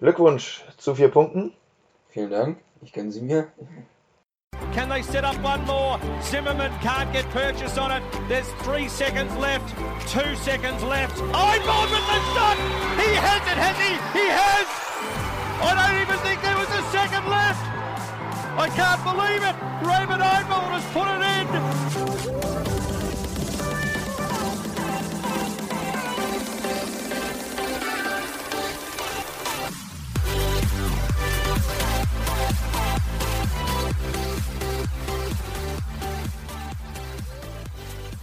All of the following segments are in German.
Glückwunsch zu vier Punkten. Vielen Dank, ich kenne sie mir. Can they set up one more? Zimmerman can't get purchase on it. There's three seconds left. Two seconds left. Einborn with the shot. He has it, has he? He has. I don't even think there was a second left. I can't believe it. Raymond Einborn has put it in.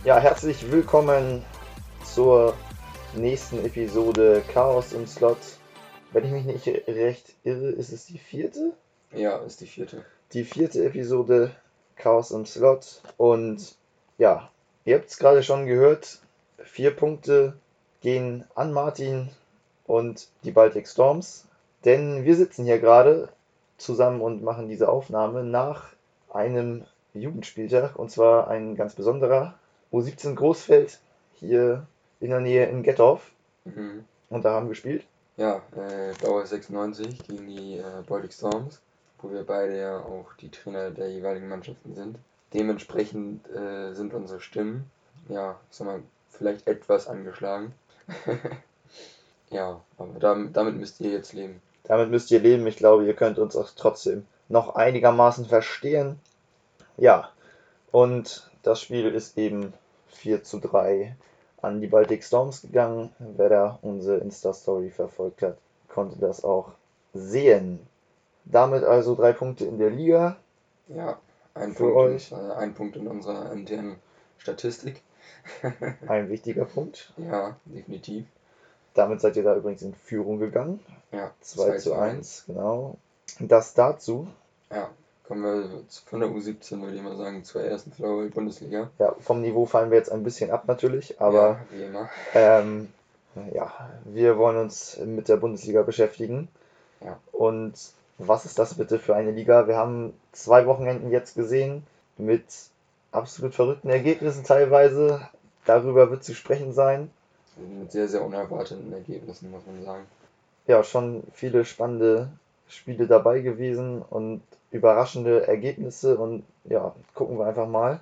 Ja, herzlich willkommen zur nächsten Episode Chaos im Slot. Wenn ich mich nicht recht irre, ist es die vierte? Ja, ist die vierte. Die vierte Episode Chaos im Slot. Und ja, ihr habt es gerade schon gehört. Vier Punkte gehen an Martin und die Baltic Storms. Denn wir sitzen hier gerade zusammen und machen diese Aufnahme nach einem Jugendspieltag. Und zwar ein ganz besonderer. U17 Großfeld hier in der Nähe in Gettorf. Mhm. Und da haben wir gespielt. Ja, äh, Dauer 96 gegen die äh, Baltic Storms, wo wir beide ja auch die Trainer der jeweiligen Mannschaften sind. Dementsprechend äh, sind unsere Stimmen, ja, ich sag mal, vielleicht etwas angeschlagen. ja, aber damit, damit müsst ihr jetzt leben. Damit müsst ihr leben. Ich glaube, ihr könnt uns auch trotzdem noch einigermaßen verstehen. Ja, und das Spiel ist eben 4 zu 3 an die Baltic Storms gegangen. Wer da unsere Insta-Story verfolgt hat, konnte das auch sehen. Damit also drei Punkte in der Liga. Ja, ein, Für Punkt, euch. In, äh, ein Punkt in unserer internen Statistik. Ein wichtiger Punkt. ja, definitiv. Damit seid ihr da übrigens in Führung gegangen. Ja, 2 zu 1, genau. Das dazu. Ja, kommen wir von der U17, würde ich mal sagen, zur ersten Flower Bundesliga. Ja, vom Niveau fallen wir jetzt ein bisschen ab natürlich, aber ja, wie immer. Ähm, ja, wir wollen uns mit der Bundesliga beschäftigen. Ja. Und was ist das bitte für eine Liga? Wir haben zwei Wochenenden jetzt gesehen mit absolut verrückten Ergebnissen teilweise. Darüber wird zu sprechen sein. Mit sehr, sehr unerwarteten Ergebnissen, muss man sagen. Ja, schon viele spannende Spiele dabei gewesen und überraschende Ergebnisse. Und ja, gucken wir einfach mal.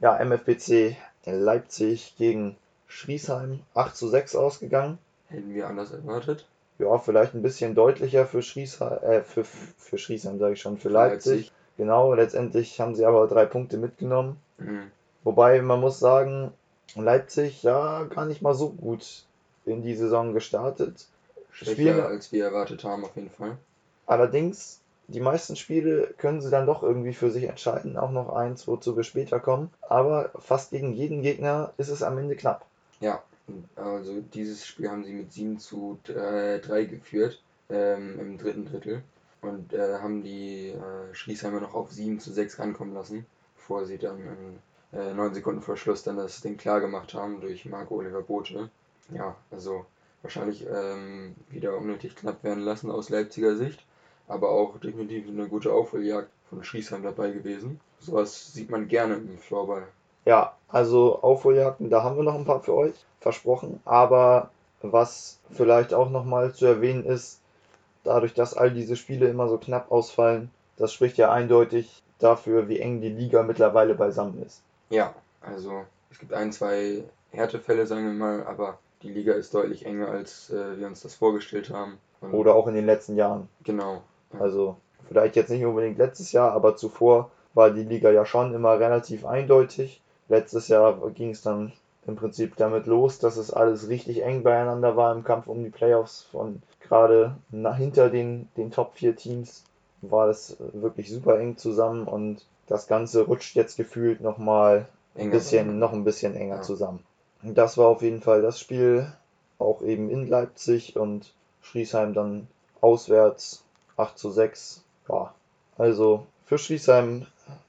Ja, MFBC Leipzig gegen Schriesheim 8 zu 6 ausgegangen. Hätten wir anders erwartet. Ja, vielleicht ein bisschen deutlicher für Schriesheim, äh, für, für Schriesheim sage ich schon, für Leipzig. Genau, letztendlich haben sie aber drei Punkte mitgenommen. Mhm. Wobei man muss sagen, Leipzig ja gar nicht mal so gut in die Saison gestartet. Schwächer Spielen- als wir erwartet haben, auf jeden Fall. Allerdings, die meisten Spiele können sie dann doch irgendwie für sich entscheiden. Auch noch eins, wozu wir später kommen. Aber fast gegen jeden Gegner ist es am Ende knapp. Ja, also dieses Spiel haben sie mit 7 zu äh, 3 geführt ähm, im dritten Drittel und äh, haben die äh, Schriesheimer noch auf 7 zu 6 rankommen lassen, bevor sie dann in äh, 9 Sekunden vor Schluss dann das Ding klar gemacht haben durch Marco Oliver Bote. Ja, also wahrscheinlich ähm, wieder unnötig knapp werden lassen aus Leipziger Sicht, aber auch definitiv eine gute Aufholjagd von Schriesheim dabei gewesen. Sowas sieht man gerne im Floorball. Ja, also Aufholjagden, da haben wir noch ein paar für euch versprochen. Aber was vielleicht auch nochmal zu erwähnen ist, dadurch, dass all diese Spiele immer so knapp ausfallen, das spricht ja eindeutig dafür, wie eng die Liga mittlerweile beisammen ist. Ja, also es gibt ein, zwei Härtefälle, sagen wir mal, aber die Liga ist deutlich enger, als äh, wir uns das vorgestellt haben. Und Oder auch in den letzten Jahren. Genau. Also vielleicht jetzt nicht unbedingt letztes Jahr, aber zuvor war die Liga ja schon immer relativ eindeutig. Letztes Jahr ging es dann im Prinzip damit los, dass es alles richtig eng beieinander war im Kampf um die Playoffs. Von gerade nach, hinter den, den Top 4 Teams war das wirklich super eng zusammen und das Ganze rutscht jetzt gefühlt nochmal ein bisschen, noch ein bisschen enger Ja. zusammen. Und das war auf jeden Fall das Spiel, auch eben in Leipzig und Schriesheim dann auswärts 8 zu 6. Ja, also für Schriesheim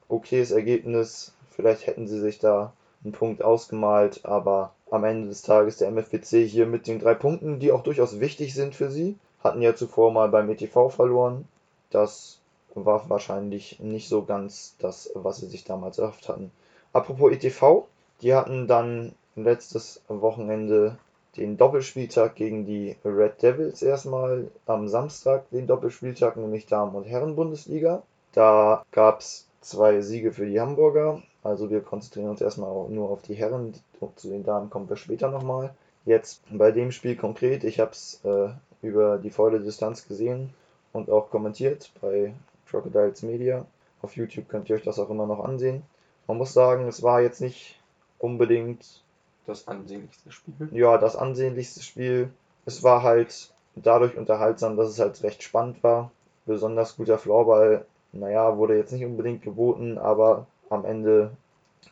okayes Ergebnis. Vielleicht hätten sie sich da einen Punkt ausgemalt, aber am Ende des Tages der MFBC hier mit den drei Punkten, die auch durchaus wichtig sind für sie, hatten ja zuvor mal beim ETV verloren. Das war wahrscheinlich nicht so ganz das, was sie sich damals erhofft hatten. Apropos ETV, die hatten dann letztes Wochenende den Doppelspieltag gegen die Red Devils erstmal am Samstag den Doppelspieltag, nämlich Damen- und Herren-Bundesliga. Da gab es zwei Siege für die Hamburger. Also wir konzentrieren uns erstmal nur auf die Herren. Zu den Damen kommen wir später nochmal. Jetzt bei dem Spiel konkret, ich habe es äh, über die volle Distanz gesehen und auch kommentiert bei Crocodiles Media. Auf YouTube könnt ihr euch das auch immer noch ansehen. Man muss sagen, es war jetzt nicht unbedingt Das ansehnlichste Spiel. ja, das ansehnlichste Spiel. Es war halt dadurch unterhaltsam, dass es halt recht spannend war. Besonders guter Floorball, naja, wurde jetzt nicht unbedingt geboten, aber am Ende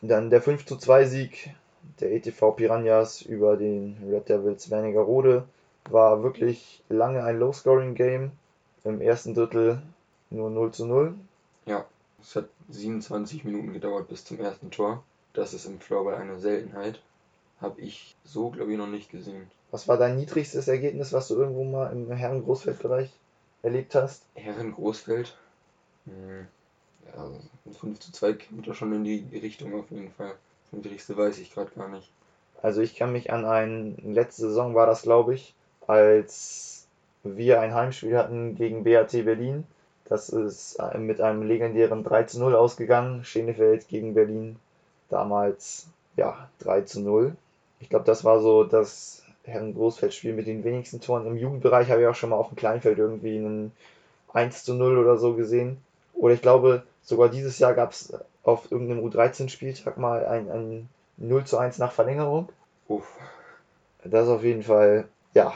dann der 5 zu 2 Sieg der ETV Piranhas über den Red Devils Wernigerode war wirklich lange ein Low-Scoring-Game. Im ersten Drittel nur 0 zu 0. Ja, es hat 27 Minuten gedauert bis zum ersten Tor. Das ist im Floorball eine Seltenheit. Habe ich so, glaube ich, noch nicht gesehen. Was war dein niedrigstes Ergebnis, was du irgendwo mal im Herren-Großfeldbereich erlebt hast? Herren Großfeld. Hm, ja, ein 5 zu 2 kommt da schon in die Richtung auf jeden Fall. Das niedrigste weiß ich gerade gar nicht. Also ich kann mich an ein, letzte Saison war das glaube ich, als wir ein Heimspiel hatten gegen BAT Berlin. Das ist mit einem legendären 3 zu 0 ausgegangen. Schenefeld gegen Berlin. Damals, ja, 3 zu 0. Ich glaube, das war so das Herren Großfeldspiel mit den wenigsten Toren. Im Jugendbereich habe ich auch schon mal auf dem Kleinfeld irgendwie einen 1 zu 0 oder so gesehen. Oder ich glaube, sogar dieses Jahr gab es auf irgendeinem U13-Spieltag mal ein, ein 0 zu 1 nach Verlängerung. Uff. Das ist auf jeden Fall, ja,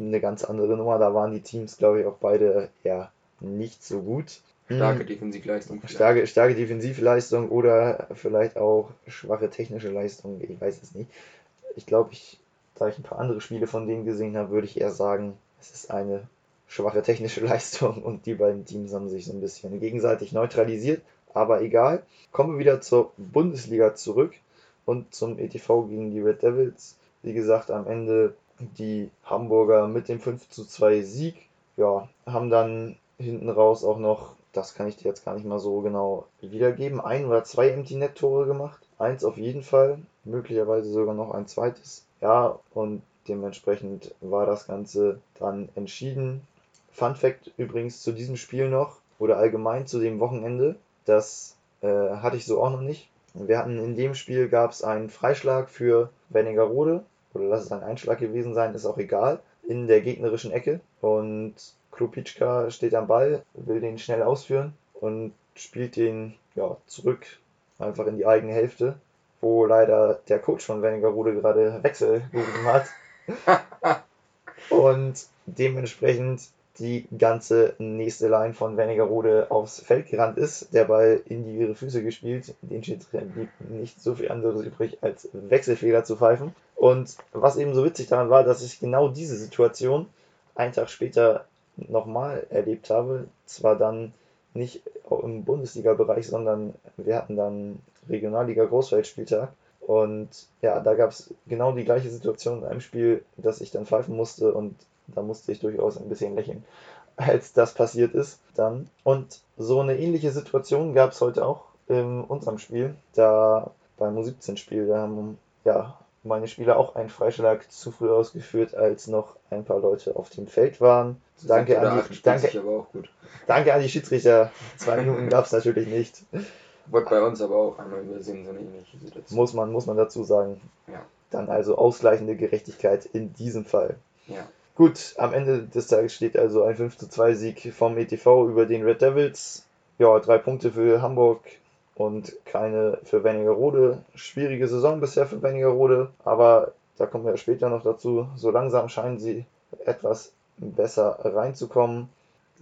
eine ganz andere Nummer. Da waren die Teams, glaube ich, auch beide eher nicht so gut. Starke Hm, Defensivleistung. vielleicht. starke, starke Defensivleistung oder vielleicht auch schwache technische Leistung. Ich weiß es nicht. Ich glaube, ich, da ich ein paar andere Spiele von denen gesehen habe, würde ich eher sagen, es ist eine schwache technische Leistung und die beiden Teams haben sich so ein bisschen gegenseitig neutralisiert. Aber egal. Kommen wir wieder zur Bundesliga zurück und zum ETV gegen die Red Devils. Wie gesagt, am Ende die Hamburger mit dem 5 zu 2 Sieg. Ja, haben dann hinten raus auch noch, das kann ich dir jetzt gar nicht mal so genau wiedergeben, ein oder zwei Empty Net Tore gemacht. Eins auf jeden Fall, möglicherweise sogar noch ein zweites. Ja, und dementsprechend war das Ganze dann entschieden. Fun Fact übrigens zu diesem Spiel noch oder allgemein zu dem Wochenende, das äh, hatte ich so auch noch nicht. Wir hatten in dem Spiel gab es einen Freischlag für Wernigerode oder lass es ein Einschlag gewesen sein, ist auch egal, in der gegnerischen Ecke und Krupitschka steht am Ball, will den schnell ausführen und spielt den ja, zurück einfach in die eigene Hälfte, wo leider der Coach von Wernigerode gerade Wechsel gerufen hat und dementsprechend die ganze nächste Line von Wernigerode aufs Feld gerannt ist, der Ball in die ihre Füße gespielt, den Schiedsrichter blieb nicht so viel anderes übrig, als Wechselfehler zu pfeifen. Und was eben so witzig daran war, dass ich genau diese Situation einen Tag später nochmal erlebt habe. Zwar dann nicht im Bundesliga-Bereich, sondern wir hatten dann Regionalliga Großfeldspieltag. Und ja, da gab es genau die gleiche Situation in einem Spiel, dass ich dann pfeifen musste und da musste ich durchaus ein bisschen lächeln, als das passiert ist dann. Und so eine ähnliche Situation gab es heute auch in unserem Spiel, da beim U17-Spiel, da haben ja meine Spieler auch einen Freischlag zu früh ausgeführt, als noch ein paar Leute auf dem Feld waren. Danke an, die, danke, danke an die Schiedsrichter. Zwei Minuten gab es natürlich nicht. Wurde bei uns aber auch einmal übersehen, so eine ähnliche Situation. Muss man, muss man dazu sagen. Ja. Dann also ausgleichende Gerechtigkeit in diesem Fall. Ja. Gut, am Ende des Tages steht also ein 5 zu 2 Sieg vom ETV über den Red Devils. Ja, drei Punkte für Hamburg und keine für Wernigerode. Schwierige Saison bisher für Wernigerode, aber da kommen wir später noch dazu. So langsam scheinen sie etwas besser reinzukommen.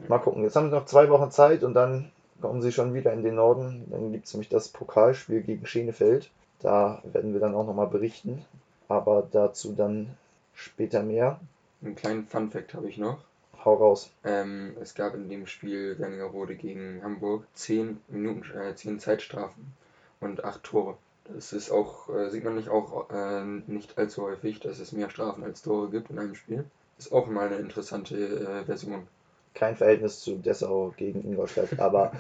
Mal gucken, jetzt haben sie noch zwei Wochen Zeit und dann kommen sie schon wieder in den Norden. Dann gibt es nämlich das Pokalspiel gegen Schenefeld. Da werden wir dann auch nochmal berichten, aber dazu dann später mehr. Einen kleinen Fun-Fact habe ich noch. Hau raus. Ähm, es gab in dem Spiel Wernigerode gegen Hamburg 10 Minuten, äh, 10 Zeitstrafen und 8 Tore. Das ist auch, äh, sieht man nicht auch äh, nicht allzu häufig, dass es mehr Strafen als Tore gibt in einem Spiel. Ist auch mal eine interessante äh, Version. Kein Verhältnis zu Dessau gegen Ingolstadt, aber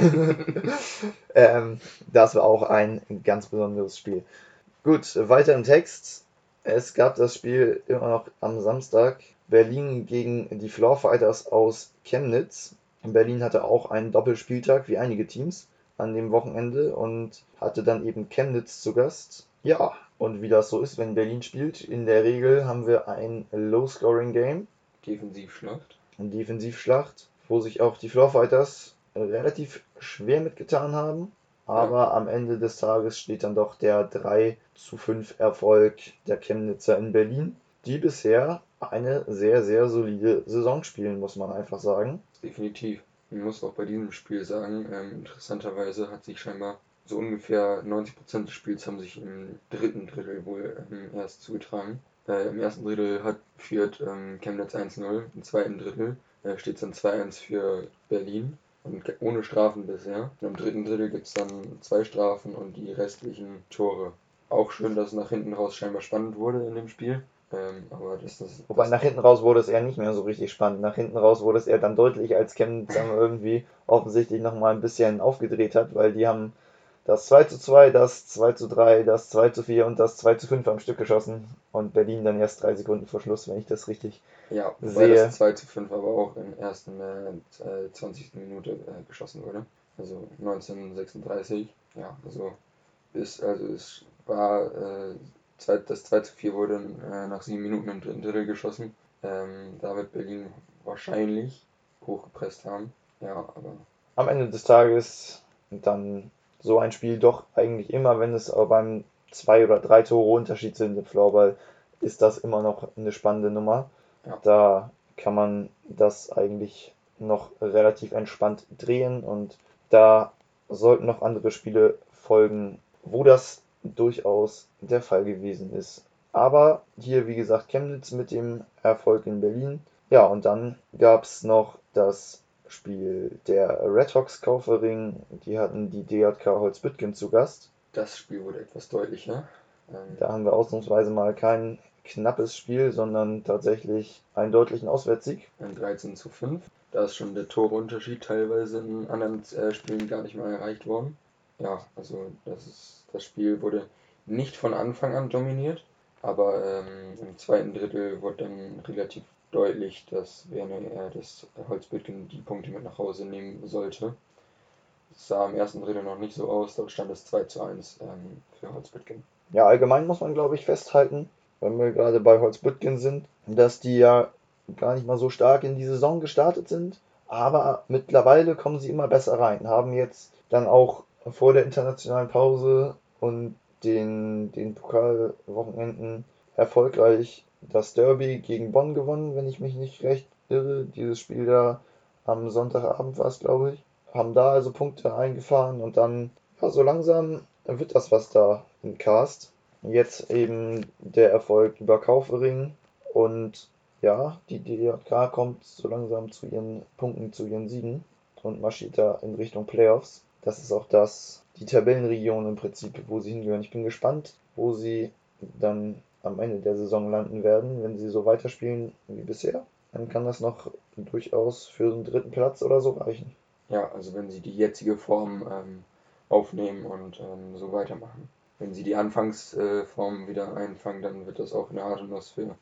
ähm, das war auch ein ganz besonderes Spiel. Gut, weiter im Text. Es gab das Spiel immer noch am Samstag. Berlin gegen die Floor Fighters aus Chemnitz. Berlin hatte auch einen Doppelspieltag wie einige Teams an dem Wochenende und hatte dann eben Chemnitz zu Gast. Ja, und wie das so ist, wenn Berlin spielt, in der Regel haben wir ein Low-Scoring-Game. Defensivschlacht. Eine Defensivschlacht, wo sich auch die Floor Fighters relativ schwer mitgetan haben. Aber ja. am Ende des Tages steht dann doch der 3 zu 5 Erfolg der Chemnitzer in Berlin, die bisher eine sehr, sehr solide Saison spielen, muss man einfach sagen. Definitiv. Man muss auch bei diesem Spiel sagen, ähm, interessanterweise hat sich scheinbar so ungefähr 90% des Spiels haben sich im dritten Drittel wohl ähm, erst zugetragen. Äh, Im ersten Drittel hat führt ähm, Chemnitz 1-0, im zweiten Drittel äh, steht es dann 2-1 für Berlin und ohne Strafen bisher. Und im dritten Drittel gibt es dann zwei Strafen und die restlichen Tore. Auch schön, dass es nach hinten raus scheinbar spannend wurde in dem Spiel. Ähm, aber das, das, Wobei das nach hinten raus wurde es eher nicht mehr so richtig spannend. Nach hinten raus wurde es eher dann deutlich, als Chemnitz dann irgendwie offensichtlich nochmal ein bisschen aufgedreht hat, weil die haben das 2 zu 2, das 2 zu 3, das 2 zu 4 und das 2 zu 5 am Stück geschossen. Und Berlin dann erst drei Sekunden vor Schluss, wenn ich das richtig ja, sehe. Ja, das 2 zu 5 aber auch in der ersten äh, 20. Minute äh, geschossen wurde. Also 1936. Ja, also, ist, also es war äh, das 2 zu 4 wurde äh, nach sieben Minuten im dritten Drittel geschossen. Ähm, da wird Berlin wahrscheinlich hochgepresst haben. Ja, aber. Am Ende des Tages dann so ein Spiel doch eigentlich immer, wenn es beim zwei oder drei Tore Unterschied sind im Floorball, ist das immer noch eine spannende Nummer. Ja. Da kann man das eigentlich noch relativ entspannt drehen und da sollten noch andere Spiele folgen, wo das durchaus der Fall gewesen ist. Aber hier, wie gesagt, Chemnitz mit dem Erfolg in Berlin. Ja, und dann gab es noch das Spiel der Red Hawks Kaufering. Die hatten die DJK Holzbüttgen zu Gast. Das Spiel wurde etwas deutlicher. Ähm da haben wir ausnahmsweise mal kein knappes Spiel, sondern tatsächlich einen deutlichen Auswärtssieg. Ein 13 zu 5. Da ist schon der Torunterschied teilweise in anderen äh, Spielen gar nicht mal erreicht worden. Ja, also das ist das Spiel wurde nicht von Anfang an dominiert, aber ähm, im zweiten Drittel wurde dann relativ deutlich, dass Werner äh, das Holzbüttgen die Punkte mit nach Hause nehmen sollte. Es sah im ersten Drittel noch nicht so aus, dort stand es 2 zu 1 ähm, für Holzbüttgen. Ja, allgemein muss man glaube ich festhalten, wenn wir gerade bei Holzbüttgen sind, dass die ja gar nicht mal so stark in die Saison gestartet sind, aber mittlerweile kommen sie immer besser rein, haben jetzt dann auch vor der internationalen Pause und den, den Pokalwochenenden erfolgreich das Derby gegen Bonn gewonnen, wenn ich mich nicht recht irre. Dieses Spiel da am Sonntagabend war es, glaube ich. Haben da also Punkte eingefahren und dann, ja, so langsam wird das was da im Cast. Jetzt eben der Erfolg über Kaufering und ja, die DJK kommt so langsam zu ihren Punkten, zu ihren Siegen und marschiert da in Richtung Playoffs. Das ist auch das, die Tabellenregion im Prinzip, wo sie hingehören. Ich bin gespannt, wo sie dann am Ende der Saison landen werden, wenn sie so weiterspielen wie bisher. Dann kann das noch durchaus für den dritten Platz oder so reichen. Ja, also wenn sie die jetzige Form ähm, aufnehmen und ähm, so weitermachen. Wenn sie die Anfangsform äh, wieder einfangen, dann wird das auch eine Art und Nuss für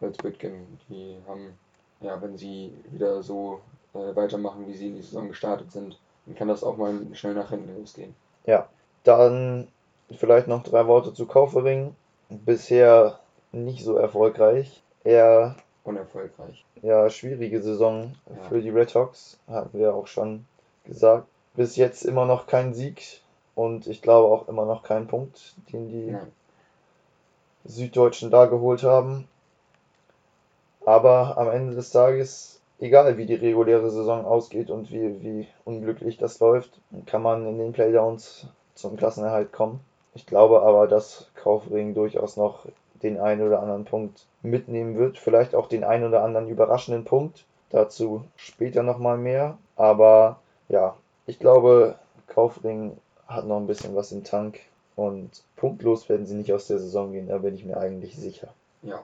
Holzbüttgen. Die haben, ja, wenn sie wieder so äh, weitermachen, wie sie in die Saison gestartet sind, dann kann das auch mal schnell nach hinten losgehen. Ja, dann vielleicht noch drei Worte zu Kaufering. Bisher nicht so erfolgreich. Eher unerfolgreich. Ja, schwierige Saison ja. für die Red Hawks, hatten wir auch schon gesagt. Bis jetzt immer noch kein Sieg und ich glaube auch immer noch kein Punkt, den die Nein. Süddeutschen da geholt haben. Aber am Ende des Tages egal wie die reguläre Saison ausgeht und wie, wie unglücklich das läuft, kann man in den Playdowns zum Klassenerhalt kommen. Ich glaube aber, dass Kaufring durchaus noch den einen oder anderen Punkt mitnehmen wird. Vielleicht auch den einen oder anderen überraschenden Punkt. Dazu später nochmal mehr. Aber ja, ich glaube, Kaufring hat noch ein bisschen was im Tank. Und punktlos werden sie nicht aus der Saison gehen, da bin ich mir eigentlich sicher. Ja,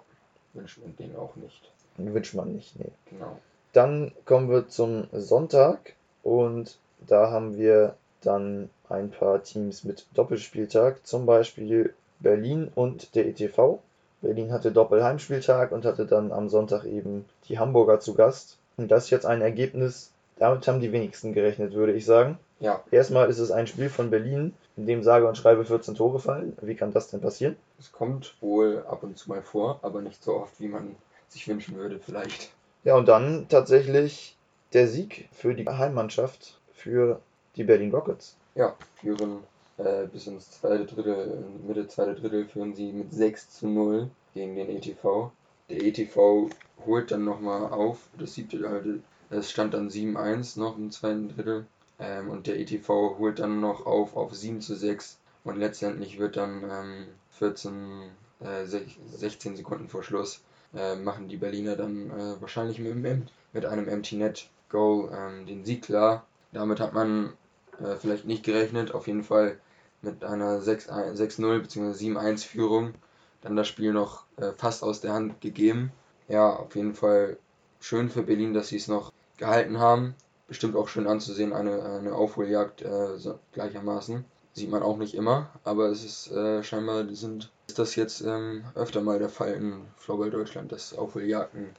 wünscht man denen auch nicht. Wünscht man nicht, nee. Genau. Dann kommen wir zum Sonntag und da haben wir dann ein paar Teams mit Doppelspieltag, zum Beispiel Berlin und der ETV. Berlin hatte Doppelheimspieltag und hatte dann am Sonntag eben die Hamburger zu Gast. Und das ist jetzt ein Ergebnis, damit haben die wenigsten gerechnet, würde ich sagen. Ja. Erstmal ist es ein Spiel von Berlin, in dem sage und schreibe 14 Tore fallen. Wie kann das denn passieren? Es kommt wohl ab und zu mal vor, aber nicht so oft, wie man sich wünschen würde, vielleicht. Ja, und dann tatsächlich der Sieg für die Heimmannschaft, für die Berlin Rockets. Ja, führen äh, bis ins zweite Drittel, Mitte zweite Drittel führen sie mit 6 zu 0 gegen den ETV. Der ETV holt dann nochmal auf, das siebte, also es stand dann 7-1 noch im zweiten Drittel ähm, und der ETV holt dann noch auf auf 7 zu 6 und letztendlich wird dann ähm, 14, äh, 16 Sekunden vor Schluss äh, machen die Berliner dann äh, wahrscheinlich mit, mit einem Empty Net Goal ähm, den Sieg klar. Damit hat man äh, vielleicht nicht gerechnet, auf jeden Fall mit einer 6-0 bzw. 7-1 Führung dann das Spiel noch äh, fast aus der Hand gegeben. Ja, auf jeden Fall schön für Berlin, dass sie es noch gehalten haben. Bestimmt auch schön anzusehen, eine, eine Aufholjagd äh, gleichermaßen. Sieht man auch nicht immer, aber es ist äh, scheinbar sind, ist das jetzt ähm, öfter mal der Fall in Floorball Deutschland, dass Aufholjagden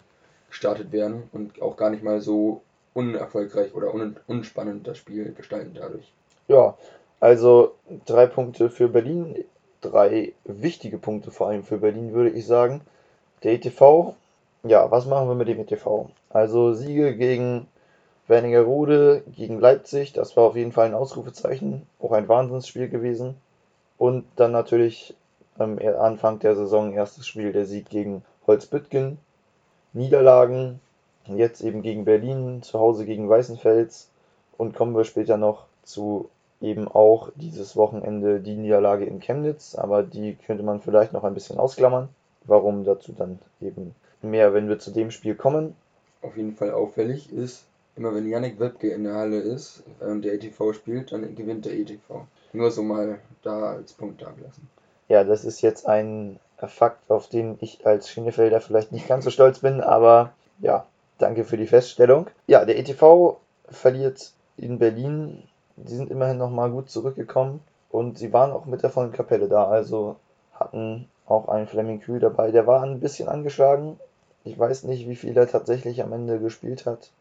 gestartet werden und auch gar nicht mal so unerfolgreich oder un unspannend das Spiel gestalten dadurch. Ja, also drei Punkte für Berlin, drei wichtige Punkte vor allem für Berlin, würde ich sagen. Der ETV, ja, was machen wir mit dem ETV? Also Siege gegen Wernigerode, gegen Leipzig, das war auf jeden Fall ein Ausrufezeichen, auch ein Wahnsinnsspiel gewesen. Und dann natürlich am Anfang der Saison erstes Spiel der Sieg gegen Holzbüttgen. Niederlagen, jetzt eben gegen Berlin, zu Hause gegen Weißenfels und kommen wir später noch zu eben auch dieses Wochenende die Niederlage in Chemnitz, aber die könnte man vielleicht noch ein bisschen ausklammern. Warum dazu dann eben mehr, wenn wir zu dem Spiel kommen. Auf jeden Fall auffällig ist, immer wenn Yannick Webke in der Halle ist und der ETV spielt, dann gewinnt der ETV. Nur so mal da als Punkt da gelassen. Ja, das ist jetzt ein Fakt, auf den ich als Schienefelder vielleicht nicht ganz so stolz bin, aber ja, danke für die Feststellung. Ja, der ETV verliert in Berlin. Die sind immerhin nochmal gut zurückgekommen und sie waren auch mit der vollen Kapelle da, also hatten auch einen Fleming Kühl dabei. Der war ein bisschen angeschlagen. Ich weiß nicht, wie viel er tatsächlich am Ende gespielt hat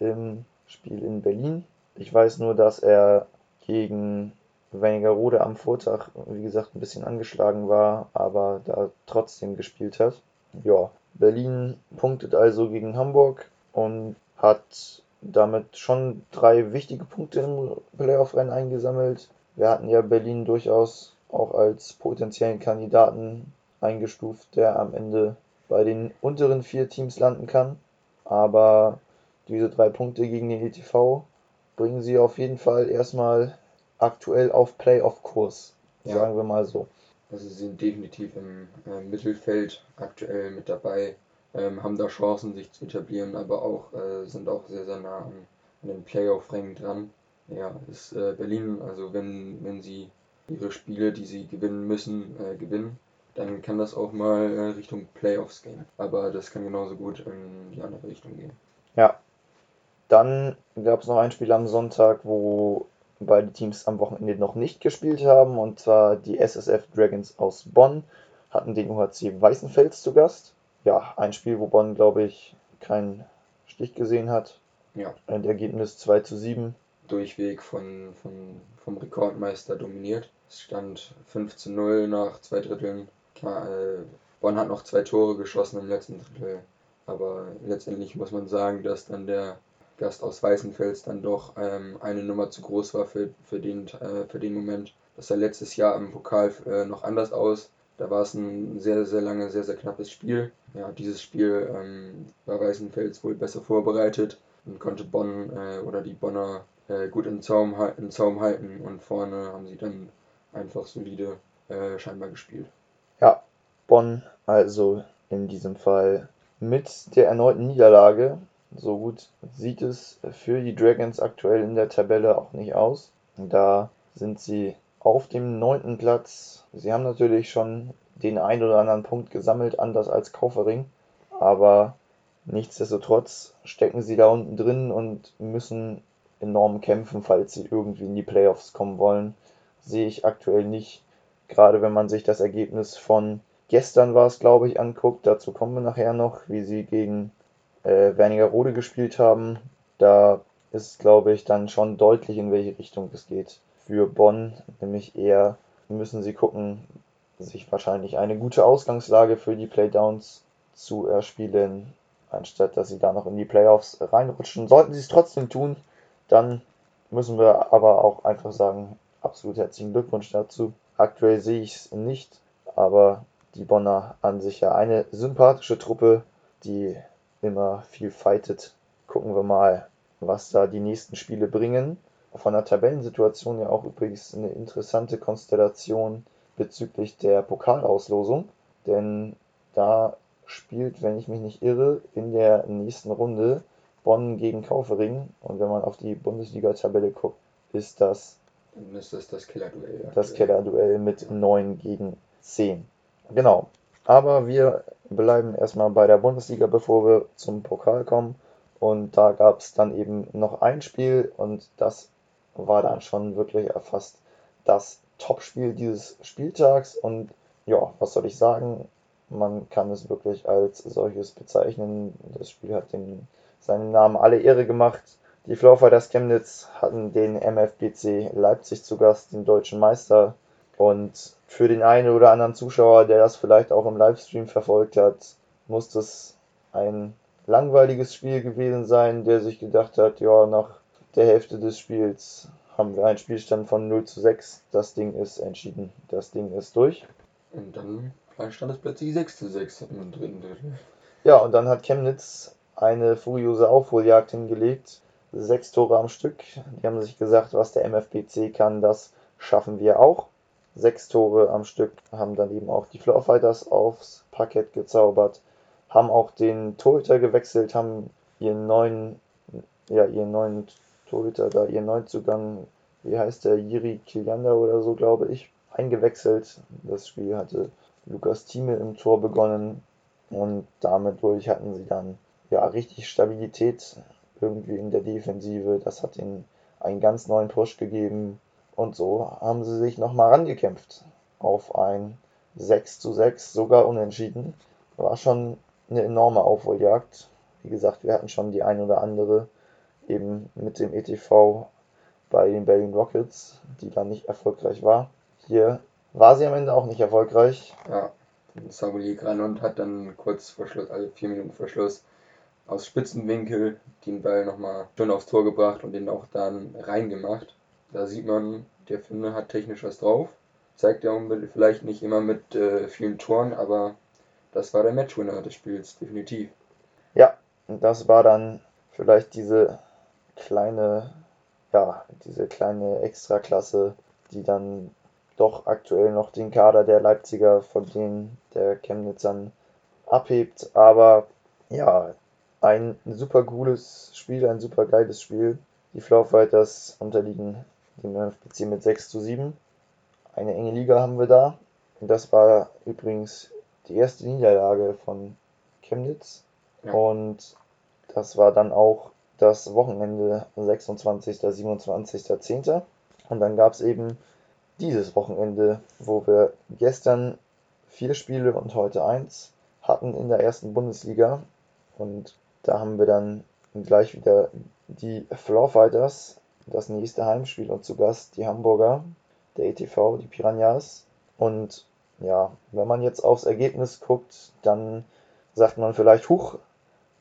im Spiel in Berlin. Ich weiß nur, dass er gegen Wernigerode am Vortag, wie gesagt, ein bisschen angeschlagen war, aber da trotzdem gespielt hat. Ja, Berlin punktet also gegen Hamburg und hat damit schon drei wichtige Punkte im Playoff-Rennen eingesammelt. Wir hatten ja Berlin durchaus auch als potenziellen Kandidaten eingestuft, der am Ende bei den unteren vier Teams landen kann. Aber diese drei Punkte gegen den ETV bringen sie auf jeden Fall erstmal aktuell auf Playoff-Kurs, ja. sagen wir mal so. Also sie sind definitiv im äh, Mittelfeld aktuell mit dabei, ähm, haben da Chancen, sich zu etablieren, aber auch äh, sind auch sehr, sehr nah an, an den Playoff-Rängen dran. Ja, ist äh, Berlin, also wenn, wenn sie ihre Spiele, die sie gewinnen müssen, äh, gewinnen, dann kann das auch mal äh, Richtung Playoffs gehen. Aber das kann genauso gut in die andere Richtung gehen. Ja. Dann gab es noch ein Spiel am Sonntag, wo beide Teams am Wochenende noch nicht gespielt haben. Und zwar die SSF Dragons aus Bonn hatten den UHC Weißenfels zu Gast. Ja, ein Spiel, wo Bonn, glaube ich, keinen Stich gesehen hat. Ja. Ein Ergebnis 2 zu 7. Durchweg von, von, vom Rekordmeister dominiert. Es stand 5 zu 0 nach zwei Dritteln. Klar, äh, Bonn hat noch zwei Tore geschossen im letzten Drittel. Aber letztendlich muss man sagen, dass dann der Gast aus Weißenfels dann doch ähm, eine Nummer zu groß war für, für, den, äh, für den Moment. Das sah letztes Jahr im Pokal äh, noch anders aus. Da war es ein sehr, sehr lange, sehr, sehr knappes Spiel. Ja, dieses Spiel ähm, war Weißenfels wohl besser vorbereitet und konnte Bonn äh, oder die Bonner äh, gut in Zaum, in Zaum halten und vorne haben sie dann einfach solide äh, scheinbar gespielt. Ja, Bonn also in diesem Fall mit der erneuten Niederlage so gut sieht es für die Dragons aktuell in der Tabelle auch nicht aus. Da sind sie auf dem neunten Platz. Sie haben natürlich schon den ein oder anderen Punkt gesammelt, anders als Kaufering. Aber nichtsdestotrotz stecken sie da unten drin und müssen enorm kämpfen, falls sie irgendwie in die Playoffs kommen wollen. Sehe ich aktuell nicht. Gerade wenn man sich das Ergebnis von gestern war es, glaube ich, anguckt, dazu kommen wir nachher noch, wie sie gegen äh, Wernigerode gespielt haben, da ist, glaube ich, dann schon deutlich, in welche Richtung es geht. Für Bonn nämlich eher müssen sie gucken, sich wahrscheinlich eine gute Ausgangslage für die Playdowns zu erspielen, anstatt dass sie da noch in die Playoffs reinrutschen. Sollten sie es trotzdem tun, dann müssen wir aber auch einfach sagen, absolut herzlichen Glückwunsch dazu. Aktuell sehe ich es nicht, aber die Bonner an sich ja eine sympathische Truppe, die immer viel fightet. Gucken wir mal, was da die nächsten Spiele bringen. Von der Tabellensituation ja auch übrigens eine interessante Konstellation bezüglich der Pokalauslosung, denn da spielt, wenn ich mich nicht irre, in der nächsten Runde Bonn gegen Kaufering und wenn man auf die Bundesliga-Tabelle guckt, ist das ist das das Kellerduell. das Kellerduell mit 9 gegen 10. Genau. Aber wir bleiben erstmal bei der Bundesliga, bevor wir zum Pokal kommen. Und da gab es dann eben noch ein Spiel und das war dann schon wirklich fast das Topspiel dieses Spieltags. Und ja, was soll ich sagen? Man kann es wirklich als solches bezeichnen. Das Spiel hat den, seinen Namen alle Ehre gemacht. Die Flowfighters Chemnitz hatten den MFBC Leipzig zu Gast, den deutschen Meister. Und für den einen oder anderen Zuschauer, der das vielleicht auch im Livestream verfolgt hat, muss das ein langweiliges Spiel gewesen sein, der sich gedacht hat, ja, nach der Hälfte des Spiels haben wir einen Spielstand von 0 zu 6. Das Ding ist entschieden. Das Ding ist durch. Und dann stand es plötzlich 6 zu 6 im dritten Drittel. Ja, und dann hat Chemnitz eine furiose Aufholjagd hingelegt. Sechs Tore am Stück. Die haben sich gesagt, was der MFBC kann, das schaffen wir auch. Sechs Tore am Stück haben dann eben auch die Floorfighters aufs Parkett gezaubert, haben auch den Torhüter gewechselt, haben ihren neuen, ja, ihren neuen Torhüter da, ihren Neuzugang, wie heißt der, Jiri Kiliander oder so, glaube ich, eingewechselt. Das Spiel hatte Lukas Thieme im Tor begonnen und damit durch hatten sie dann ja richtig Stabilität irgendwie in der Defensive. Das hat ihnen einen ganz neuen Push gegeben. Und so haben sie sich nochmal rangekämpft auf ein 6 zu 6, sogar unentschieden. War schon eine enorme Aufholjagd. Wie gesagt, wir hatten schon die ein oder andere eben mit dem ETV bei den Berlin Rockets, die dann nicht erfolgreich war. Hier war sie am Ende auch nicht erfolgreich. Ja, Saboli Granont hat dann kurz vor Schluss, also vier Minuten vor Schluss, aus Spitzenwinkel den Ball nochmal schön aufs Tor gebracht und den auch dann reingemacht. Da sieht man, der Finne hat technisch was drauf. Zeigt ja vielleicht nicht immer mit äh, vielen Toren, aber das war der Matchwinner des Spiels, definitiv. Ja, und das war dann vielleicht diese kleine, ja, diese kleine Extraklasse, die dann doch aktuell noch den Kader der Leipziger von denen der Chemnitzern abhebt. Aber ja, ein super cooles Spiel, ein super geiles Spiel. Die Flowfighters unterliegen dem MFBC mit 6 zu 7. Eine enge Liga haben wir da. Und das war übrigens die erste Niederlage von Chemnitz. Ja. Und das war dann auch das Wochenende 26. 27. 10. Und dann gab es eben dieses Wochenende, wo wir gestern vier Spiele und heute eins hatten in der ersten Bundesliga. Und da haben wir dann gleich wieder die Floor Fighters, das nächste Heimspiel und zu Gast die Hamburger, der ETV, die Piranhas. Und ja, wenn man jetzt aufs Ergebnis guckt, dann sagt man vielleicht, huch,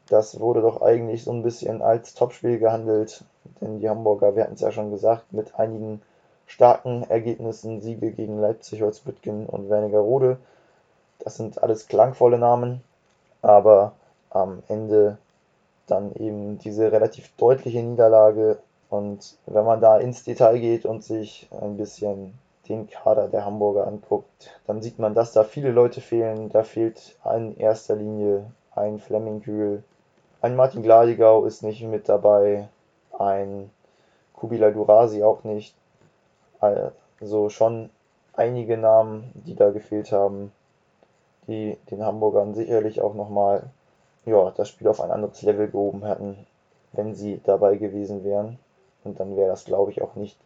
das wurde doch eigentlich so ein bisschen als Topspiel gehandelt, denn die Hamburger, wir hatten es ja schon gesagt, mit einigen starken Ergebnissen, Siege gegen Leipzig, Holzbüttgen und Wernigerode. Das sind alles klangvolle Namen, aber am Ende dann eben diese relativ deutliche Niederlage. Und wenn man da ins Detail geht und sich ein bisschen den Kader der Hamburger anguckt, dann sieht man, dass da viele Leute fehlen. Da fehlt in erster Linie ein Flemming Kühl, ein Martin Gladigau ist nicht mit dabei, ein Kubila Durasi auch nicht. Also schon einige Namen, die da gefehlt haben, die den Hamburgern sicherlich auch nochmal ja, das Spiel auf ein anderes Level gehoben hätten, wenn sie dabei gewesen wären. Und dann wäre das, glaube ich, auch nicht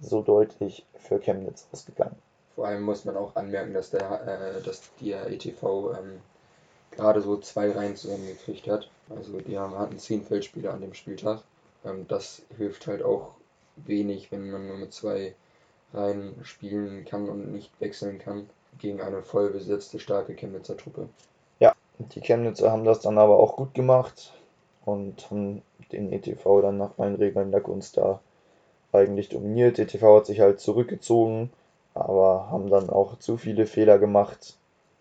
so deutlich für Chemnitz ausgegangen. Vor allem muss man auch anmerken, dass der, äh, dass der ETV ähm, gerade so zwei Reihen zusammengekriegt hat. Also die haben, hatten zehn Feldspieler an dem Spieltag. Ähm, das hilft halt auch wenig, wenn man nur mit zwei Reihen spielen kann und nicht wechseln kann gegen eine voll besetzte, starke Chemnitzer Truppe. Ja, die Chemnitzer haben das dann aber auch gut gemacht und haben den ETV dann nach meinen Regeln der Kunst da eigentlich dominiert. ETV hat sich halt zurückgezogen, aber haben dann auch zu viele Fehler gemacht.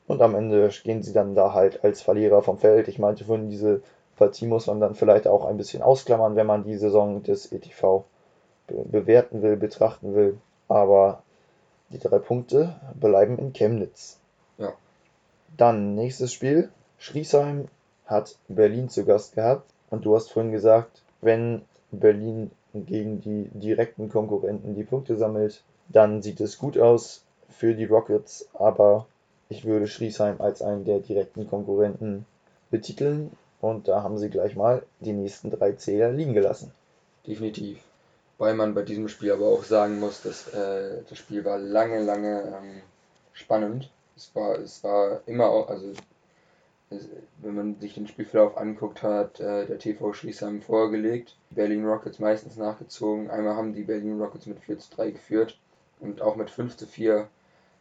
Und am Ende gehen sie dann da halt als Verlierer vom Feld. Ich meinte vorhin, diese Partie muss man dann vielleicht auch ein bisschen ausklammern, wenn man die Saison des ETV bewerten will, betrachten will. Aber die drei Punkte bleiben in Chemnitz. Ja. Dann nächstes Spiel. Schriesheim hat Berlin zu Gast gehabt. Und du hast vorhin gesagt, wenn Berlin gegen die direkten Konkurrenten die Punkte sammelt, dann sieht es gut aus für die Rockets. Aber ich würde Schriesheim als einen der direkten Konkurrenten betiteln. Und da haben sie gleich mal die nächsten drei Zähler liegen gelassen. Definitiv. Weil man bei diesem Spiel aber auch sagen muss, dass äh, das Spiel war lange, lange ähm, spannend. Es war, es war immer auch, also wenn man sich den Spielverlauf anguckt, hat äh, der TV Schließheim vorgelegt, Berlin Rockets meistens nachgezogen. Einmal haben die Berlin Rockets mit 4 zu 3 geführt und auch mit 5 zu 4.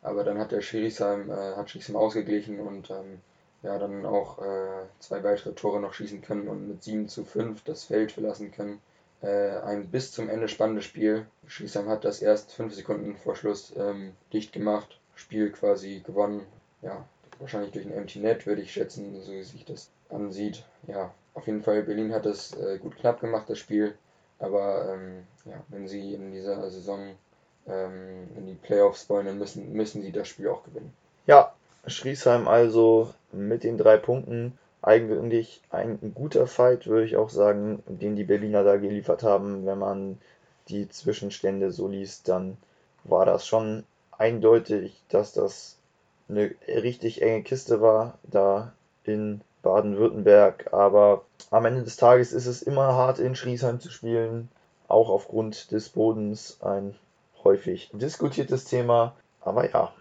Aber dann hat der Schriesheim, äh, hat Schriesheim ausgeglichen und ähm, ja, dann auch äh, zwei weitere Tore noch schießen können und mit 7 zu 5 das Feld verlassen können. Äh, ein bis zum Ende spannendes Spiel. Schriesheim hat das erst 5 Sekunden vor Schluss ähm, dicht gemacht, Spiel quasi gewonnen. Ja, wahrscheinlich durch ein Empty Net würde ich schätzen, so wie sich das ansieht. Ja, auf jeden Fall, Berlin hat das äh, gut knapp gemacht, das Spiel. Aber ähm, ja, wenn sie in dieser Saison ähm, in die Playoffs wollen, dann müssen, müssen sie das Spiel auch gewinnen. Ja, Schriesheim also mit den drei Punkten eigentlich ein guter Fight, würde ich auch sagen, den die Berliner da geliefert haben. Wenn man die Zwischenstände so liest, dann war das schon eindeutig, dass das eine richtig enge Kiste war, da in Baden-Württemberg. Aber am Ende des Tages ist es immer hart, in Schriesheim zu spielen, auch aufgrund des Bodens ein häufig diskutiertes Thema. Aber ja,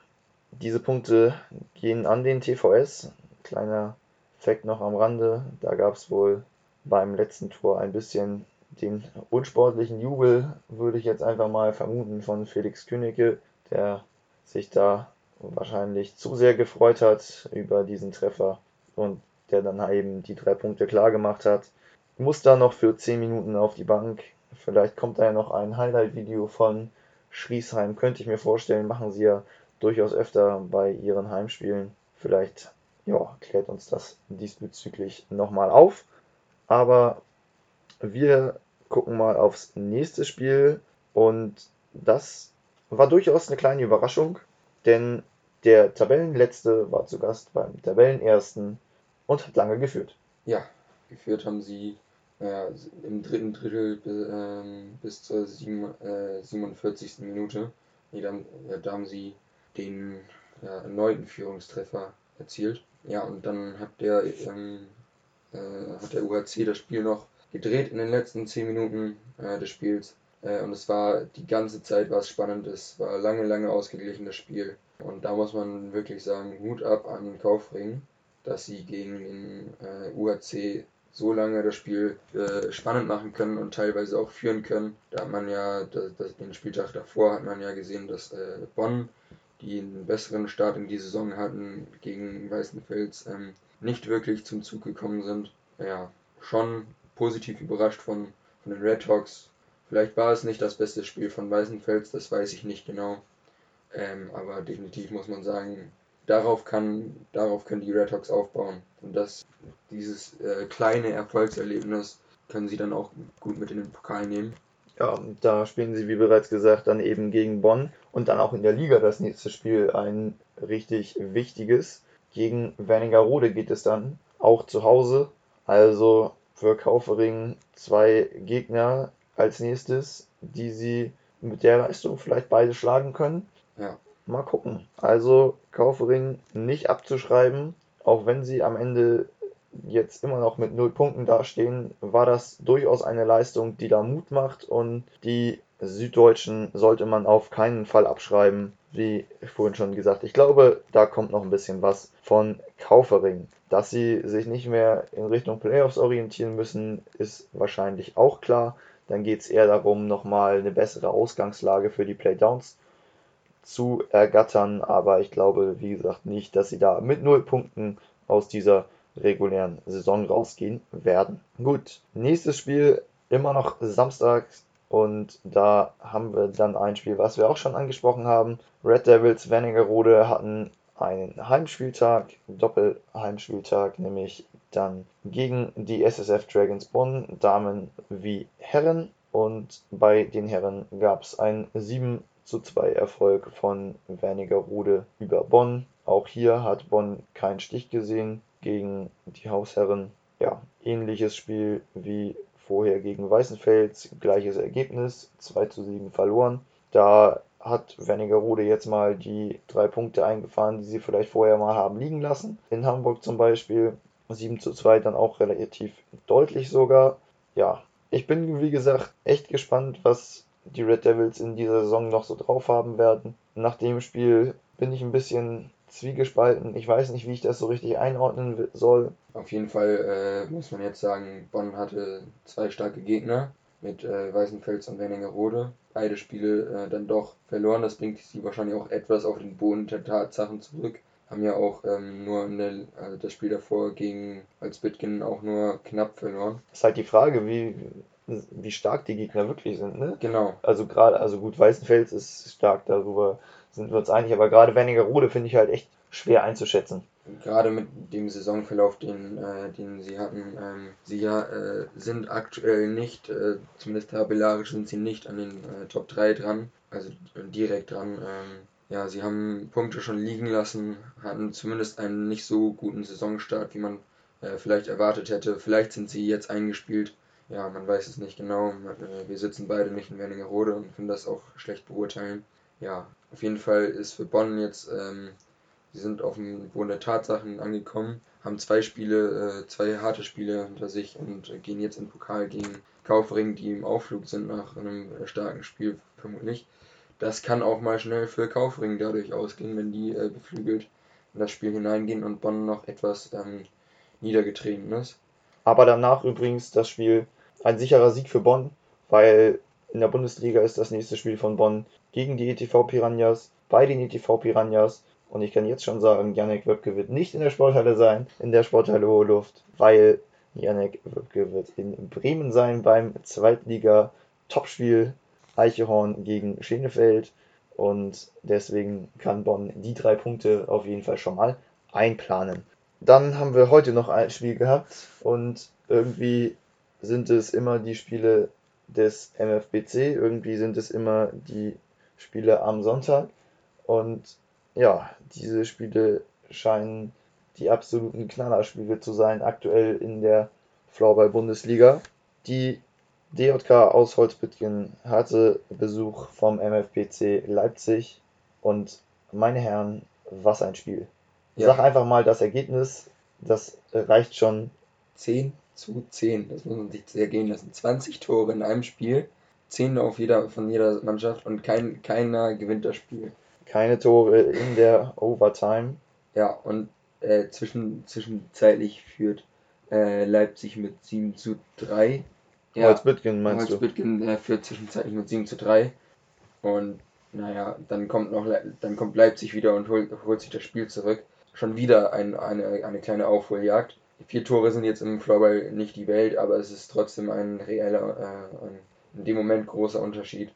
diese Punkte gehen an den TVS. Kleiner Fakt noch am Rande, da gab es wohl beim letzten Tor ein bisschen den unsportlichen Jubel, würde ich jetzt einfach mal vermuten, von Felix Königke, der sich da wahrscheinlich zu sehr gefreut hat über diesen Treffer und der dann eben die drei Punkte klar gemacht hat. Muss da noch für 10 Minuten auf die Bank. Vielleicht kommt da ja noch ein Highlight-Video von Schriesheim, könnte ich mir vorstellen, machen sie ja durchaus öfter bei ihren Heimspielen. Vielleicht ja, klärt uns das diesbezüglich nochmal auf. Aber wir gucken mal aufs nächste Spiel und das war durchaus eine kleine Überraschung, denn der Tabellenletzte war zu Gast beim Tabellenersten und hat lange geführt. Ja, geführt haben sie naja, im dritten Drittel äh, bis zur sieben, äh, 47. Minute. Nee, dann, ja, da haben sie den ja, erneuten Führungstreffer erzielt. Ja, und dann hat der, ähm, äh, hat der UHC das Spiel noch gedreht in den letzten 10 Minuten äh, des Spiels. Äh, und es war die ganze Zeit was Spannendes, war lange, lange ausgeglichen das Spiel. Und da muss man wirklich sagen, Hut ab an Kaufring, dass sie gegen den äh, UHC so lange das Spiel äh, spannend machen können und teilweise auch führen können. Da hat man ja, das, das, den Spieltag davor hat man ja gesehen, dass äh, Bonn die einen besseren Start in die Saison hatten, gegen Weißenfels ähm, nicht wirklich zum Zug gekommen sind. Ja, schon positiv überrascht von, von den Red Hawks. Vielleicht war es nicht das beste Spiel von Weißenfels, das weiß ich nicht genau. Ähm, aber definitiv muss man sagen, darauf, kann, darauf können die Red Hawks aufbauen. Und das, dieses äh, kleine Erfolgserlebnis können sie dann auch gut mit in den Pokal nehmen. Ja, da spielen sie, wie bereits gesagt, dann eben gegen Bonn und dann auch in der Liga das nächste Spiel ein richtig wichtiges. Gegen Wernigerode geht es dann auch zu Hause. Also für Kaufering zwei Gegner als nächstes, die sie mit der Leistung vielleicht beide schlagen können. Ja. Mal gucken. Also Kaufering nicht abzuschreiben, auch wenn sie am Ende jetzt immer noch mit null Punkten dastehen, war das durchaus eine Leistung, die da Mut macht und die Süddeutschen sollte man auf keinen Fall abschreiben, wie vorhin schon gesagt. Ich glaube, da kommt noch ein bisschen was von Kaufering. Dass sie sich nicht mehr in Richtung Playoffs orientieren müssen, ist wahrscheinlich auch klar. Dann geht es eher darum, nochmal eine bessere Ausgangslage für die Playdowns zu ergattern. Aber ich glaube, wie gesagt, nicht, dass sie da mit null Punkten aus dieser regulären Saison rausgehen werden. Gut, nächstes Spiel immer noch samstags und da haben wir dann ein Spiel, was wir auch schon angesprochen haben. Red Devils Wernigerode hatten einen Heimspieltag, Doppelheimspieltag, nämlich dann gegen die SSF Dragons Bonn, Damen wie Herren. Und bei den Herren gab es einen 7 zu 2 Erfolg von Wernigerode über Bonn. Auch hier hat Bonn keinen Stich gesehen gegen die Hausherren. Ja, ähnliches Spiel wie vorher gegen Weißenfels, gleiches Ergebnis, 2 zu 7 verloren. Da hat Wernigerode jetzt mal die drei Punkte eingefahren, die sie vielleicht vorher mal haben liegen lassen. In Hamburg zum Beispiel 7 zu 2 dann auch relativ deutlich sogar. Ja, ich bin wie gesagt echt gespannt, was die Red Devils in dieser Saison noch so drauf haben werden. Nach dem Spiel bin ich ein bisschen zwiegespalten. Ich weiß nicht, wie ich das so richtig einordnen soll. Auf jeden Fall äh, muss man jetzt sagen, Bonn hatte zwei starke Gegner mit äh, Weißenfels und Wernigerode. Beide Spiele äh, dann doch verloren. Das bringt sie wahrscheinlich auch etwas auf den Boden der Tatsachen zurück. Haben ja auch ähm, nur der, also das Spiel davor gegen Alsbitgen auch nur knapp verloren. Ist halt die Frage, wie, wie stark die Gegner wirklich sind, ne? Genau. Also gerade, also gut, Weißenfels ist stark, darüber sind wir uns einig, aber gerade Wernigerode finde ich halt echt schwer einzuschätzen. Gerade mit dem Saisonverlauf, den, äh, den sie hatten, ähm, sie ja, äh, sind aktuell nicht, äh, zumindest tabellarisch sind sie nicht an den äh, Top 3 dran, also direkt dran. Ähm, ja, sie haben Punkte schon liegen lassen, hatten zumindest einen nicht so guten Saisonstart, wie man äh, vielleicht erwartet hätte. Vielleicht sind sie jetzt eingespielt. Ja, man weiß es nicht genau. Äh, wir sitzen beide nicht in Wernigerode und können das auch schlecht beurteilen. Ja, auf jeden Fall ist für Bonn jetzt ähm, Sie sind auf dem Boden der Tatsachen angekommen, haben zwei Spiele, äh, zwei harte Spiele hinter sich und äh, gehen jetzt im Pokal gegen Kaufring, die im Aufflug sind nach einem starken Spiel vermutlich. Das kann auch mal schnell für Kaufring dadurch ausgehen, wenn die äh, beflügelt in das Spiel hineingehen und Bonn noch etwas ähm, niedergetreten ist. Aber danach übrigens das Spiel ein sicherer Sieg für Bonn, weil in der Bundesliga ist das nächste Spiel von Bonn gegen die ETV Piranhas, bei den ETV Piranhas und ich kann jetzt schon sagen, Janek Wöbke wird nicht in der Sporthalle sein, in der Sporthalle Hohe Luft, weil Janek Wöbke wird in Bremen sein beim Zweitliga-Topspiel Eichehorn gegen Schenefeld. Und deswegen kann Bonn die drei Punkte auf jeden Fall schon mal einplanen. Dann haben wir heute noch ein Spiel gehabt und irgendwie sind es immer die Spiele des MFBC, irgendwie sind es immer die Spiele am Sonntag. Und ja, diese Spiele scheinen die absoluten Knallerspiele zu sein, aktuell in der Floorball-Bundesliga. Die DJK aus Holzbüttgen hatte Besuch vom MFPC Leipzig und meine Herren, was ein Spiel. Ja. Sag einfach mal das Ergebnis, das reicht schon. 10 zu 10, das muss man sich sehr gehen lassen. 20 Tore in einem Spiel, 10 auf jeder, von jeder Mannschaft und kein, keiner gewinnt das Spiel keine Tore in der Overtime. Ja, und äh, zwischen, zwischenzeitlich führt äh, Leipzig mit 7 zu 3. Ja, Holzbüttgen meinst Holzbüttgen, du? Holzbüttgen äh, führt zwischenzeitlich mit 7 zu 3. Und naja, dann kommt noch dann kommt Leipzig wieder und holt, holt sich das Spiel zurück. Schon wieder ein, eine, eine kleine Aufholjagd. Vier Tore sind jetzt im Floorball nicht die Welt, aber es ist trotzdem ein reeller, äh, ein in dem Moment großer Unterschied.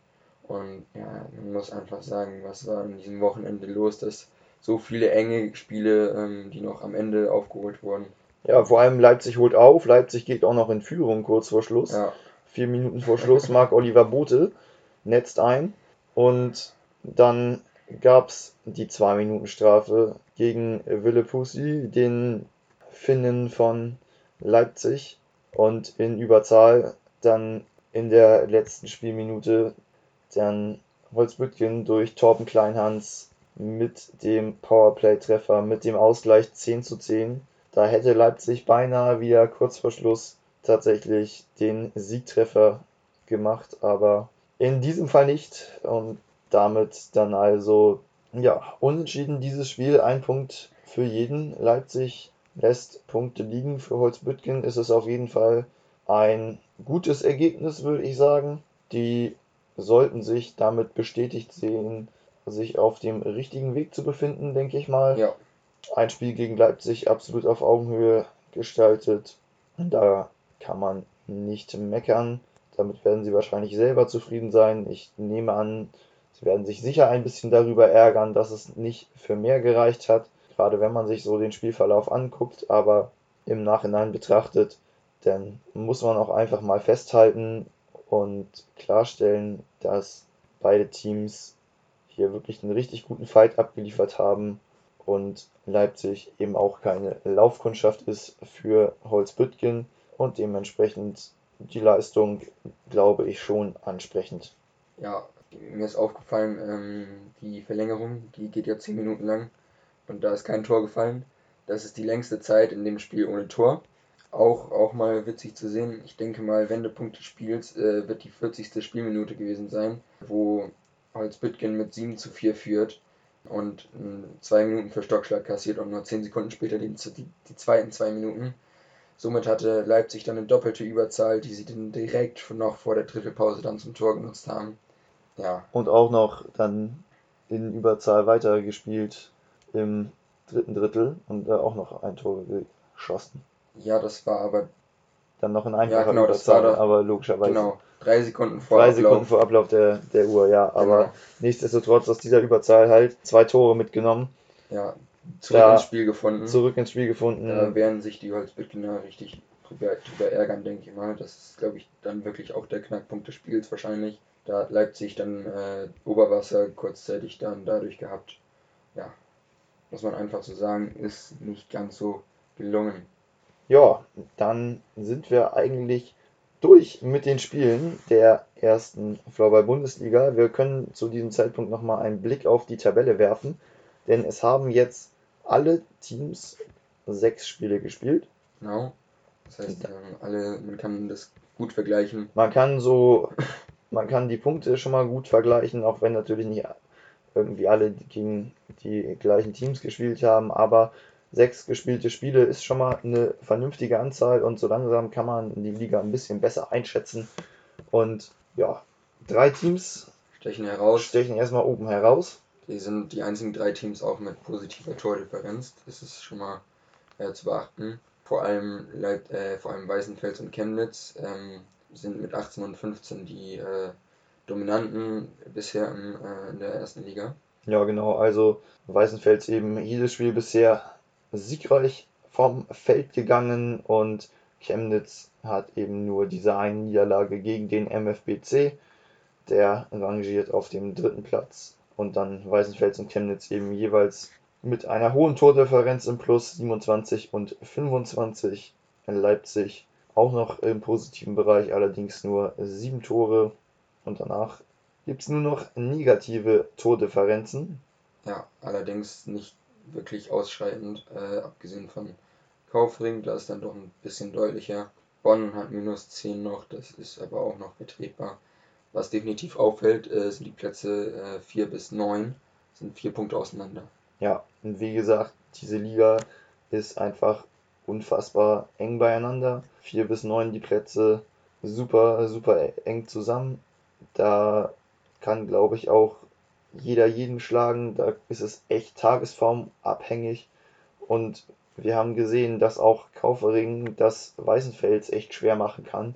Und ja, man muss einfach sagen, was war an diesem Wochenende los, dass so viele enge Spiele, ähm, die noch am Ende aufgeholt wurden. Ja, vor allem Leipzig holt auf. Leipzig geht auch noch in Führung kurz vor Schluss. Ja. Vier Minuten vor Schluss. Marc Oliver Bote netzt ein. Und dann gab es die 2-Minuten-Strafe gegen Wille Pussy, den Finnen von Leipzig. Und in Überzahl dann in der letzten Spielminute dann Holzbüttgen durch Torben Kleinhans mit dem Powerplay-Treffer, mit dem Ausgleich 10 zu 10. Da hätte Leipzig beinahe wieder kurz vor Schluss tatsächlich den Siegtreffer gemacht, aber In diesem Fall nicht und damit dann also ja, unentschieden dieses Spiel, ein Punkt für jeden. Leipzig lässt Punkte liegen. Für Holzbüttgen ist es auf jeden Fall ein gutes Ergebnis, würde ich sagen. Die sollten sich damit bestätigt sehen, sich auf dem richtigen Weg zu befinden, denke ich mal. Ja. Ein Spiel gegen Leipzig absolut auf Augenhöhe gestaltet. Da kann man nicht meckern. Damit werden sie wahrscheinlich selber zufrieden sein. Ich nehme an, sie werden sich sicher ein bisschen darüber ärgern, dass es nicht für mehr gereicht hat. Gerade wenn man sich so den Spielverlauf anguckt, aber im Nachhinein betrachtet, dann muss man auch einfach mal festhalten und klarstellen, dass beide Teams hier wirklich einen richtig guten Fight abgeliefert haben und Leipzig eben auch keine Laufkundschaft ist für Holzbüttgen und dementsprechend die Leistung, glaube ich, schon ansprechend. Ja, mir ist aufgefallen, ähm, die Verlängerung, die geht ja 10 Minuten lang und da ist kein Tor gefallen. Das ist die längste Zeit in dem Spiel ohne Tor. Auch, auch mal witzig zu sehen. Ich denke mal, Wendepunkt des Spiels äh, wird die 40. Spielminute gewesen sein, wo Holzbüttgen mit 7 zu 4 führt und äh, zwei Minuten für Stockschlag kassiert und nur 10 Sekunden später die, die, die zweiten zwei Minuten. Somit hatte Leipzig dann eine doppelte Überzahl, die sie dann direkt noch vor der Drittelpause dann zum Tor genutzt haben. Ja. Und auch noch dann in Überzahl weitergespielt im dritten Drittel und äh, auch noch ein Tor geschossen. Ja, das war aber. Dann noch in einfacher ja, genau, Überzahl, das war aber logischerweise. Genau, drei Sekunden vor Drei Ablauf. Sekunden vor Ablauf der, der Uhr, ja. Aber Genau. nichtsdestotrotz aus dieser Überzahl halt zwei Tore mitgenommen, Ja, zurück Da- ins Spiel gefunden. zurück ins Spiel gefunden. Da werden sich die Holzbüttgener richtig drüber, drüber ärgern, denke ich mal. Das ist, glaube ich, dann wirklich auch der Knackpunkt des Spiels wahrscheinlich. Da hat Leipzig dann äh, Oberwasser kurzzeitig dann dadurch gehabt. Ja, muss man einfach so sagen, ist nicht ganz so gelungen. Ja, dann sind wir eigentlich durch mit den Spielen der ersten Floorball-Bundesliga. Wir können zu diesem Zeitpunkt nochmal einen Blick auf die Tabelle werfen, denn es haben jetzt alle Teams sechs Spiele gespielt. Genau. Das heißt, alle, man kann das gut vergleichen. Man kann so, man kann die Punkte schon mal gut vergleichen, auch wenn natürlich nicht irgendwie alle gegen die gleichen Teams gespielt haben, aber sechs gespielte Spiele ist schon mal eine vernünftige Anzahl und so langsam kann man die Liga ein bisschen besser einschätzen. Und ja, drei Teams Stechen heraus. stechen erstmal oben heraus. Die sind die einzigen drei Teams auch mit positiver Tordifferenz. Das ist schon mal äh, zu beachten. Vor allem, Leit äh, vor allem Weißenfels und Chemnitz ähm, sind mit 18 und 15 die äh, Dominanten bisher im, äh, in der ersten Liga. Ja, genau, also Weißenfels eben jedes Spiel bisher siegreich vom Feld gegangen und Chemnitz hat eben nur diese eine Niederlage gegen den MFBC. Der rangiert auf dem dritten Platz und dann Weißenfels und Chemnitz eben jeweils mit einer hohen Tordifferenz im Plus 27 und 25. Leipzig auch noch im positiven Bereich, allerdings nur sieben Tore und danach gibt es nur noch negative Tordifferenzen. Ja, allerdings nicht wirklich ausschreitend, äh, abgesehen von Kaufring, da ist dann doch ein bisschen deutlicher. Bonn hat minus 10 noch, das ist aber auch noch vertretbar. Was definitiv auffällt, äh, sind die Plätze äh, 4 bis 9, sind vier Punkte auseinander. Ja, und wie gesagt, diese Liga ist einfach unfassbar eng beieinander. 4 bis 9 die Plätze super, super eng zusammen. Da kann, glaube ich, auch jeder jeden schlagen. Da ist es echt tagesformabhängig. Und wir haben gesehen, dass auch Kaufering das Weißenfels echt schwer machen kann.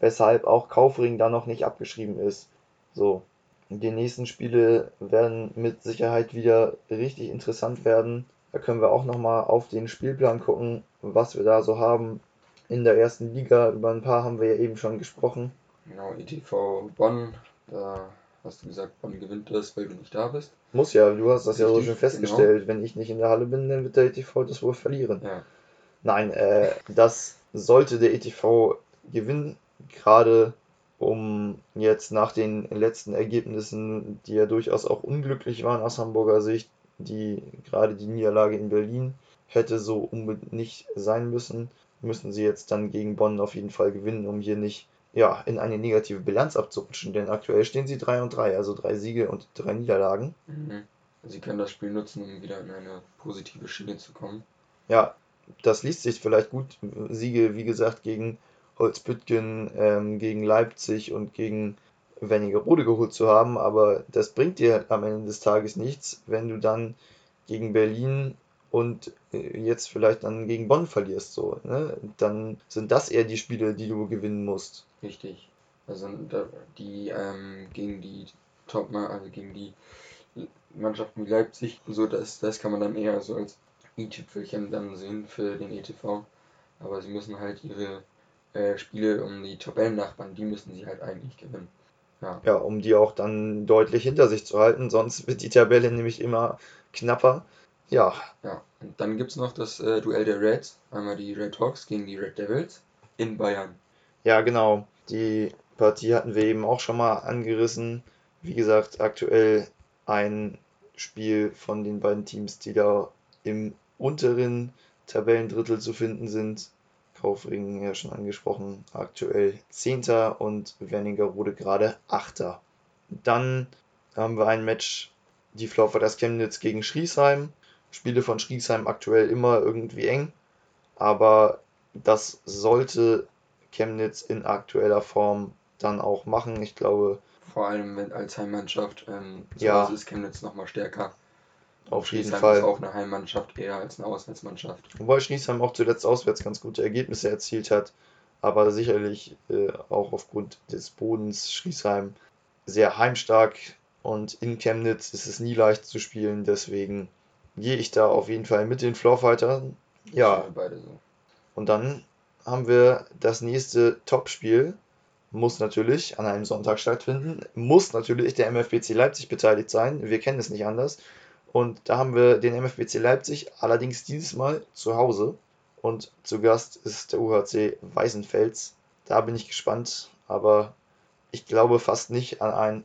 Weshalb auch Kaufering da noch nicht abgeschrieben ist. So, die nächsten Spiele werden mit Sicherheit wieder richtig interessant werden. Da können wir auch nochmal auf den Spielplan gucken, was wir da so haben in der ersten Liga. Über ein paar haben wir ja eben schon gesprochen. Genau, ETV Bonn, da hast du gesagt, Bonn gewinnt das, weil du nicht da bist. Muss ja, du hast das ja so Richtig, schön festgestellt. Wenn ich nicht in der Halle bin, dann wird der ETV das wohl verlieren. Ja, Nein, äh, das sollte der ETV gewinnen, gerade um jetzt nach den letzten Ergebnissen, die ja durchaus auch unglücklich waren aus Hamburger Sicht, die gerade die Niederlage in Berlin hätte so unbedingt nicht sein müssen, müssen sie jetzt dann gegen Bonn auf jeden Fall gewinnen, um hier nicht ja, in eine negative Bilanz abzurutschen, denn aktuell stehen sie 3 und 3, also drei Siege und drei Niederlagen. Mhm. Sie können das Spiel nutzen, um wieder in eine positive Schiene zu kommen. Ja, das liest sich vielleicht gut. Siege, wie gesagt, gegen Holzbüttgen, ähm, gegen Leipzig und gegen Wernigerode geholt zu haben, aber das bringt dir am Ende des Tages nichts, wenn du dann gegen Berlin und jetzt vielleicht dann gegen Bonn verlierst, so, ne? Dann sind das eher die Spiele, die du gewinnen musst. Richtig. Also die ähm, gegen die Top, also gegen die Mannschaften wie Leipzig, so das, das kann man dann eher so als i-Tüpfelchen dann sehen für den ETV. Aber sie müssen halt ihre äh, Spiele um die Tabellennachbarn, die müssen sie halt eigentlich gewinnen. Ja. ja, um die auch dann deutlich hinter sich zu halten, sonst wird die Tabelle nämlich immer knapper. Ja. Ja, und dann gibt es noch das äh, Duell der Reds. Einmal die Red Hawks gegen die Red Devils in Bayern. Ja, genau. Die Partie hatten wir eben auch schon mal angerissen. Wie gesagt, aktuell ein Spiel von den beiden Teams, die da im unteren Tabellendrittel zu finden sind. Kaufringen ja schon angesprochen, aktuell 10. und Wernigerode gerade 8. Dann haben wir ein Match, die Flauvertas Chemnitz gegen Schriesheim. Spiele von Schriesheim aktuell immer irgendwie eng, aber das sollte Chemnitz in aktueller Form dann auch machen. Ich glaube. Vor allem als Heimmannschaft. Ähm, ja. ist Chemnitz nochmal stärker. Auf jeden Fall. ist auch eine Heimmannschaft eher als eine Auswärtsmannschaft. Wobei Schniesheim auch zuletzt auswärts ganz gute Ergebnisse erzielt hat, aber sicherlich äh, auch aufgrund des Bodens Schriesheim sehr heimstark und in Chemnitz ist es nie leicht zu spielen, deswegen gehe ich da auf jeden Fall mit den Floorfightern. Ja. Beide so. Und dann haben wir das nächste Topspiel. Muss natürlich an einem Sonntag stattfinden. Muss natürlich der MFBC Leipzig beteiligt sein. Wir kennen es nicht anders. Und da haben wir den MFBC Leipzig, allerdings dieses Mal zu Hause. Und zu Gast ist der UHC Weißenfels. Da bin ich gespannt, aber ich glaube fast nicht an ein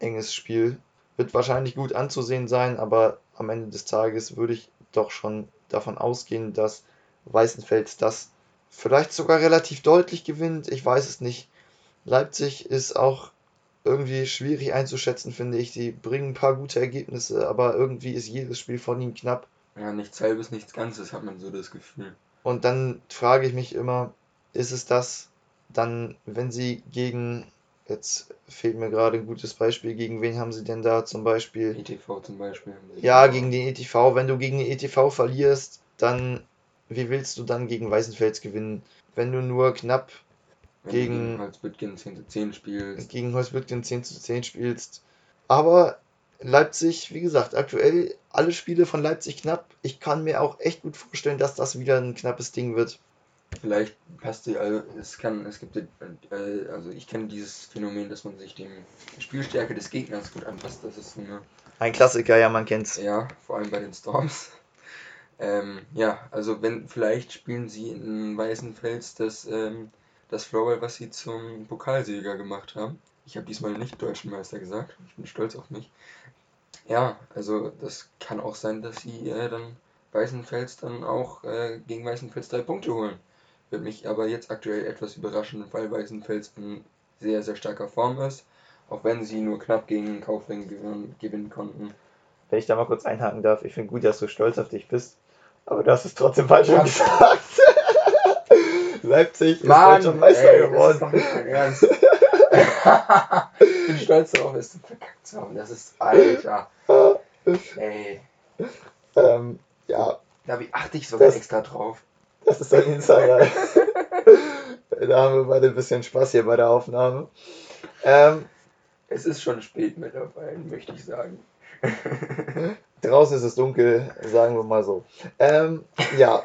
enges Spiel. Wird wahrscheinlich gut anzusehen sein, aber am Ende des Tages würde ich doch schon davon ausgehen, dass Weißenfels das vielleicht sogar relativ deutlich gewinnt. Ich weiß es nicht. Leipzig ist auch irgendwie schwierig einzuschätzen, finde ich. Die bringen ein paar gute Ergebnisse, aber irgendwie ist jedes Spiel von ihnen knapp. Ja, nichts halbes, nichts Ganzes, hat man so das Gefühl. Und dann frage ich mich immer, ist es das dann, wenn sie gegen, jetzt fehlt mir gerade ein gutes Beispiel, gegen wen haben sie denn da zum Beispiel? ETV zum Beispiel. Ja, gegen den ETV. Wenn du gegen den ETV verlierst, dann, wie willst du dann gegen Weißenfels gewinnen? Wenn du nur knapp wenn gegen, gegen Holzbüttgen 10 zu 10 spielst. Gegen Holzbüttgen 10 zu 10 spielst. Aber Leipzig, wie gesagt, aktuell alle Spiele von Leipzig knapp. Ich kann mir auch echt gut vorstellen, dass das wieder ein knappes Ding wird. Vielleicht passt die, also es kann, es gibt, äh, also ich kenne dieses Phänomen, dass man sich dem Spielstärke des Gegners gut anpasst. Das ist eine, ein Klassiker, ja, man kennt's. Ja, vor allem bei den Storms. Ähm, ja, also wenn vielleicht spielen sie in Weißenfels das ähm, das Floorball, was sie zum Pokalsieger gemacht haben. Ich habe diesmal nicht Deutschen Meister gesagt. Ich bin stolz auf mich. Ja, also das kann auch sein, dass sie äh, dann Weißenfels dann auch äh, gegen Weißenfels drei Punkte holen. Würde mich aber jetzt aktuell etwas überraschen, weil Weißenfels in sehr, sehr starker Form ist. Auch wenn sie nur knapp gegen Kaufring gewinnen, konnten. Wenn ich da mal kurz einhaken darf, ich finde gut, dass du stolz auf dich bist. Aber du hast es trotzdem falsch gesagt. Leipzig Mann, ist deutscher Meister ey, geworden. Das ist ich bin stolz darauf, es verkackt zu haben. Das ist Alter. Ey. Ähm, ja. Da achte ich sogar das, extra drauf. Das ist ein Insider. da haben wir beide ein bisschen Spaß hier bei der Aufnahme. Ähm, es ist schon spät mittlerweile, möchte ich sagen. Draußen ist es dunkel, sagen wir mal so. Ähm, ja.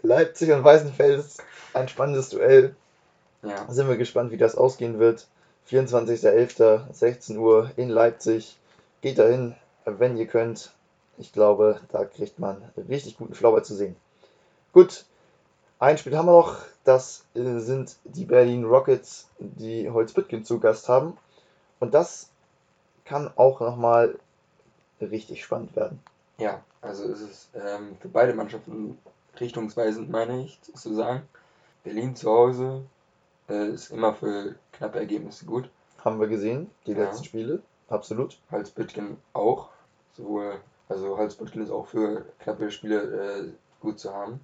Leipzig und Weißenfels, ein spannendes Duell. Ja. Sind wir gespannt, wie das ausgehen wird. 24.11., 16 Uhr in Leipzig. Geht dahin, wenn ihr könnt. Ich glaube, da kriegt man richtig guten Flauber zu sehen. Gut, ein Spiel haben wir noch. Das äh, sind die Berlin Rockets, die Holzbüttgen zu Gast haben. Und das kann auch nochmal richtig spannend werden. Ja, also es ist ähm, für beide Mannschaften richtungsweisend, meine ich zu sagen. Berlin zu Hause äh, ist immer für knappe Ergebnisse gut. Haben wir gesehen, die Ja. letzten Spiele. Absolut. Holzbüttgen auch. Sowohl, also Holzbüttgen ist auch für knappe Spiele äh, gut zu haben.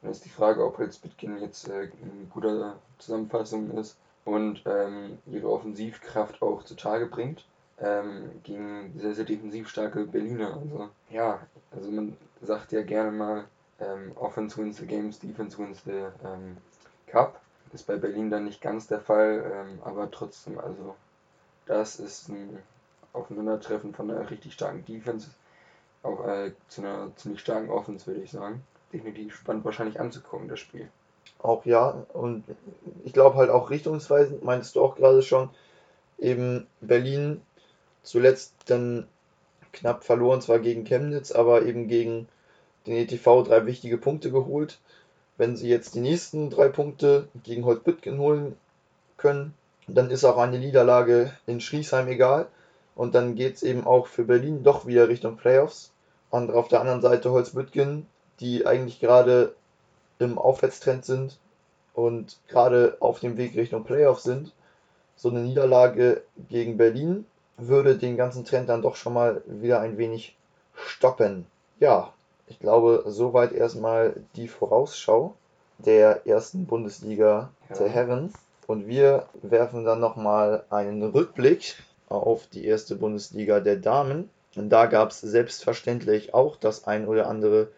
Dann ist die Frage, ob Holzbüttgen jetzt äh, eine gute Zusammenfassung ist und ähm, ihre Offensivkraft auch zutage bringt. Ähm, gegen sehr, sehr defensiv starke Berliner. Also ja, also man sagt ja gerne mal, ähm, Offense wins the games, Defense wins the ähm, Cup. Ist bei Berlin dann nicht ganz der Fall, ähm, aber trotzdem, also das ist ein Aufeinandertreffen von einer richtig starken Defense auch äh, zu einer ziemlich starken Offense, würde ich sagen. Definitiv spannend wahrscheinlich anzugucken, das Spiel. Auch ja. Und ich glaube halt auch richtungsweisend, meinst du auch gerade schon, eben Berlin zuletzt dann knapp verloren, zwar gegen Chemnitz, aber eben gegen den ETV drei wichtige Punkte geholt. Wenn sie jetzt die nächsten drei Punkte gegen Holzbüttgen holen können, dann ist auch eine Niederlage in Schriesheim egal. Und dann geht es eben auch für Berlin doch wieder Richtung Playoffs. Und auf der anderen Seite Holzbüttgen, die eigentlich gerade im Aufwärtstrend sind und gerade auf dem Weg Richtung Playoffs sind. So eine Niederlage gegen Berlin würde den ganzen Trend dann doch schon mal wieder ein wenig stoppen. Ja, ich glaube, soweit erstmal die Vorausschau der ersten Bundesliga Ja. der Herren. Und wir werfen dann nochmal einen Rückblick auf die erste Bundesliga der Damen. Und da gab es selbstverständlich auch das ein oder andere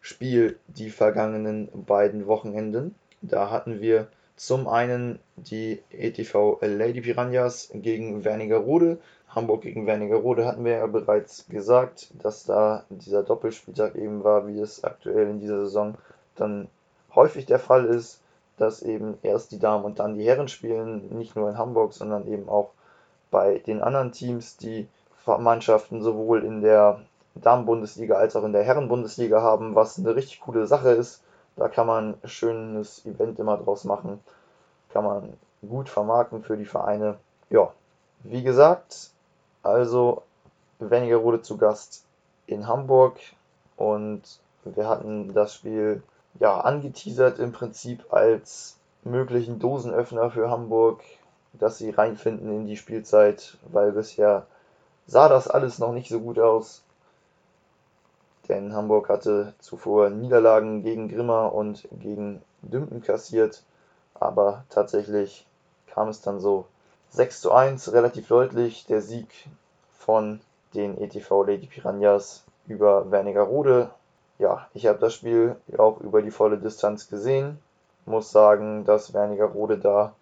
Spiel die vergangenen beiden Wochenenden. Da hatten wir zum einen die ETV Lady Piranhas gegen Wernigerode. Hamburg gegen Wernigerode hatten wir ja bereits gesagt, dass da dieser Doppelspieltag eben war, wie es aktuell in dieser Saison dann häufig der Fall ist, dass eben erst die Damen und dann die Herren spielen, nicht nur in Hamburg, sondern eben auch bei den anderen Teams, die Mannschaften sowohl in der Damen-Bundesliga als auch in der Herren-Bundesliga haben, was eine richtig coole Sache ist. Da kann man ein schönes Event immer draus machen, kann man gut vermarkten für die Vereine. Ja, wie gesagt, also Wernigerode zu Gast in Hamburg und wir hatten das Spiel ja angeteasert im Prinzip als möglichen Dosenöffner für Hamburg, dass sie reinfinden in die Spielzeit, weil bisher sah das alles noch nicht so gut aus. Denn Hamburg hatte zuvor Niederlagen gegen Grimma und gegen Dümpen kassiert, aber tatsächlich kam es dann so 6 zu 1, relativ deutlich, der Sieg von den ETV Lady Piranhas über Wernigerode. Ja, ich habe das Spiel auch über die volle Distanz gesehen. Muss sagen, dass Wernigerode da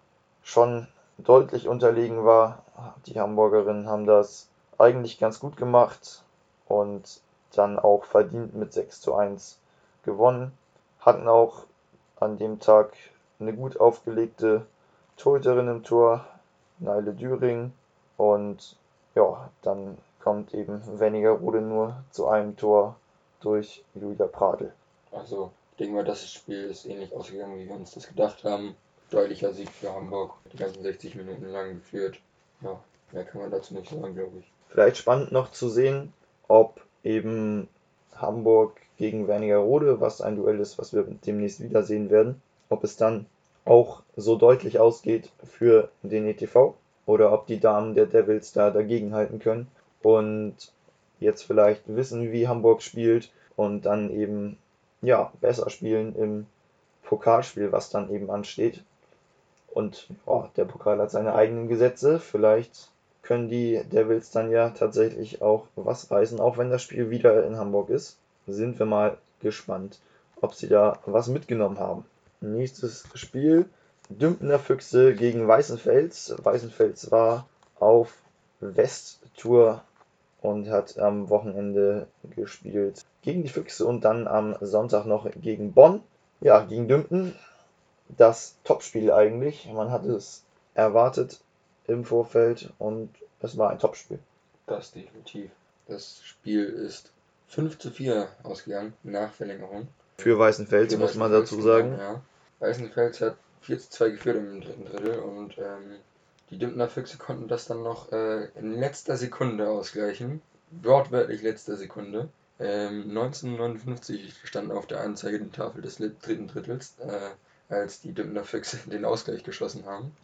schon deutlich unterlegen war. Die Hamburgerinnen haben das eigentlich ganz gut gemacht und dann auch verdient mit 6 zu 1 gewonnen. Hatten auch an dem Tag eine gut aufgelegte Torhüterin im Tor, Neile Düring. Und ja, dann kommt eben Wernigerode nur zu einem Tor durch Julia Pradel. Also, ich denke mal, das Spiel ist ähnlich ausgegangen, wie wir uns das gedacht haben. Deutlicher Sieg für Hamburg, die ganzen 60 Minuten lang geführt. Ja, mehr kann man dazu nicht sagen, glaube ich. Vielleicht spannend noch zu sehen, ob eben Hamburg gegen Wernigerode, was ein Duell ist, was wir demnächst wiedersehen werden, ob es dann auch so deutlich ausgeht für den ETV oder ob die Damen der Devils da dagegenhalten können und jetzt vielleicht wissen, wie Hamburg spielt und dann eben ja besser spielen im Pokalspiel, was dann eben ansteht. Und ja, der Pokal hat seine eigenen Gesetze. Vielleicht können die Devils dann ja tatsächlich auch was reißen, auch wenn das Spiel wieder in Hamburg ist. Sind wir mal gespannt, ob sie da was mitgenommen haben. Nächstes Spiel: Dümpener Füchse gegen Weißenfels. Weißenfels war auf Westtour und hat am Wochenende gespielt gegen die Füchse und dann am Sonntag noch gegen Bonn. Ja, gegen Dümpen. Das Topspiel eigentlich. Man hat es erwartet im Vorfeld und es war ein Topspiel. Das definitiv. Das Spiel ist 5 zu 4 ausgegangen nach Verlängerung. Für Weißenfels Für muss man dazu sagen. Ja. Weißenfels hat 4 zu 2 geführt im dritten Drittel und ähm, die Dümpener Füchse konnten das dann noch äh, in letzter Sekunde ausgleichen. Wortwörtlich letzter Sekunde. Ähm, 1959 stand auf der Anzeigetafel des dritten Drittels, äh, als die Dümner Füchse den Ausgleich geschossen haben.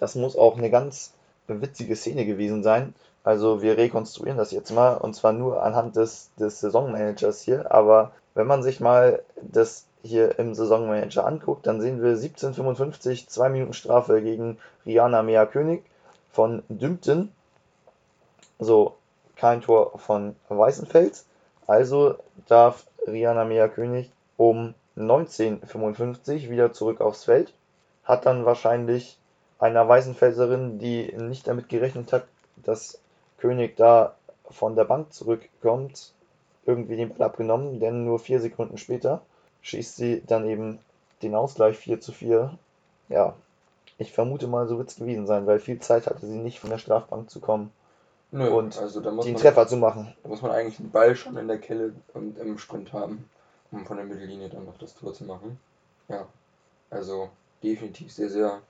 Das muss auch eine ganz witzige Szene gewesen sein. Also wir rekonstruieren das jetzt mal und zwar nur anhand des, des Saisonmanagers hier. Aber wenn man sich mal das hier im Saisonmanager anguckt, dann sehen wir 1755, 2 Minuten Strafe gegen Rihanna Mea König von Dümpten. So, kein Tor von Weißenfels. Also darf Rihanna Mea König um 1955 wieder zurück aufs Feld. Hat dann wahrscheinlich einer Weißenfelserin, die nicht damit gerechnet hat, dass König da von der Bank zurückkommt, irgendwie den Ball abgenommen, denn nur vier Sekunden später schießt sie dann eben den Ausgleich 4 zu 4. Ja, ich vermute mal, so wird es gewesen sein, weil viel Zeit hatte sie nicht von der Strafbank zu kommen Nö, und also da muss den man, Treffer zu machen. Da muss man eigentlich einen Ball schon in der Kelle und im Sprint haben, um von der Mittellinie dann noch das Tor zu machen. Ja, also definitiv sehr, sehr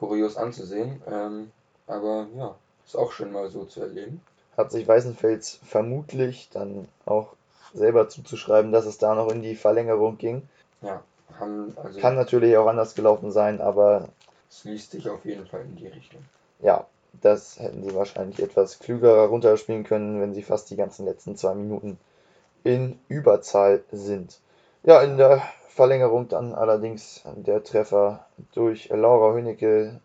kurios anzusehen. Ähm, aber ja, ist auch schön mal so zu erleben. Hat sich Weißenfels vermutlich dann auch selber zuzuschreiben, dass es da noch in die Verlängerung ging. Ja, haben, also Kann natürlich auch anders gelaufen sein, aber es liest sich auf jeden Fall in die Richtung. ja, das hätten sie wahrscheinlich etwas klüger runterspielen können, wenn sie fast die ganzen letzten zwei Minuten in Überzahl sind. Ja, in der Verlängerung dann allerdings der Treffer durch Laura Hönicke,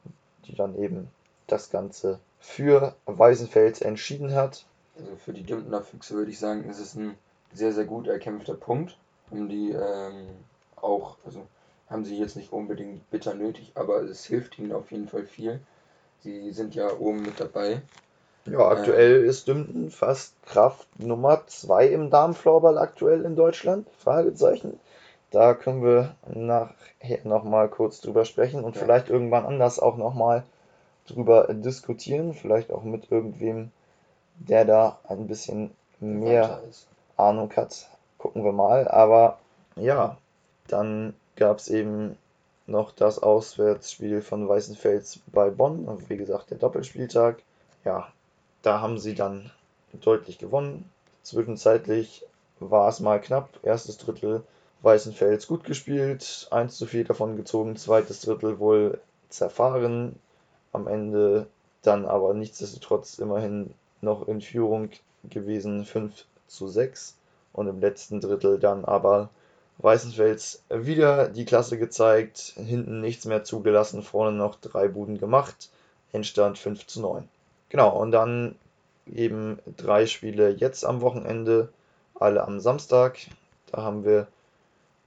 die dann eben das Ganze für Weißenfels entschieden hat. Also für die Dümpner Füchse würde ich sagen, ist es ein sehr, sehr gut erkämpfter Punkt. Haben die ähm, auch, also haben sie jetzt nicht unbedingt bitter nötig, aber es hilft ihnen auf jeden Fall viel. Sie sind ja oben mit dabei. Ja, aktuell ist Dümpen fast Kraft Nummer 2 im Damenfloorball aktuell in Deutschland? Fragezeichen. Da können wir nachher nochmal kurz drüber sprechen und Ja. vielleicht irgendwann anders auch nochmal drüber diskutieren. Vielleicht auch mit irgendwem, der da ein bisschen mehr. Ahnung hat. Gucken wir mal. Aber ja, dann gab es eben noch das Auswärtsspiel von Weißenfels bei Bonn. Und wie gesagt, der Doppelspieltag. Ja, da haben sie dann deutlich gewonnen. Zwischenzeitlich war es mal knapp. Erstes Drittel Weißenfels gut gespielt, 1 zu 4 davon gezogen. Zweites Drittel wohl zerfahren. Am Ende dann aber nichtsdestotrotz immerhin noch in Führung gewesen, 5 zu 6. Und im letzten Drittel dann aber Weißenfels wieder die Klasse gezeigt, hinten nichts mehr zugelassen, vorne noch drei Buden gemacht, Endstand 5 zu 9. Genau, und dann eben drei Spiele jetzt am Wochenende, alle am Samstag. Da haben wir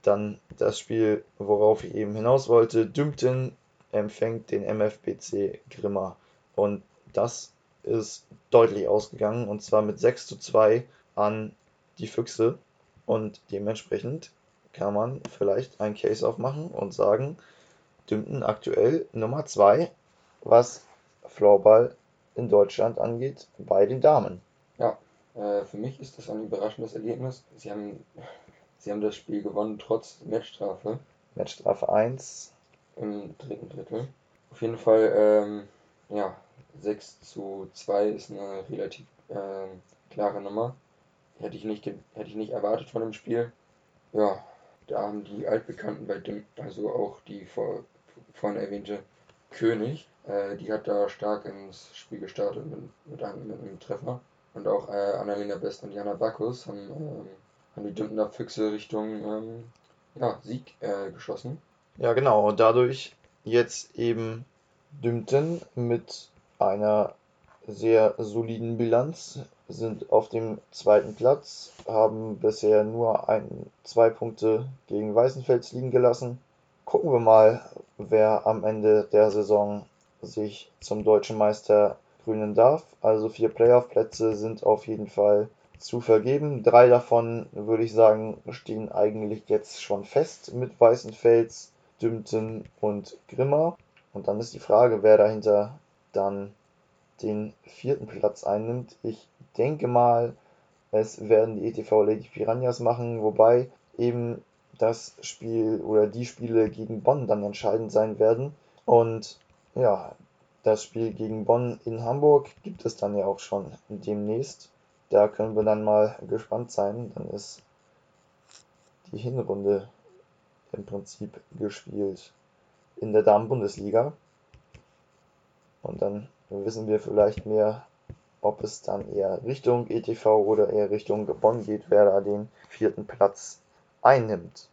dann das Spiel, worauf ich eben hinaus wollte. Dümpten empfängt den MFBC Grimma. Und das ist deutlich ausgegangen, und zwar mit 6 zu 2 an die Füchse. Und dementsprechend kann man vielleicht einen Case aufmachen und sagen, Dümpten aktuell Nummer 2, was Floorball in Deutschland angeht, bei den Damen. Äh, für mich ist das ein überraschendes Ergebnis. Sie haben, sie haben das Spiel gewonnen trotz Matchstrafe Matchstrafe 1. im dritten Drittel. Auf jeden Fall, ähm, ja, 6 zu 2 ist eine relativ ähm, klare Nummer. Hätte ich, nicht hätte ich nicht erwartet von dem Spiel. Ja, da haben die Altbekannten bei dem, also auch die vor, vorhin erwähnte König, äh, die hat da stark ins Spiel gestartet mit, mit, einem, mit einem Treffer. Und auch äh, Annalena Best und Jana Bacchus haben, ähm, haben die Dümpner Füchse Richtung ähm, ja, Sieg äh, geschossen. Ja, genau. Und dadurch jetzt eben Dümpten mit einer sehr soliden Bilanz sind auf dem zweiten Platz, haben bisher nur ein, zwei Punkte gegen Weißenfels liegen gelassen. Gucken wir mal, wer am Ende der Saison sich zum deutschen Meister krönen darf. Also vier Playoff-Plätze sind auf jeden Fall zu vergeben. Drei davon, würde ich sagen, stehen eigentlich jetzt schon fest mit Weißenfels, Dümpten und Grimma. Und dann ist die Frage, wer dahinter dann den vierten Platz einnimmt. Ich denke mal, es werden die ETV Lady Piranhas machen, wobei eben das Spiel oder die Spiele gegen Bonn dann entscheidend sein werden. Und ja, das Spiel gegen Bonn in Hamburg gibt es dann ja auch schon demnächst. Da können wir dann mal gespannt sein. Dann ist die Hinrunde im Prinzip gespielt. in der Damen-Bundesliga. Und dann wissen wir vielleicht mehr, ob es dann eher Richtung ETV oder eher Richtung Bonn geht, wer da den vierten Platz einnimmt.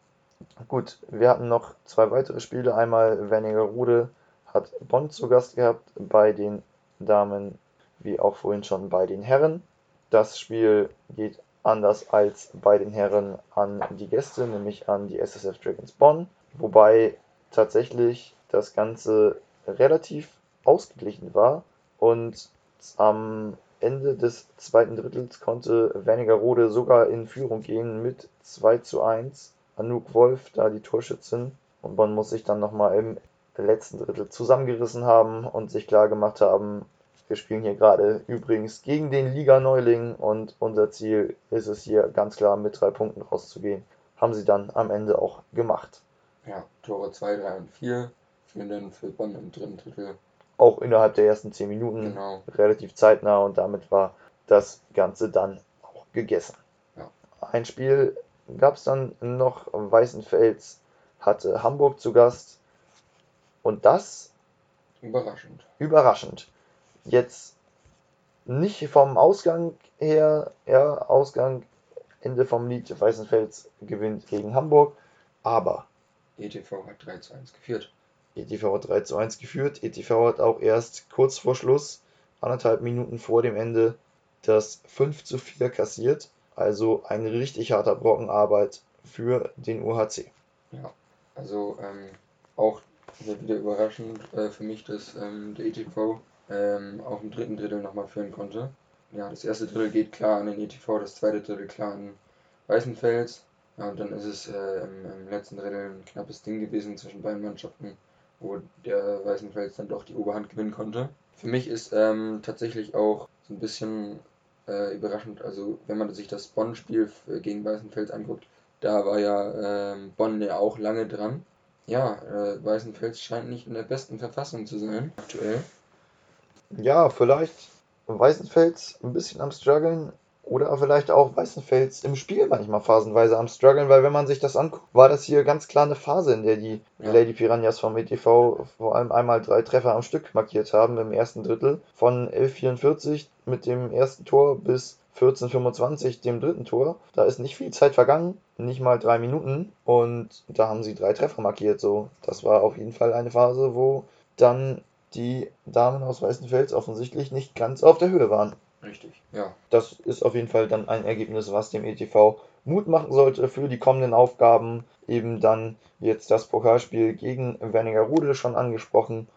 Gut, wir hatten noch zwei weitere Spiele. Einmal Wernigerode hat Bonn zu Gast gehabt bei den Damen, wie auch vorhin schon bei den Herren. Das Spiel geht anders als bei den Herren an die Gäste, nämlich an die SSF Dragons Bonn, wobei tatsächlich das Ganze relativ ausgeglichen war und am Ende des zweiten Drittels konnte Wernigerode sogar in Führung gehen mit 2 zu 1. Anouk Wolf, da die Torschützin. Und Bonn muss sich dann nochmal im letzten Drittel zusammengerissen haben und sich klar gemacht haben, wir spielen hier gerade übrigens gegen den Liga-Neuling und unser Ziel ist es hier ganz klar mit drei Punkten rauszugehen. Haben sie dann am Ende auch gemacht. Ja, Tore 2, 3 und 4 führen dann für Bonn im dritten Drittel. Auch innerhalb der ersten 10 Minuten Genau. relativ zeitnah und damit war das Ganze dann auch gegessen. Ja. Ein Spiel gab es dann noch. Weißenfels hatte Hamburg zu Gast und das Überraschend. überraschend. Jetzt nicht vom Ausgang her, ja, Ausgang, Ende vom Lied, Weißenfels gewinnt gegen Hamburg, aber ETV hat 3 zu 1 geführt. ETV hat 3 zu 1 geführt. ETV hat auch erst kurz vor Schluss, anderthalb Minuten vor dem Ende, das 5 zu 4 kassiert. Also ein richtig harter Brocken Arbeit für den UHC. Ja, also ähm, auch wieder überraschend äh, für mich, dass ähm, der ETV ähm, auch im dritten Drittel nochmal führen konnte. Ja, das erste Drittel geht klar an den ETV, das zweite Drittel klar an Weißenfels. Ja, und dann ist es äh, im, im letzten Drittel ein knappes Ding gewesen zwischen beiden Mannschaften, wo der Weißenfels dann doch die Oberhand gewinnen konnte. Für mich ist ähm, tatsächlich auch so ein bisschen äh, überraschend, also wenn man sich das Bonn-Spiel f- gegen Weißenfels anguckt, da war ja ähm, Bonn ja auch lange dran. Ja, äh, Weißenfels scheint nicht in der besten Verfassung zu sein, aktuell. Ja, vielleicht Weißenfels ein bisschen am struggeln oder vielleicht auch Weißenfels im Spiel manchmal phasenweise am struggeln, weil wenn man sich das anguckt, war das hier ganz klar eine Phase, in der die Ja. Lady Piranhas vom ETV vor allem einmal drei Treffer am Stück markiert haben im ersten Drittel von 11:44 mit dem ersten Tor bis 14:25 dem dritten Tor. Da ist nicht viel Zeit vergangen, nicht mal drei Minuten und da haben sie drei Treffer markiert. So, das war auf jeden Fall eine Phase, wo dann die Damen aus Weißenfels offensichtlich nicht ganz auf der Höhe waren. Richtig. Ja, Das ist auf jeden Fall dann ein Ergebnis, was dem ETV Mut machen sollte für die kommenden Aufgaben. Eben dann jetzt das Pokalspiel gegen Wernigerode schon angesprochen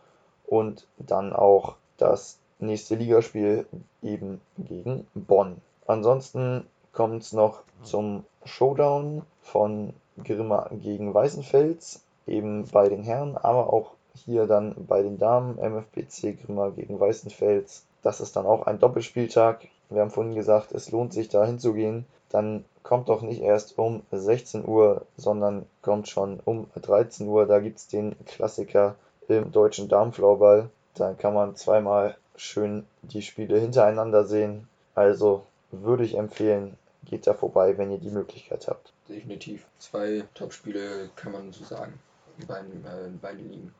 und dann auch das nächste Ligaspiel eben gegen Bonn. Ansonsten kommt es noch zum Showdown von Grimma gegen Weißenfels, eben bei den Herren, aber auch hier dann bei den Damen, MFBC Grimma gegen Weißenfels. Das ist dann auch ein Doppelspieltag. Wir haben vorhin gesagt, es lohnt sich da hinzugehen. Dann kommt doch nicht erst um 16 Uhr, sondern kommt schon um 13 Uhr. Da gibt es den Klassiker im deutschen Damenfloorball. Da kann man zweimal schön die Spiele hintereinander sehen. Also würde ich empfehlen, geht da vorbei, wenn ihr die Möglichkeit habt. definitiv. Zwei Top-Spiele kann man so sagen. Beiden, äh, beiden Ligen.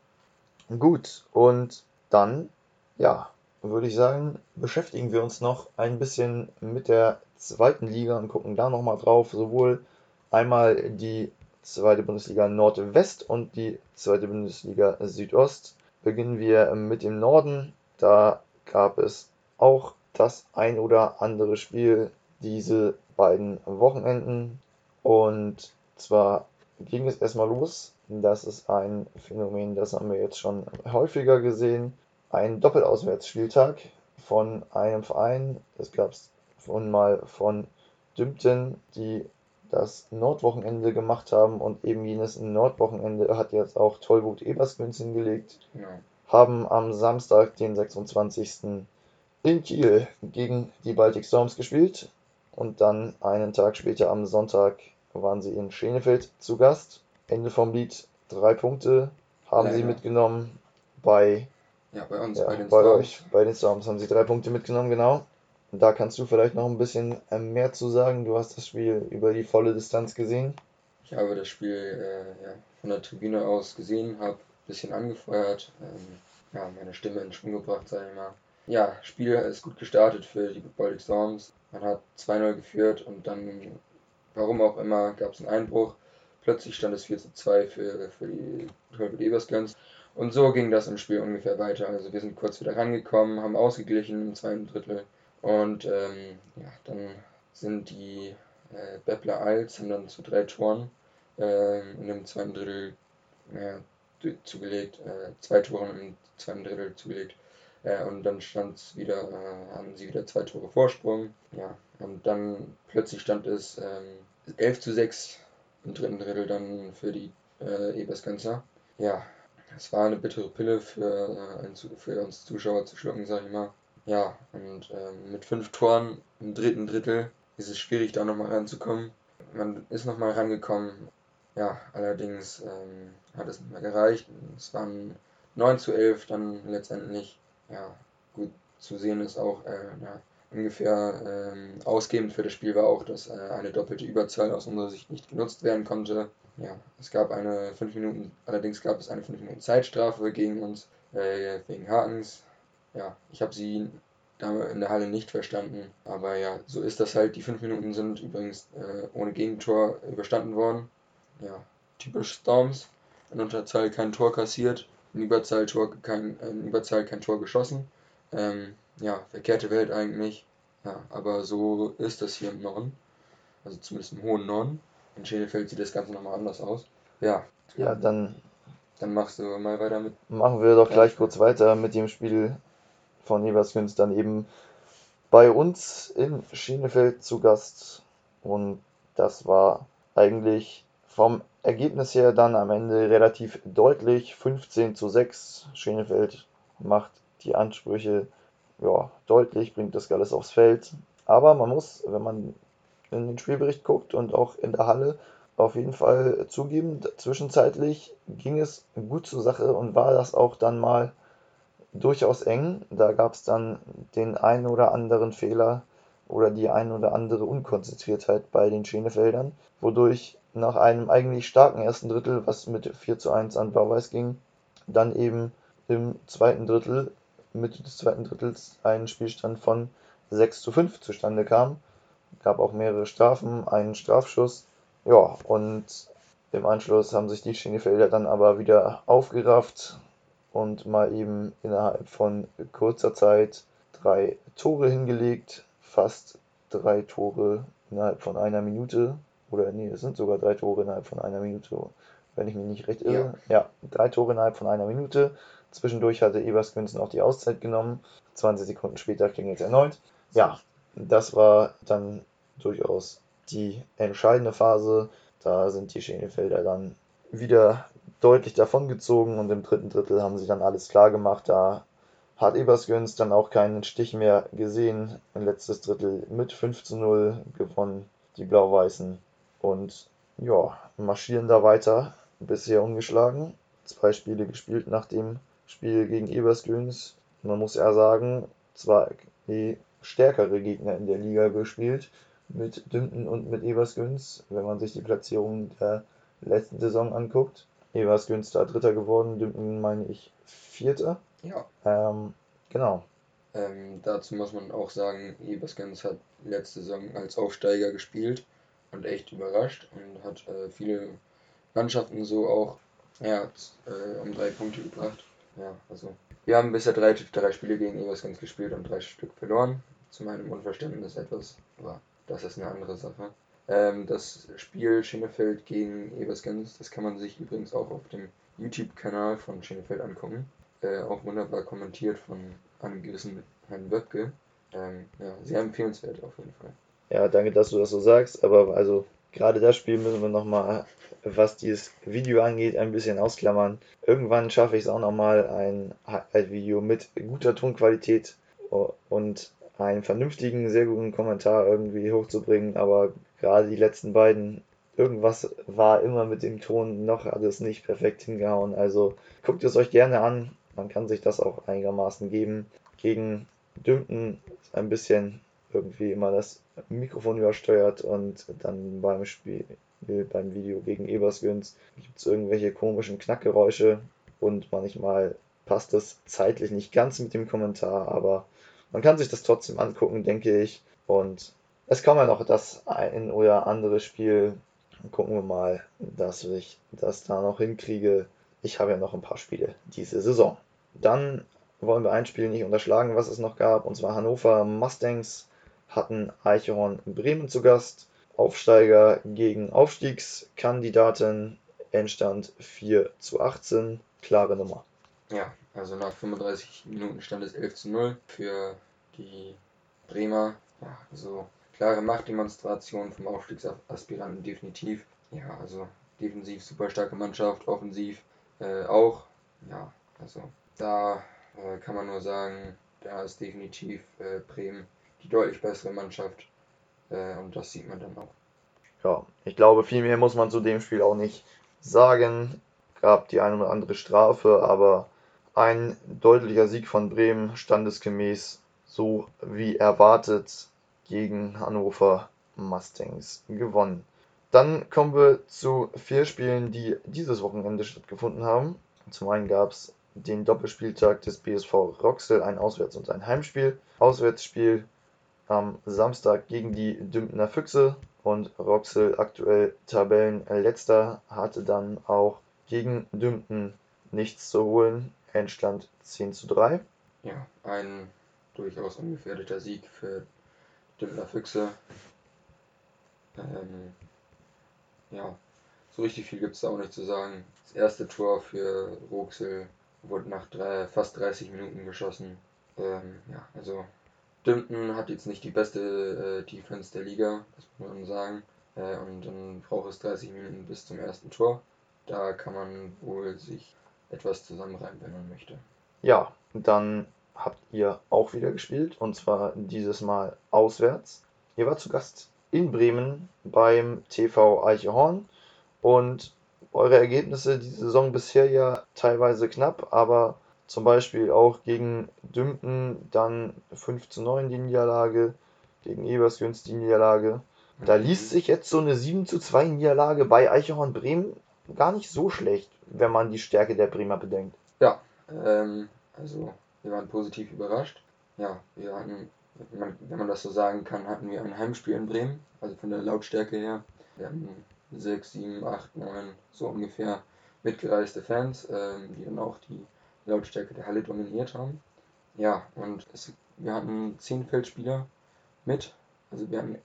Gut, und dann, ja, würde ich sagen, beschäftigen wir uns noch ein bisschen mit der zweiten Liga und gucken da nochmal drauf. Sowohl einmal die zweite Bundesliga Nordwest und die zweite Bundesliga Südost. Beginnen wir mit dem Norden. Da gab es auch das ein oder andere Spiel diese beiden Wochenenden. Und zwar ging es erstmal los. Das ist ein Phänomen, das haben wir jetzt schon häufiger gesehen. Ein Doppelauswärtsspieltag von einem Verein. Das gab es von mal von Dümpten, die das Nordwochenende gemacht haben und eben jenes Nordwochenende hat jetzt auch Tollwut Ebersmünz hingelegt Genau. haben am Samstag, den 26. in Kiel gegen die Baltic Storms gespielt und dann einen Tag später am Sonntag waren sie in Schenefeld zu Gast. Ende vom Lied, drei Punkte haben sie Leider. mitgenommen bei, Ja, bei uns, ja, bei den bei Storms. euch, bei den Storms haben sie drei Punkte mitgenommen, genau. Und da kannst du vielleicht noch ein bisschen äh, mehr zu sagen. Du hast das Spiel über die volle Distanz gesehen. Ich habe das Spiel äh, ja, von der Tribüne aus gesehen, habe bisschen angefeuert, ähm, ja, meine Stimme in Schwung gebracht, sage ich mal. Ja, Spiel ist gut gestartet für die Baltic Storms. Man hat 2-0 geführt und dann, warum auch immer, gab es einen Einbruch. Plötzlich stand es 4 2 für, für die Hollywood Ebersgans. Und so ging das im Spiel ungefähr weiter. Also wir sind kurz wieder rangekommen, haben ausgeglichen im zweiten Drittel. Und ähm, ja, dann sind die äh, Beppler Als haben dann zu drei Toren äh, in dem zweiten Drittel äh, zugelegt, zwei Tore im zweiten Drittel zugelegt. Äh, und dann stand es wieder, äh, haben sie wieder zwei Tore Vorsprung. Ja, und dann plötzlich stand es ähm, 11 zu 6 im dritten Drittel dann für die äh, Ebersgänzer. Ja, es war eine bittere Pille für, äh, für uns Zuschauer zu schlucken, sag ich mal. Ja, und ähm, mit fünf Toren im dritten Drittel ist es schwierig, da nochmal ranzukommen. Man ist nochmal rangekommen. Ja, allerdings ähm, hat es nicht mehr gereicht. Es waren 9 zu 11 dann letztendlich. Ja, gut zu sehen ist auch, äh, ja, ungefähr ähm, ausgebend für das Spiel war auch, dass äh, eine doppelte Überzahl aus unserer Sicht nicht genutzt werden konnte. Ja, es gab eine 5 Minuten, allerdings gab es eine 5 Minuten Zeitstrafe gegen uns, äh, wegen Hakens. Ja, ich habe sie in der Halle nicht verstanden, aber ja, so ist das halt. Die 5 Minuten sind übrigens äh, ohne Gegentor überstanden worden. Ja, typisch Storms. In Unterzahl kein Tor kassiert, in Überzahl, Tor, kein, in Überzahl kein Tor geschossen. Ähm, ja, verkehrte Welt eigentlich. Ja, aber so ist das hier im Norden. Also zumindest im hohen Norden. In Schenefeld sieht das Ganze nochmal anders aus. Ja. Ja, dann. Dann machst du mal weiter mit. Machen wir doch gleich kurz weiter mit dem Spiel von Ebersgünz dann eben bei uns in Schenefeld zu Gast. Und das war eigentlich vom Ergebnis her dann am Ende relativ deutlich. 15 zu 6. Schenefeld macht die Ansprüche ja, deutlich, bringt das alles aufs Feld. Aber man muss, wenn man in den Spielbericht guckt und auch in der Halle, auf jeden Fall zugeben, zwischenzeitlich ging es gut zur Sache und war das auch dann mal durchaus eng. Da gab es dann den einen oder anderen Fehler oder die ein oder andere Unkonzentriertheit bei den Schenefeldern, wodurch nach einem eigentlich starken ersten Drittel, was mit 4 zu 1 an Blau-Weiß ging, dann eben im zweiten Drittel Mitte des zweiten Drittels ein Spielstand von 6 zu 5 zustande kam. Gab auch mehrere Strafen, einen Strafschuss. Ja, und im Anschluss haben sich die Schienefelder dann aber wieder aufgerafft und mal eben innerhalb von kurzer Zeit drei Tore hingelegt. Fast drei Tore innerhalb von einer Minute. Oder nee, es sind sogar drei Tore innerhalb von einer Minute, wenn ich mich nicht recht irre. Ja, ja drei Tore innerhalb von einer Minute. Zwischendurch hatte Ebersgünzen auch die Auszeit genommen. 20 Sekunden später klingelt es erneut. Ja, das war dann durchaus die entscheidende Phase. Da sind die Schenefelder dann wieder deutlich davongezogen und im dritten Drittel haben sie dann alles klar gemacht. Da hat Ebersgöns dann auch keinen Stich mehr gesehen. Ein letztes Drittel mit 5 zu 0 gewonnen, die Blau-Weißen. Und ja, marschieren da weiter, bisher ungeschlagen. Zwei Spiele gespielt nach dem Spiel gegen Ebersgöns. Man muss ja sagen, zwar die stärkere Gegner in der Liga gespielt, mit Dünten und mit Ebersgüns, wenn man sich die Platzierung der letzten Saison anguckt. Ebersgüns da Dritter geworden, Dünten meine ich Vierter. Ja. Ähm, genau. Ähm, dazu muss man auch sagen, Ebersgüns hat letzte Saison als Aufsteiger gespielt und echt überrascht und hat äh, viele Mannschaften so auch ja, äh, um drei Punkte gebracht. Ja, also wir haben bisher drei, drei Spiele gegen Ebersgans gespielt und drei Stück verloren. Zu meinem Unverständnis etwas, aber das ist eine andere Sache. Ähm, das Spiel Schenefeld gegen Ebersgans, das kann man sich übrigens auch auf dem YouTube-Kanal von Schenefeld angucken. Äh, auch wunderbar kommentiert von einem gewissen Herrn Wöbke. Ähm, ja, sehr empfehlenswert auf jeden Fall. Ja, danke, dass du das so sagst, aber also gerade das Spiel müssen wir nochmal, was dieses Video angeht, ein bisschen ausklammern. Irgendwann schaffe ich es auch nochmal, ein Highlight-Video mit guter Tonqualität und einen vernünftigen, sehr guten Kommentar irgendwie hochzubringen, aber gerade die letzten beiden, irgendwas war immer mit dem Ton, noch hat es nicht perfekt hingehauen. Also guckt es euch gerne an, man kann sich das auch einigermaßen geben. Gegen ist ein bisschen irgendwie immer das Mikrofon übersteuert und dann beim Spiel, beim Video gegen Ebersgüns gibt es irgendwelche komischen Knackgeräusche. und manchmal passt das zeitlich nicht ganz mit dem Kommentar, aber man kann sich das trotzdem angucken, denke ich. Und es kommt ja noch das ein oder andere Spiel. Gucken wir mal, dass ich das da noch hinkriege. Ich habe ja noch ein paar Spiele diese Saison. Dann wollen wir ein Spiel nicht unterschlagen, was es noch gab, und zwar Hannover Mustangs hatten Eichhorn Bremen zu Gast. Aufsteiger gegen Aufstiegskandidaten. Endstand 4 zu 18. Klare Nummer. Ja, also nach 35 Minuten stand es 11 zu 0 für die Bremer. Ja, also klare Machtdemonstration vom Aufstiegsaspiranten definitiv. Ja, also defensiv super starke Mannschaft, offensiv äh, auch. Ja, also da äh, kann man nur sagen, da ist definitiv äh, Bremen die deutlich bessere Mannschaft. Äh, und das sieht man dann auch. Ja, ich glaube, viel mehr muss man zu dem Spiel auch nicht sagen. Gab die eine oder andere Strafe, aber ein deutlicher Sieg von Bremen, standesgemäß, so wie erwartet, gegen Hannover Mustangs gewonnen. Dann kommen wir zu vier Spielen, die dieses Wochenende stattgefunden haben. Zum einen gab es den Doppelspieltag des BSV Roxel, ein Auswärts- und ein Heimspiel. Auswärtsspiel am Samstag gegen die Dümpner Füchse und Roxel aktuell Tabellenletzter hatte dann auch gegen Dümpten nichts zu holen. Endstand 10 zu 3. Ja, ein durchaus ungefährdeter Sieg für Dümpner Füchse. Ähm, ja, so richtig viel gibt es da auch nicht zu sagen. Das erste Tor für Roxel wurde nach drei, fast 30 Minuten geschossen. Ähm, ja, also Dümpten hat jetzt nicht die beste äh, Defense der Liga, das muss man sagen. Äh, und dann braucht es 30 Minuten bis zum ersten Tor. Da kann man wohl sich etwas zusammenreiben, wenn man möchte. Ja, dann habt ihr auch wieder gespielt und zwar dieses Mal auswärts. Ihr wart zu Gast in Bremen beim TV Eichehorn und eure Ergebnisse diese Saison bisher ja teilweise knapp, aber zum Beispiel auch gegen Dümpen dann 5 zu 9 die Niederlage, gegen Ebersgünst die Niederlage. Da mhm. liest sich jetzt so eine 7 zu 2 Niederlage bei Eichhorn Bremen gar nicht so schlecht, wenn man die Stärke der Bremer bedenkt. Ja, ähm, also wir waren positiv überrascht. Ja, wir hatten, wenn man das so sagen kann, hatten wir ein Heimspiel in Bremen, also von der Lautstärke her. Wir hatten 6, 7, 8, 9, so ungefähr mitgereiste Fans, ähm, die dann auch die Lautstärke der Halle dominiert haben. Ja, und es, wir hatten 10 Feldspieler mit, also wir hatten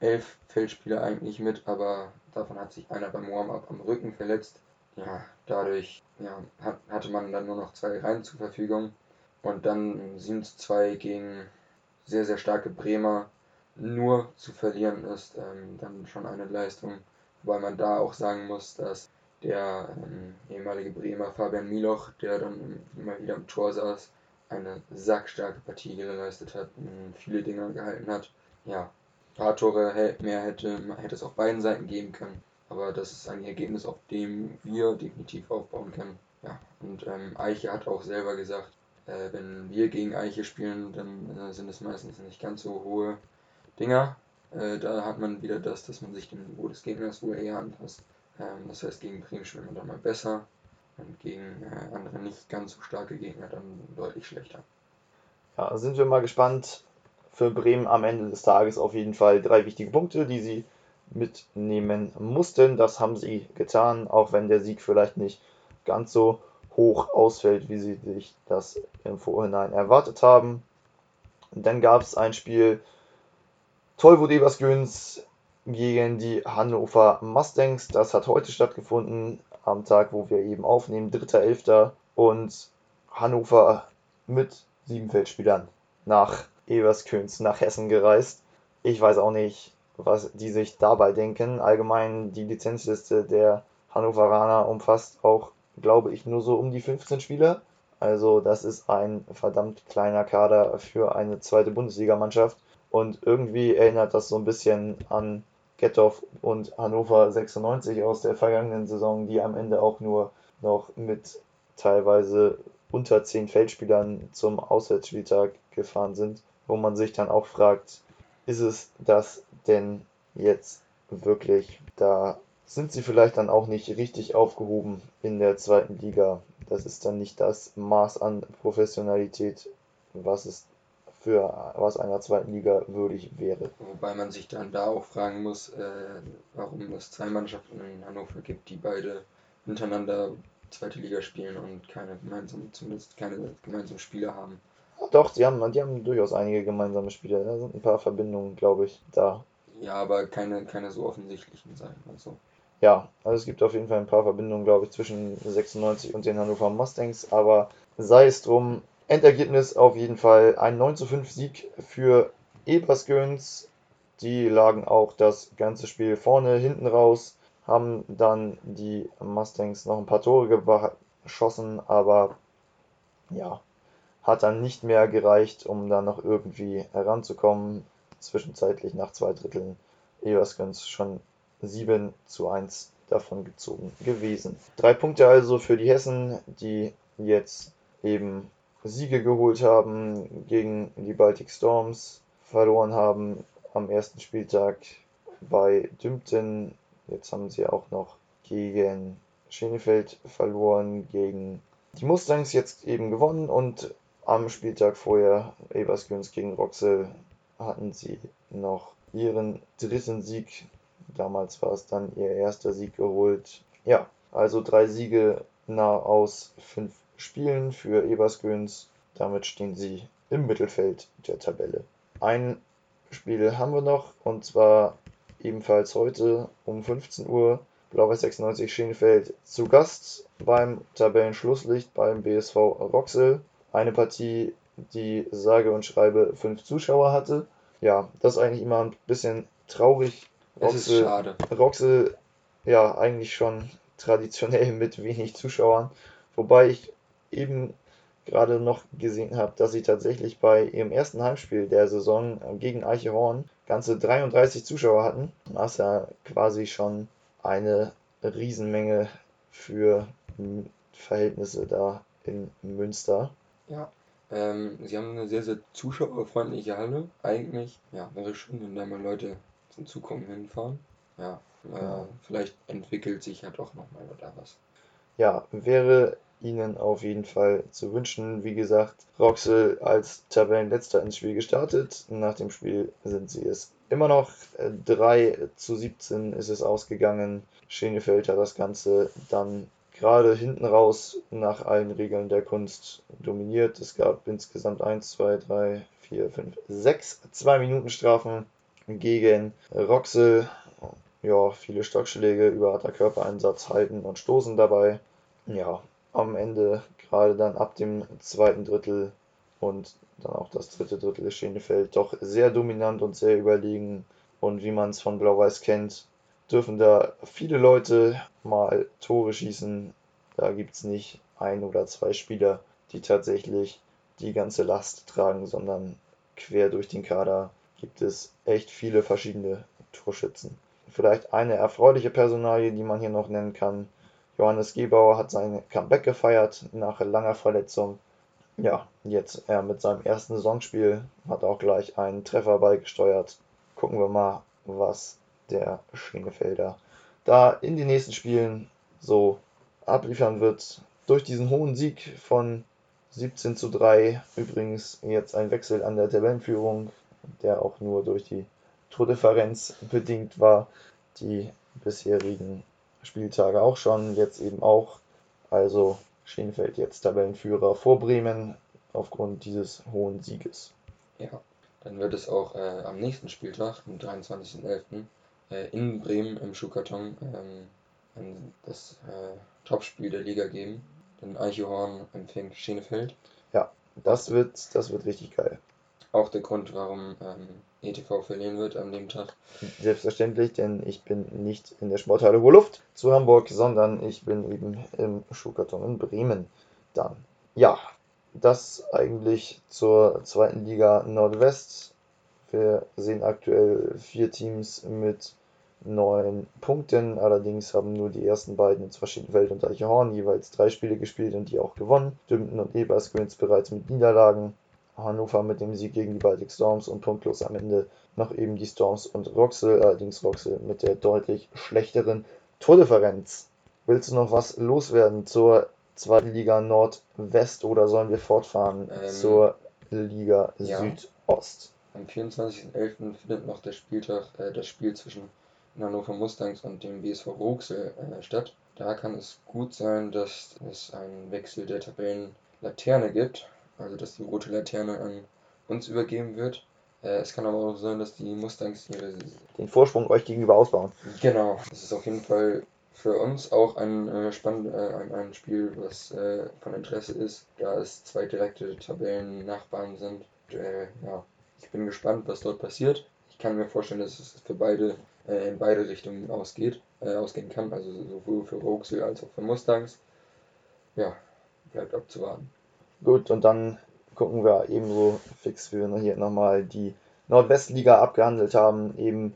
elf Feldspieler eigentlich mit, aber davon hat sich einer beim Warm-up am Rücken verletzt. Ja, dadurch ja, hat, hatte man dann nur noch zwei Reihen zur Verfügung. Und dann 7 zu 2 gegen sehr, sehr starke Bremer nur zu verlieren ist ähm, dann schon eine Leistung. Wobei man da auch sagen muss, dass der ähm, ehemalige Bremer Fabian Miloch, der dann immer wieder im Tor saß, eine sackstarke Partie geleistet hat, viele Dinge gehalten hat. Ja, ein paar Tore mehr hätte, hätte es auf beiden Seiten geben können. Aber das ist ein Ergebnis, auf dem wir definitiv aufbauen können. Ja, und ähm, Eiche hat auch selber gesagt, äh, wenn wir gegen Eiche spielen, dann äh, sind es meistens nicht ganz so hohe Dinger. Äh, da hat man wieder das, dass man sich dem Niveau des Gegners wohl eher anpasst. Ähm, das heißt, gegen Bremen spielt man dann mal besser und gegen äh, andere nicht ganz so starke Gegner dann deutlich schlechter. Ja, sind wir mal gespannt. Für Bremen am Ende des Tages auf jeden Fall drei wichtige Punkte, die sie mitnehmen mussten. Das haben sie getan, auch wenn der Sieg vielleicht nicht ganz so hoch ausfällt, wie sie sich das im Vorhinein erwartet haben. Und dann gab es ein Spiel Tollwut Ebersgöns gegen die Hannover Mustangs. Das hat heute stattgefunden, am Tag, wo wir eben aufnehmen, 3.11. Und Hannover mit sieben Feldspielern nach Ebersköns, nach Hessen gereist. Ich weiß auch nicht, was die sich dabei denken. Allgemein die Lizenzliste der Hannoveraner umfasst auch, glaube ich, nur so um die 15 Spieler. Also das ist ein verdammt kleiner Kader für eine zweite Bundesligamannschaft. Und irgendwie erinnert das so ein bisschen an Gettorf und Hannover 96 aus der vergangenen Saison, die am Ende auch nur noch mit teilweise unter 10 Feldspielern zum Auswärtsspieltag gefahren sind, wo man sich dann auch fragt, ist es das denn jetzt wirklich? Da sind sie vielleicht dann auch nicht richtig aufgehoben in der zweiten Liga. das ist dann nicht das Maß an Professionalität, was es für was einer zweiten Liga würdig wäre. Wobei man sich dann da auch fragen muss, äh, warum es zwei Mannschaften in Hannover gibt, die beide untereinander zweite Liga spielen und keine gemeinsamen, zumindest keine gemeinsamen Spieler haben. Doch, die haben, die haben durchaus einige gemeinsame Spieler. Da sind ein paar Verbindungen, glaube ich, da. Ja, aber keine, keine so offensichtlichen, sagen wir so. Ja, also es gibt auf jeden Fall ein paar Verbindungen, glaube ich, zwischen 96 und den Hannover Mustangs, aber sei es drum, Endergebnis auf jeden Fall ein 9 zu 5 Sieg für Ebersgöns. Die lagen auch das ganze Spiel vorne, hinten raus, haben dann die Mustangs noch ein paar Tore geschossen, aber ja, hat dann nicht mehr gereicht, um da noch irgendwie heranzukommen. Zwischenzeitlich nach zwei Dritteln Eversgans schon 7 zu 1 davon gezogen gewesen. Drei Punkte also für die Hessen, die jetzt eben Siege geholt haben gegen die Baltic Storms, verloren haben am ersten Spieltag bei Dümpten. Jetzt haben sie auch noch gegen Schenefeld verloren, gegen die Mustangs jetzt eben gewonnen und am Spieltag vorher Ebersköns gegen Roxel hatten sie noch ihren dritten Sieg. Damals war es dann ihr erster Sieg geholt. Ja, also drei Siege nah aus fünf Spielen für Ebersköns. Damit stehen sie im Mittelfeld der Tabelle. Ein Spiel haben wir noch und zwar ebenfalls heute um 15 Uhr. Blau-Weiß 96 Schenefeld zu Gast beim Tabellenschlusslicht beim BSV Roxel. Eine Partie, die sage und schreibe fünf Zuschauer hatte. Ja, das ist eigentlich immer ein bisschen traurig. Roxel, ist schade. Roxel, ja, eigentlich schon traditionell mit wenig Zuschauern. Wobei ich eben gerade noch gesehen habe, dass sie tatsächlich bei ihrem ersten Heimspiel der Saison gegen Eichehorn ganze 33 Zuschauer hatten. Das ist ja quasi schon eine Riesenmenge für Verhältnisse da in Münster. Ja. Ähm, sie haben eine sehr, sehr zuschauerfreundliche Halle. Eigentlich, ja, wäre schön, wenn da mal Leute zum Zukommen hinfahren. Ja, äh, ja. vielleicht entwickelt sich ja doch nochmal da was. Ja, wäre ihnen auf jeden Fall zu wünschen. Wie gesagt, Roxel als Tabellenletzter ins Spiel gestartet. Nach dem Spiel sind sie es immer noch. 3 zu 17 ist es ausgegangen. Schenefeld hat das Ganze dann gerade hinten raus nach allen Regeln der Kunst dominiert. Es gab insgesamt 1, 2, 3, 4, 5, 6 2-Minuten-Strafen gegen Roxel. Ja, viele Stockschläge, überharter Körpereinsatz, Halten und Stoßen dabei. Ja, am Ende, gerade dann ab dem zweiten Drittel und dann auch das dritte Drittel des Schenefeld, doch sehr dominant und sehr überlegen. Und wie man es von Blau-Weiß kennt, dürfen da viele Leute mal Tore schießen. Da gibt es nicht ein oder zwei Spieler, die tatsächlich die ganze Last tragen, sondern quer durch den Kader gibt es echt viele verschiedene Torschützen. Vielleicht eine erfreuliche Personalie, die man hier noch nennen kann. Johannes Gebauer hat sein Comeback gefeiert nach langer Verletzung. Ja, jetzt er mit seinem ersten Saisonspiel hat auch gleich einen Treffer beigesteuert. Gucken wir mal, was der Schwenefelder da in den nächsten Spielen so abliefern wird. Durch diesen hohen Sieg von 17 zu 3 übrigens jetzt ein Wechsel an der Tabellenführung, der auch nur durch die Tordifferenz bedingt war. Die bisherigen Spieltage auch schon, jetzt eben auch. Also Schenefeld jetzt Tabellenführer vor Bremen aufgrund dieses hohen Sieges. Ja, dann wird es auch äh, am nächsten Spieltag, am 23.11., äh, in Bremen im Schuhkarton ähm, das äh, Topspiel der Liga geben. Denn Eichhorn empfängt Schenefeld. Ja, das wird, das wird richtig geil. Auch der Grund, warum ähm, ETV verlieren wird an dem Tag. Selbstverständlich, denn ich bin nicht in der Sporthalle Hohe Luft zu Hamburg, sondern ich bin eben im Schuhkarton in Bremen dann. Ja, das eigentlich zur zweiten Liga Nordwest. Wir sehen aktuell vier Teams mit neun Punkten. Allerdings haben nur die ersten beiden, und zwar Schindenfeld und Eichhorn, jeweils drei Spiele gespielt und die auch gewonnen. Dümpten und Ebersköns bereits mit Niederlagen. Hannover mit dem Sieg gegen die Baltic Storms und punktlos am Ende noch eben die Storms und Roxel, allerdings Roxel mit der deutlich schlechteren Tordifferenz. Willst du noch was loswerden zur zweite Liga Nordwest oder sollen wir fortfahren Ähm, zur Liga ja. Südost? Am 24.11. findet noch der Spieltag, äh, das Spiel zwischen Hannover Mustangs und dem BSV Roxel äh, statt. Da kann es gut sein, dass es einen Wechsel der Tabellenlaterne gibt, also dass die rote Laterne an uns übergeben wird. Äh, es kann aber auch sein, dass die Mustangs ihre. Den Vorsprung euch gegenüber ausbauen. Genau, das ist auf jeden Fall für uns auch ein, äh, spannend, äh, ein, ein Spiel, was äh, von Interesse ist, da es zwei direkte Tabellennachbarn sind. Äh, ja, ich bin gespannt, was dort passiert. Ich kann mir vorstellen, dass es für beide äh, in beide Richtungen ausgeht, äh, ausgehen kann, also sowohl für Roxel als auch für Mustangs. Ja, bleibt abzuwarten. Gut, und dann gucken wir ebenso fix, wie wir hier nochmal die Nordwestliga abgehandelt haben, eben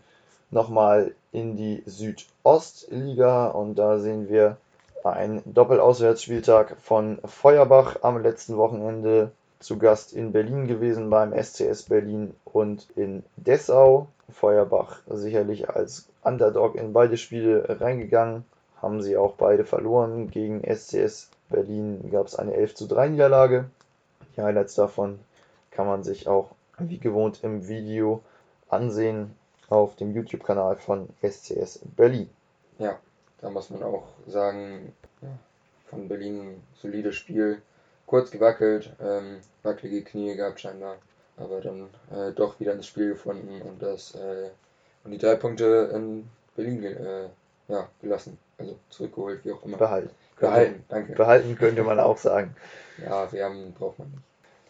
nochmal in die Südostliga und da sehen wir einen Doppelauswärtsspieltag von Feuerbach am letzten Wochenende zu Gast in Berlin gewesen beim SCS Berlin und in Dessau. Feuerbach sicherlich als Underdog in beide Spiele reingegangen, haben sie auch beide verloren. Gegen SCS Berlin gab es eine 11 zu 3 Niederlage. Die Highlights davon kann man sich auch wie gewohnt im Video ansehen auf dem YouTube-Kanal von SCS Berlin. Ja, da muss man auch sagen, ja, von Berlin solides Spiel. Kurz gewackelt, ähm, wackelige Knie gehabt scheinbar, aber dann äh, doch wieder ins Spiel gefunden und das äh, und die drei Punkte in Berlin äh, ja, gelassen. Also zurückgeholt, wie auch immer. Behalten. Behalten, danke. Behalten könnte man auch sagen. Ja, Wärmen braucht man nicht.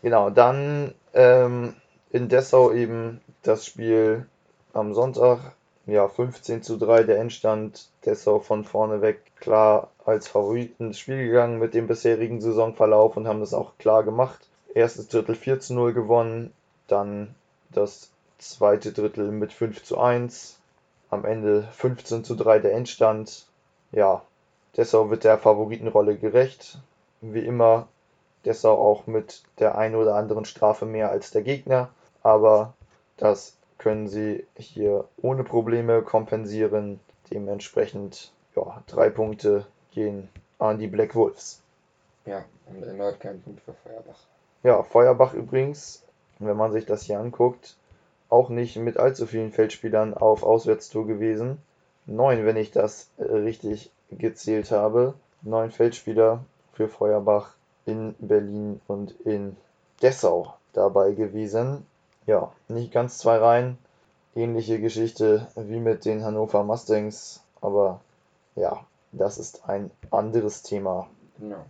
Genau, dann ähm, in Dessau eben das Spiel am Sonntag. Ja, 15 zu 3 der Endstand. Dessau von vorne weg klar als Favorit ins Spiel gegangen mit dem bisherigen Saisonverlauf und haben das auch klar gemacht. Erstes Drittel 4 zu 0 gewonnen, dann das zweite Drittel mit 5 zu 1. Am Ende 15 zu 3 der Endstand. Ja, Dessau wird der Favoritenrolle gerecht. Wie immer Dessau auch mit der einen oder anderen Strafe mehr als der Gegner, aber das können sie hier ohne Probleme kompensieren. Dementsprechend ja, drei Punkte gehen an die Black Wolves. Ja, und erneut kein Punkt für Feuerbach. Ja, Feuerbach übrigens, wenn man sich das hier anguckt, auch nicht mit allzu vielen Feldspielern auf Auswärtstour gewesen. Neun, wenn ich das äh, richtig gezählt habe. Neun Feldspieler für Feuerbach in Berlin und in Dessau dabei gewesen. Ja, nicht ganz zwei Reihen. Ähnliche Geschichte wie mit den Hannover Mustangs, aber ja, das ist ein anderes Thema. Genau.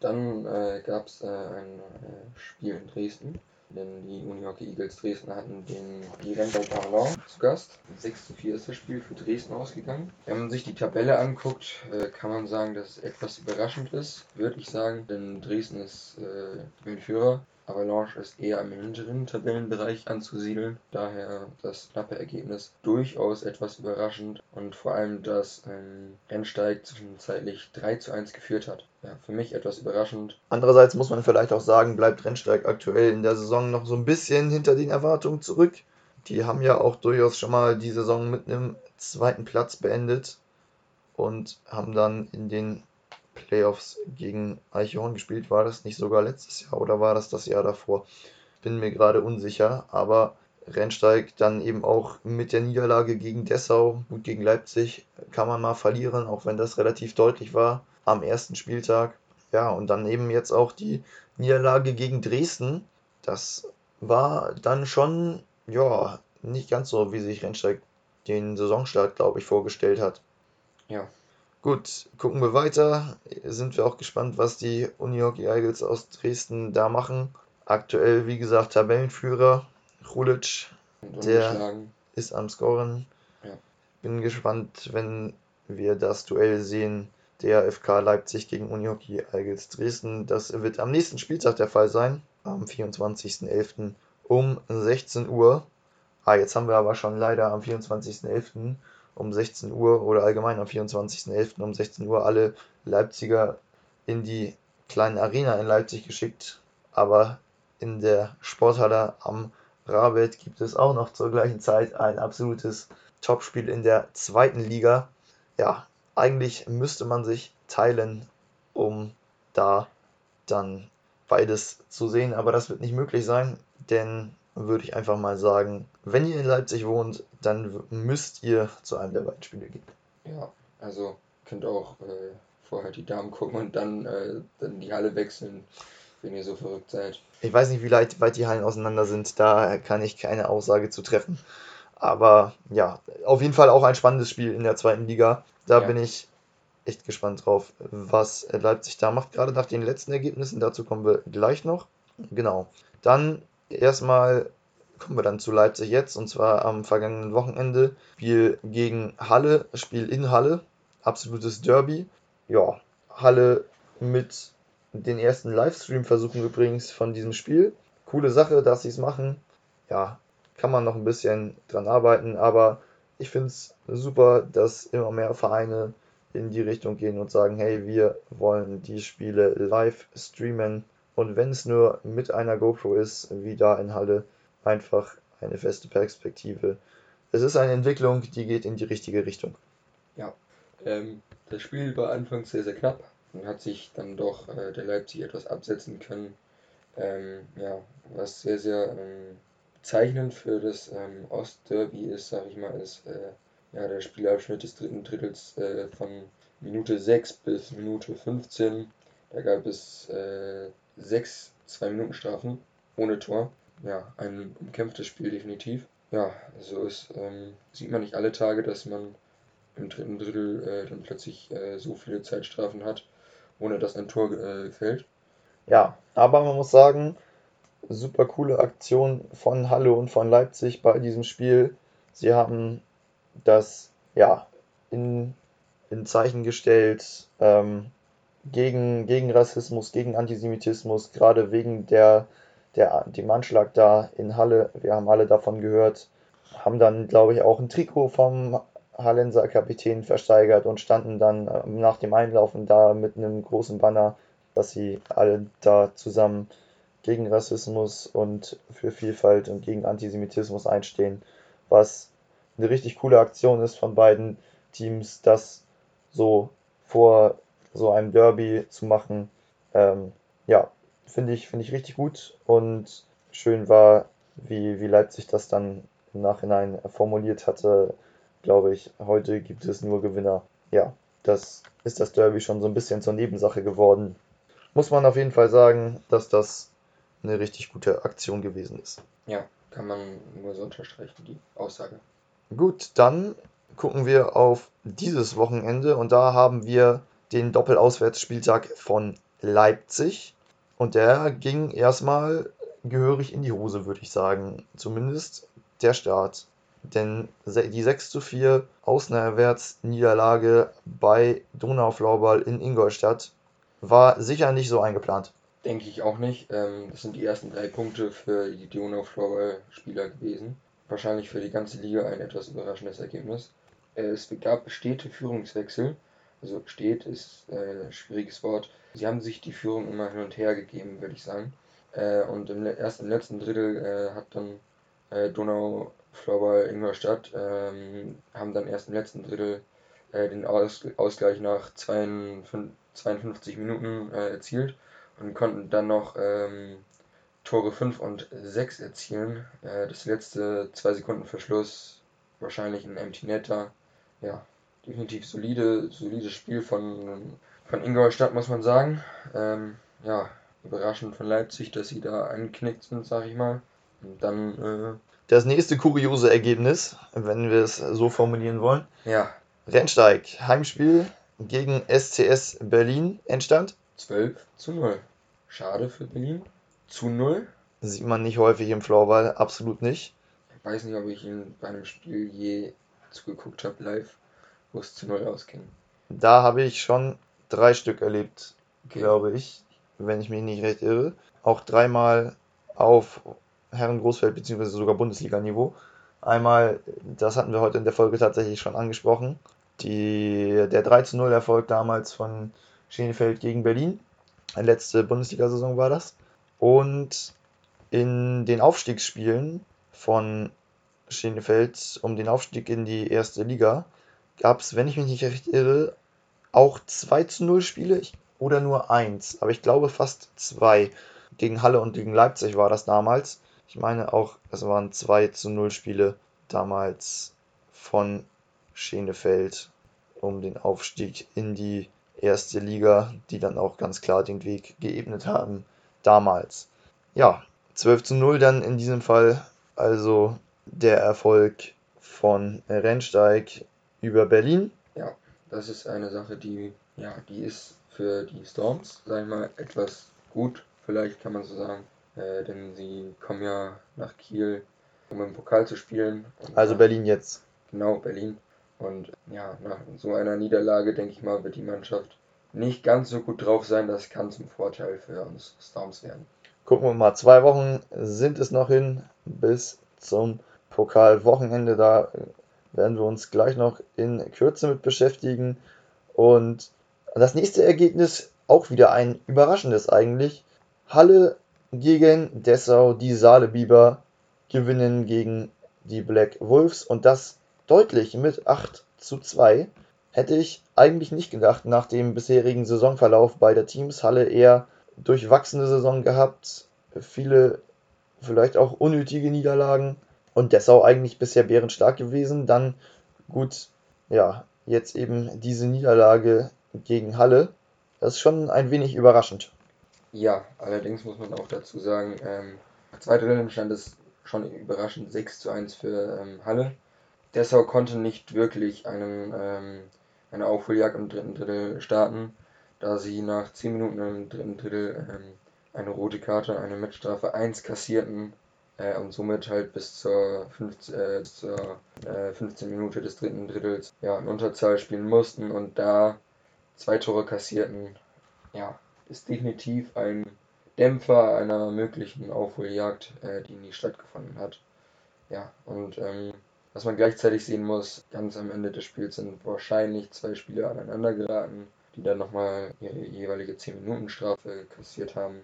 Dann äh, gab es äh, ein äh, Spiel in Dresden, denn die Unihockey Eagles Dresden hatten den, die Rennball Parlant zu Gast. 6 zu 4 ist das Spiel für Dresden ausgegangen. Wenn man sich die Tabelle anguckt, äh, kann man sagen, dass es etwas überraschend ist, würde ich sagen, denn Dresden ist äh, Tabellenführer. Avalanche ist eher im hinteren Tabellenbereich anzusiedeln. Daher das knappe Ergebnis durchaus etwas überraschend und vor allem, dass ähm, Rennsteig zwischenzeitlich 3 zu 1 geführt hat. Ja, für mich etwas überraschend. Andererseits muss man vielleicht auch sagen, bleibt Rennsteig aktuell in der Saison noch so ein bisschen hinter den Erwartungen zurück. Die haben ja auch durchaus schon mal die Saison mit einem zweiten Platz beendet und haben dann in den Playoffs gegen Eichhorn gespielt. War das nicht sogar letztes Jahr oder war das das Jahr davor? Bin mir gerade unsicher, aber Rennsteig dann eben auch mit der Niederlage gegen Dessau, gut gegen Leipzig, kann man mal verlieren, auch wenn das relativ deutlich war am ersten Spieltag. Ja, und dann eben jetzt auch die Niederlage gegen Dresden. Das war dann schon, ja, nicht ganz so, wie sich Rennsteig den Saisonstart, glaube ich, vorgestellt hat. Ja, Gut, gucken wir weiter. Sind wir auch gespannt, was die Unihockey Eagles aus Dresden da machen. Aktuell, wie gesagt, Tabellenführer. Rulic Der- ist am Scoren. Ja. Bin gespannt, wenn wir das Duell sehen. Der FK Leipzig gegen Unihockey Eagles Dresden. Das wird am nächsten Spieltag der Fall sein. Am 24.11. um 16 Uhr. Ah, jetzt haben wir aber schon leider am 24.11. um 16 Uhr oder allgemein am 24.11. um 16 Uhr alle Leipziger in die kleine Arena in Leipzig geschickt. Aber in der Sporthalle am Rabet gibt es auch noch zur gleichen Zeit ein absolutes Topspiel in der zweiten Liga. Ja, eigentlich müsste man sich teilen, um da dann beides zu sehen, aber das wird nicht möglich sein, denn würde ich einfach mal sagen, wenn ihr in Leipzig wohnt, dann müsst ihr zu einem der beiden Spiele gehen. Ja, also könnt auch äh, vorher die Damen gucken und dann, äh, dann die Halle wechseln, wenn ihr so verrückt seid. Ich weiß nicht, wie weit, die Hallen auseinander sind, da kann ich keine Aussage zu treffen. Aber ja, auf jeden Fall auch ein spannendes Spiel in der zweiten Liga. Da ja. bin ich echt gespannt drauf, was Leipzig da macht, gerade nach den letzten Ergebnissen. Dazu kommen wir gleich noch. Genau. Dann erstmal kommen wir dann zu Leipzig jetzt und zwar am vergangenen Wochenende. Spiel gegen Halle, Spiel in Halle, absolutes Derby. Ja, Halle mit den ersten Livestream-Versuchen übrigens von diesem Spiel. Coole Sache, dass sie es machen. Ja, kann man noch ein bisschen dran arbeiten, aber ich finde es super, dass immer mehr Vereine in die Richtung gehen und sagen, hey, wir wollen die Spiele live streamen und wenn es nur mit einer GoPro ist, wie da in Halle, einfach eine feste Perspektive. Es ist eine Entwicklung, die geht in die richtige Richtung. Ja, ähm, das Spiel war anfangs sehr, sehr knapp und hat sich dann doch äh, der Leipzig etwas absetzen können. Ähm, ja, was sehr, sehr ähm, bezeichnend für das ähm, Ostderby ist, sage ich mal, ist äh, ja, der Spielabschnitt des dritten Drittels äh, von Minute 6 bis Minute 15. Da gab es äh, sechs 2-Minuten-Strafen ohne Tor. Ja, ein umkämpftes Spiel definitiv. Ja, so ist, ähm, sieht man nicht alle Tage, dass man im dritten Drittel äh, dann plötzlich äh, so viele Zeitstrafen hat, ohne dass ein Tor äh, fällt. Ja, aber man muss sagen, super coole Aktion von Halle und von Leipzig bei diesem Spiel. Sie haben das ja in, in Zeichen gestellt ähm, gegen, gegen Rassismus, gegen Antisemitismus, gerade wegen der, der dem Anschlag da in Halle. Wir haben alle davon gehört, haben dann, glaube ich, auch ein Trikot vom Hallenser Kapitän versteigert und standen dann ähm, nach dem Einlaufen da mit einem großen Banner, dass sie alle da zusammen gegen Rassismus und für Vielfalt und gegen Antisemitismus einstehen, was eine richtig coole Aktion ist von beiden Teams, das so vor so einem Derby zu machen. Ähm, ja, finde ich, finde ich richtig gut und schön war, wie, wie Leipzig das dann im Nachhinein formuliert hatte, glaube ich, heute gibt es nur Gewinner. Ja, das ist das Derby schon so ein bisschen zur Nebensache geworden. Muss man auf jeden Fall sagen, dass das eine richtig gute Aktion gewesen ist. Ja, kann man nur so unterstreichen, die Aussage. Gut, dann gucken wir auf dieses Wochenende und da haben wir den Doppelauswärtsspieltag von Leipzig und der ging erstmal gehörig in die Hose, würde ich sagen. Zumindest der Start. Denn die 6 zu 4 Außenerwärts-Niederlage bei Donauflauball in Ingolstadt war sicher nicht so eingeplant. Denke ich auch nicht. Ähm, das sind die ersten drei Punkte für die Donau-Floorball-Spieler gewesen. Wahrscheinlich für die ganze Liga ein etwas überraschendes Ergebnis. Es gab stete Führungswechsel. Also steht ist äh, ein schwieriges Wort. Sie haben sich die Führung immer hin und her gegeben, würde ich sagen. Äh, und im, erst im letzten Drittel äh, hat dann äh, Donau Floorball Ingolstadt ähm, haben dann erst im letzten Drittel äh, den Aus Ausgleich nach 52, 52 Minuten äh, erzielt und konnten dann noch ähm, Tore 5 und 6 erzielen. Äh, das letzte 2 Sekunden Verschluss, wahrscheinlich ein Empty Netter. Ja, definitiv solide, solides Spiel von, von Ingolstadt, muss man sagen. Ähm, ja, überraschend von Leipzig, dass sie da eingeknickt sind, sag ich mal. Und dann. Äh, das nächste kuriose Ergebnis, wenn wir es so formulieren wollen. Ja. Rennsteig, Heimspiel gegen SCS Berlin entstand 12 zu 0. Schade für Berlin. Zu 0. Sieht man nicht häufig im Floorball, absolut nicht. Ich weiß nicht, ob ich ihn bei einem Spiel je zugeguckt habe live, wo es zu 0 ausging. Da habe ich schon drei Stück erlebt, okay. glaube ich, wenn ich mich nicht recht irre. Auch dreimal auf Herren Großfeld bzw. sogar Bundesliga-Niveau. Einmal, das hatten wir heute in der Folge tatsächlich schon angesprochen, die, der 3 0 Erfolg damals von Schenefeld gegen Berlin. Letzte Bundesliga-Saison war das. Und in den Aufstiegsspielen von Schenefeld um den Aufstieg in die erste Liga gab es, wenn ich mich nicht recht irre, auch 2 zu 0 Spiele. Ich, oder nur eins, aber ich glaube fast zwei. Gegen Halle und gegen Leipzig war das damals. Ich meine auch, es waren 2 zu 0 Spiele damals von Schenefeld um den Aufstieg in die erste Liga, die dann auch ganz klar den Weg geebnet haben damals. Ja, 12 zu 0 dann in diesem Fall also der Erfolg von Rennsteig über Berlin. Ja, das ist eine Sache, die, ja, die ist für die Storms, sagen wir mal, etwas gut, vielleicht kann man so sagen. Äh, denn sie kommen ja nach Kiel, um im Pokal zu spielen. Also Berlin jetzt. Genau, Berlin. Und ja, nach so einer Niederlage, denke ich mal, wird die Mannschaft nicht ganz so gut drauf sein. Das kann zum Vorteil für uns Storms werden. Gucken wir mal, zwei Wochen sind es noch hin bis zum Pokalwochenende. Da werden wir uns gleich noch in Kürze mit beschäftigen. Und das nächste Ergebnis auch wieder ein überraschendes eigentlich. Halle gegen Dessau. Die Saale-Biber gewinnen gegen die Black Wolves und das deutlich mit 8 zu 2. Hätte ich eigentlich nicht gedacht nach dem bisherigen Saisonverlauf beider Teams. Halle eher durchwachsene Saison gehabt, viele vielleicht auch unnötige Niederlagen und Dessau eigentlich bisher bärenstark gewesen. Dann gut, ja, jetzt eben diese Niederlage gegen Halle. Das ist schon ein wenig überraschend. Ja, allerdings muss man auch dazu sagen, ähm, zweite Drittel stand es schon überraschend 6 zu 1 für ähm, Halle. Dessau konnte nicht wirklich einen, ähm, eine Aufholjagd im dritten Drittel starten, da sie nach 10 Minuten im dritten Drittel ähm, eine rote Karte, eine Matchstrafe 1 kassierten äh, und somit halt bis zur, 15, äh, zur äh, 15 Minute des dritten Drittels ja, in Unterzahl spielen mussten und da zwei Tore kassierten. Ja, ist definitiv ein Dämpfer einer möglichen Aufholjagd, äh, die nie stattgefunden hat. Ja, und ähm, was man gleichzeitig sehen muss, ganz am Ende des Spiels sind wahrscheinlich zwei Spieler aneinander geraten, die dann nochmal ihre jeweilige 10-Minuten-Strafe kassiert haben.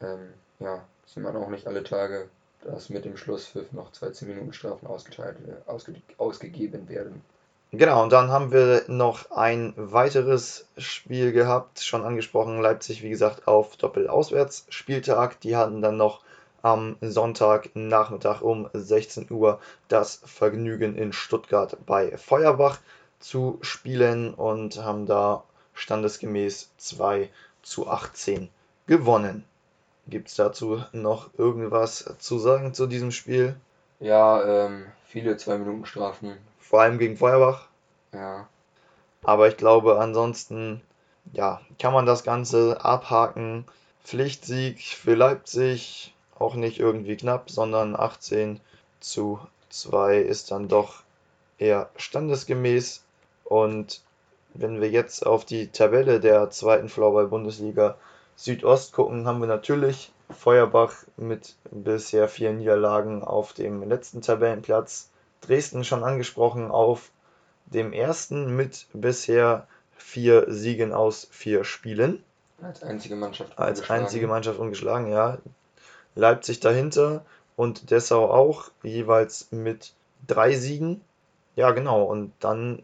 Ähm, ja, sieht man auch nicht alle Tage, dass mit dem Schlusspfiff noch zwei 10-Minuten-Strafen ausgeteilt, ausge, ausgegeben werden. Genau, und dann haben wir noch ein weiteres Spiel gehabt, schon angesprochen, Leipzig, wie gesagt, auf Doppel-Auswärtsspieltag. Die hatten dann noch am Sonntagnachmittag um 16 Uhr das Vergnügen in Stuttgart bei Feuerbach zu spielen und haben da standesgemäß 2 zu 18 gewonnen. Gibt es dazu noch irgendwas zu sagen zu diesem Spiel? Ja, ähm, viele 2-Minuten-Strafen vor allem gegen Feuerbach. Ja. Aber ich glaube, ansonsten, ja, kann man das Ganze abhaken. Pflichtsieg für Leipzig, auch nicht irgendwie knapp, sondern 18 zu 2 ist dann doch eher standesgemäß. Und wenn wir jetzt auf die Tabelle der zweiten Floorball-Bundesliga Südost gucken, haben wir natürlich Feuerbach mit bisher vier Niederlagen auf dem letzten Tabellenplatz Dresden schon angesprochen, auf dem ersten mit bisher vier Siegen aus vier Spielen. Als einzige Mannschaft Als einzige Mannschaft ungeschlagen, ja. Leipzig dahinter und Dessau auch, jeweils mit drei Siegen. Ja, genau. Und dann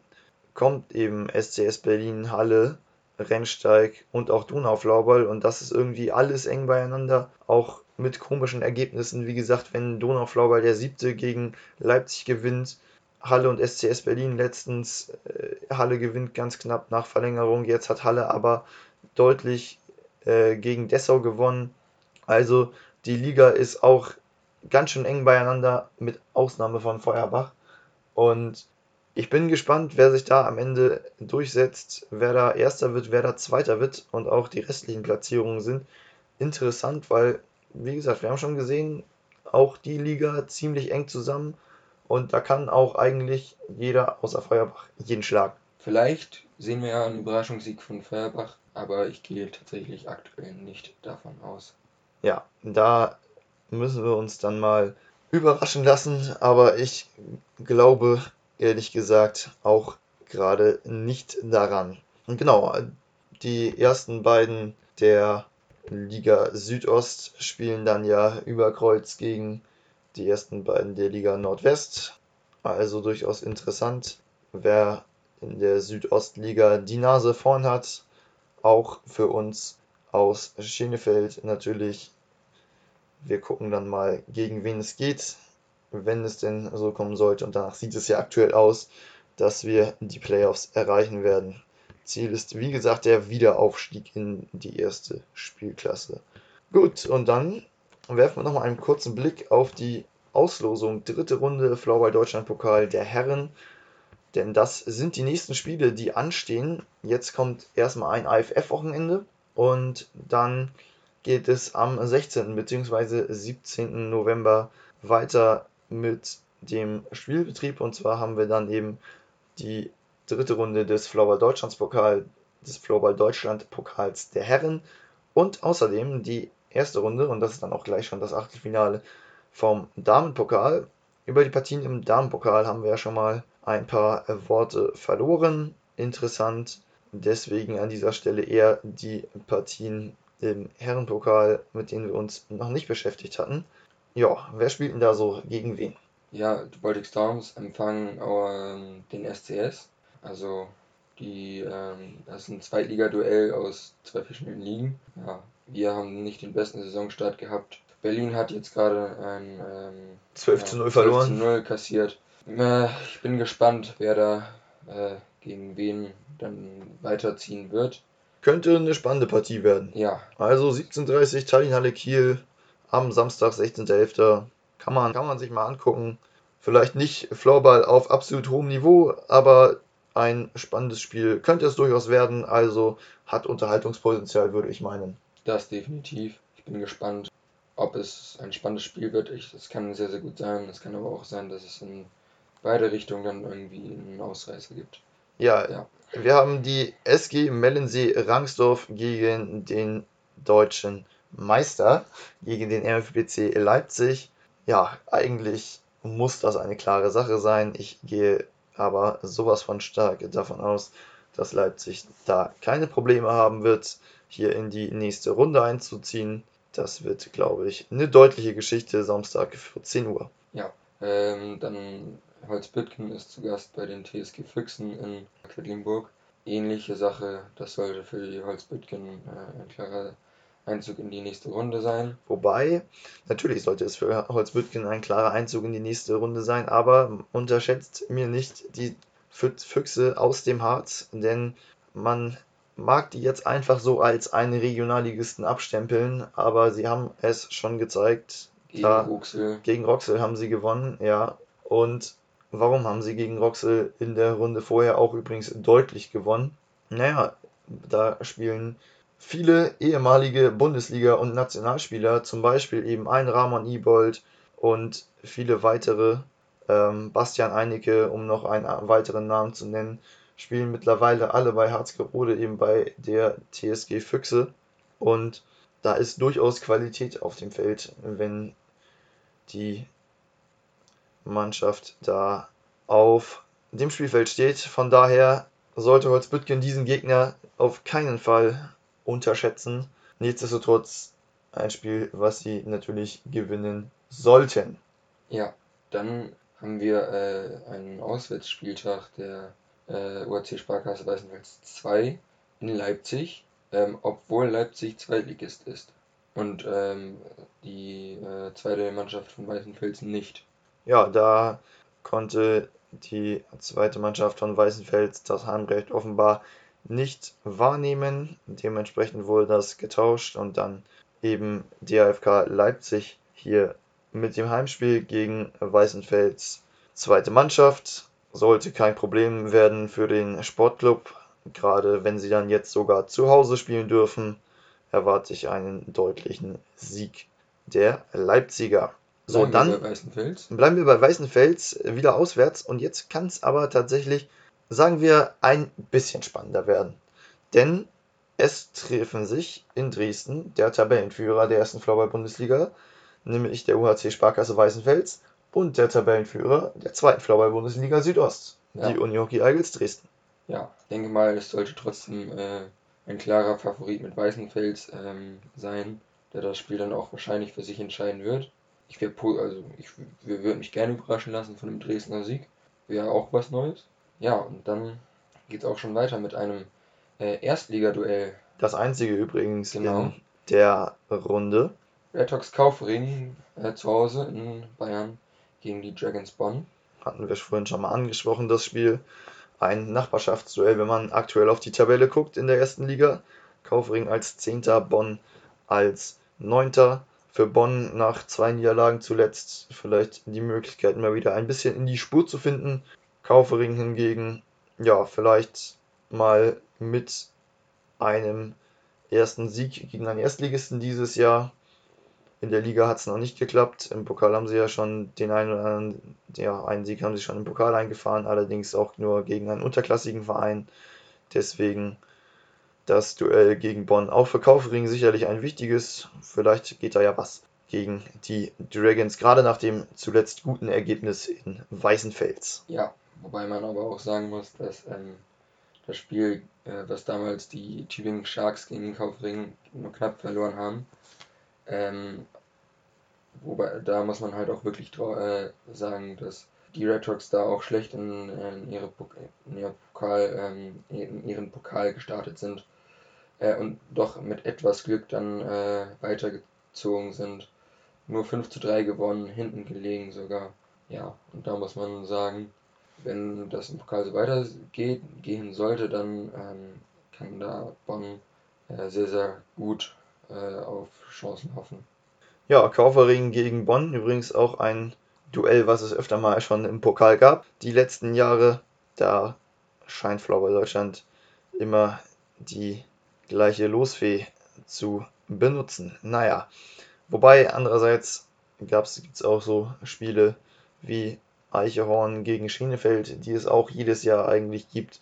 kommt eben SCS Berlin, Halle, Rennsteig und auch Donauflauberl und das ist irgendwie alles eng beieinander. Auch mit komischen Ergebnissen. Wie gesagt, wenn Donauflauber der siebte gegen Leipzig gewinnt, Halle und SCS Berlin letztens, äh, Halle gewinnt ganz knapp nach Verlängerung, jetzt hat Halle aber deutlich äh, gegen Dessau gewonnen. Also die Liga ist auch ganz schön eng beieinander, mit Ausnahme von Feuerbach. Und ich bin gespannt, wer sich da am Ende durchsetzt, wer da Erster wird, wer da Zweiter wird und auch die restlichen Platzierungen sind interessant, weil wie gesagt, wir haben schon gesehen, auch die Liga ziemlich eng zusammen und da kann auch eigentlich jeder außer Feuerbach jeden schlagen. Vielleicht sehen wir ja einen Überraschungssieg von Feuerbach, aber ich gehe tatsächlich aktuell nicht davon aus. Ja, da müssen wir uns dann mal überraschen lassen, aber ich glaube ehrlich gesagt auch gerade nicht daran. Und genau, die ersten beiden der Liga Südost spielen dann ja über Kreuz gegen die ersten beiden der Liga Nordwest. Also durchaus interessant, wer in der Südostliga die Nase vorn hat. auch für uns aus Schenefeld natürlich. Wir gucken dann mal, gegen wen es geht, wenn es denn so kommen sollte. Und danach sieht es ja aktuell aus, dass wir die Playoffs erreichen werden. Ziel ist, wie gesagt, der Wiederaufstieg in die erste Spielklasse. Gut, und dann werfen wir nochmal einen kurzen Blick auf die Auslosung. Dritte Runde Floorball Deutschland Pokal der Herren. Denn das sind die nächsten Spiele, die anstehen. Jetzt kommt erstmal ein AFF-Wochenende und dann geht es am 16. bzw. 17. November weiter mit dem Spielbetrieb. Und zwar haben wir dann eben die dritte Runde des Floorball Deutschlands Pokal, des Floorball Deutschland Pokals der Herren und außerdem die erste Runde, und das ist dann auch gleich schon das Achtelfinale vom Damenpokal. Über die Partien im Damenpokal haben wir ja schon mal ein paar Worte verloren. Interessant, deswegen an dieser Stelle eher die Partien im Herrenpokal, mit denen wir uns noch nicht beschäftigt hatten. Ja, wer spielt denn da so gegen wen? Ja, die Baltic Storms empfangen ähm, den SCS, also die, ähm, das ist ein Zweitligaduell aus zwei verschiedenen Ligen. Ja, wir haben nicht den besten Saisonstart gehabt. Berlin hat jetzt gerade ein ähm, 12 zu 0 verloren. 12 zu 0 kassiert. Äh, ich bin gespannt, wer da äh, gegen wen dann weiterziehen wird. Könnte eine spannende Partie werden. Ja. Also 17.30 Tallinnhalle Kiel am Samstag, 16.11. Kann man, kann man sich mal angucken. Vielleicht nicht Floorball auf absolut hohem Niveau, aber ein spannendes Spiel könnte es durchaus werden. Also hat Unterhaltungspotenzial, würde ich meinen. Das definitiv. Ich bin gespannt, ob es ein spannendes Spiel wird. Es kann sehr, sehr gut sein. Es kann aber auch sein, dass es in beide Richtungen dann irgendwie einen Ausreißer gibt. Ja, ja. wir haben die SG Mellensee Rangsdorf gegen den deutschen Meister, gegen den MFBC Leipzig. Ja, eigentlich muss das eine klare Sache sein. Ich gehe aber sowas von stark davon aus, dass Leipzig da keine Probleme haben wird, hier in die nächste Runde einzuziehen. Das wird, glaube ich, eine deutliche Geschichte Samstag für 10 Uhr. Ja, ähm, dann Holzbüttgen ist zu Gast bei den TSG Füchsen in Quedlinburg. Ähnliche Sache, das sollte für die Holzbüttgen äh, ein klarer Einzug in die nächste Runde sein. Wobei, natürlich sollte es für Holzbüttgen ein klarer Einzug in die nächste Runde sein, aber unterschätzt mir nicht die Füchse aus dem Harz, denn man mag die jetzt einfach so als einen Regionalligisten abstempeln, aber sie haben es schon gezeigt. Gegen Roxel. Gegen Roxel haben sie gewonnen, ja. Und Warum haben sie gegen Roxel in der Runde vorher auch übrigens deutlich gewonnen? Naja, da spielen viele ehemalige Bundesliga- und Nationalspieler, zum Beispiel eben ein Ramon Ibold und viele weitere, ähm, Bastian Einecke, um noch einen weiteren Namen zu nennen, spielen mittlerweile alle bei Harzgerode, eben bei der TSG Füchse. Und da ist durchaus Qualität auf dem Feld, wenn die Mannschaft da auf dem Spielfeld steht. Von daher sollte Holzbüttgen diesen Gegner auf keinen Fall unterschätzen. Nichtsdestotrotz ein Spiel, was sie natürlich gewinnen sollten. Ja, dann haben wir äh, einen Auswärtsspieltag der äh, UAC Sparkasse Weißenfels 2 in Leipzig, ähm, obwohl Leipzig Zweitligist ist. Und ähm, die äh, zweite Mannschaft von Weißenfels nicht. Ja, da konnte die zweite Mannschaft von Weißenfels das Heimrecht offenbar nicht wahrnehmen. Dementsprechend wurde das getauscht und dann eben DAFK Leipzig hier mit dem Heimspiel gegen Weißenfels zweite Mannschaft. Sollte kein Problem werden für den Sportclub, gerade wenn sie dann jetzt sogar zu Hause spielen dürfen, erwarte ich einen deutlichen Sieg der Leipziger. So, bleiben dann wir bleiben wir bei Weißenfels wieder auswärts und jetzt kann es aber tatsächlich, sagen wir, ein bisschen spannender werden. Denn es treffen sich in Dresden der Tabellenführer der ersten Floorball-Bundesliga, nämlich der UHC Sparkasse Weißenfels und der Tabellenführer der zweiten Floorball-Bundesliga Südost, ja. die Unihockey Eagles Dresden. Ja, ich denke mal, es sollte trotzdem äh, ein klarer Favorit mit Weißenfels ähm, sein, der das Spiel dann auch wahrscheinlich für sich entscheiden wird ich also ich würde mich gerne überraschen lassen von einem Dresdner Sieg. Wäre auch was Neues. Ja, und dann geht es auch schon weiter mit einem äh, Erstligaduell Das einzige übrigens Genau. in der Runde. Red Hawks Kaufring äh, zu Hause in Bayern gegen die Dragons Bonn. Hatten wir vorhin schon mal angesprochen, das Spiel. Ein Nachbarschaftsduell, wenn man aktuell auf die Tabelle guckt in der ersten Liga. Kaufring als Zehnter, Bonn als Neunter. Für Bonn nach zwei Niederlagen zuletzt vielleicht die Möglichkeit, mal wieder ein bisschen in die Spur zu finden. Kaufering hingegen, ja, vielleicht mal mit einem ersten Sieg gegen einen Erstligisten dieses Jahr. In der Liga hat es noch nicht geklappt. Im Pokal haben sie ja schon den einen oder anderen, ja, einen Sieg haben sie schon im Pokal eingefahren, allerdings auch nur gegen einen unterklassigen Verein. Deswegen das Duell gegen Bonn auch für Kaufering sicherlich ein wichtiges. Vielleicht geht da ja was gegen die Dragons, gerade nach dem zuletzt guten Ergebnis in Weißenfels. Ja, wobei man aber auch sagen muss, dass ähm, das Spiel, äh, was damals die Tübingen Sharks gegen Kaufring nur knapp verloren haben, ähm, wobei da muss man halt auch wirklich äh, sagen, dass die Red Hawks da auch schlecht in, in, ihre in, ihr Pokal, ähm, in ihren Pokal gestartet sind äh, und doch mit etwas Glück dann äh, weitergezogen sind. Nur 5 zu 3 gewonnen, hinten gelegen sogar. Ja, und da muss man sagen, wenn das im Pokal so weitergeht, gehen sollte, dann ähm, kann da Bonn äh, sehr, sehr gut äh, auf Chancen hoffen. Ja, Kaufering gegen Bonn, übrigens auch ein Duell, was es öfter mal schon im Pokal gab. Die letzten Jahre, da scheint Flower Deutschland immer die gleiche Losfee zu benutzen. Naja, wobei andererseits gibt es auch so Spiele wie Eichehorn gegen Schenefeld, die es auch jedes Jahr eigentlich gibt.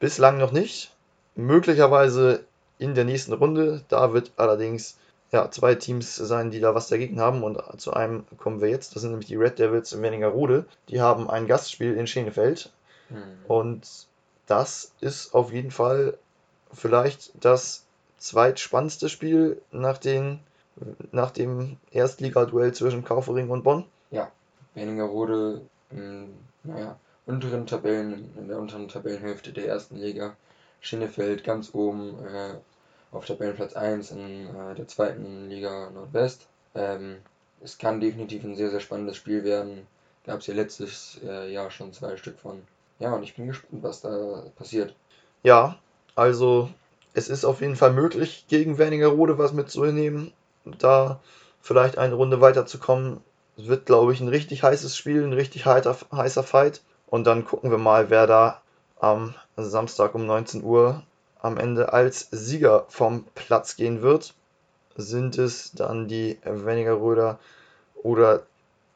Bislang noch nicht. Möglicherweise in der nächsten Runde. Da wird allerdings ja, zwei Teams sein, die da was dagegen haben. Und zu einem kommen wir jetzt. Das sind nämlich die Red Devils in Wernigerode. Die haben ein Gastspiel in Schenefeld. Hm. Und das ist auf jeden Fall vielleicht das zweitspannendste Spiel nach, den, nach dem Erstligaduell zwischen Kaufering und Bonn. Wernigerode in, naja, unteren Tabellen, in der unteren Tabellenhälfte der ersten Liga. Schinnefeld ganz oben äh, auf Tabellenplatz 1 in äh, der zweiten Liga Nordwest. Ähm, es kann definitiv ein sehr, sehr spannendes Spiel werden. Gab es ja letztes äh, Jahr schon zwei Stück von. Ja, und ich bin gespannt, was da passiert. Ja, also es ist auf jeden Fall möglich, gegen Wernigerode was mitzunehmen. Da vielleicht eine Runde weiterzukommen. Es wird, glaube ich, ein richtig heißes Spiel, ein richtig heiter, heißer Fight. Und dann gucken wir mal, wer da am Samstag um 19 Uhr am Ende als Sieger vom Platz gehen wird. Sind es dann die Wernigeröder oder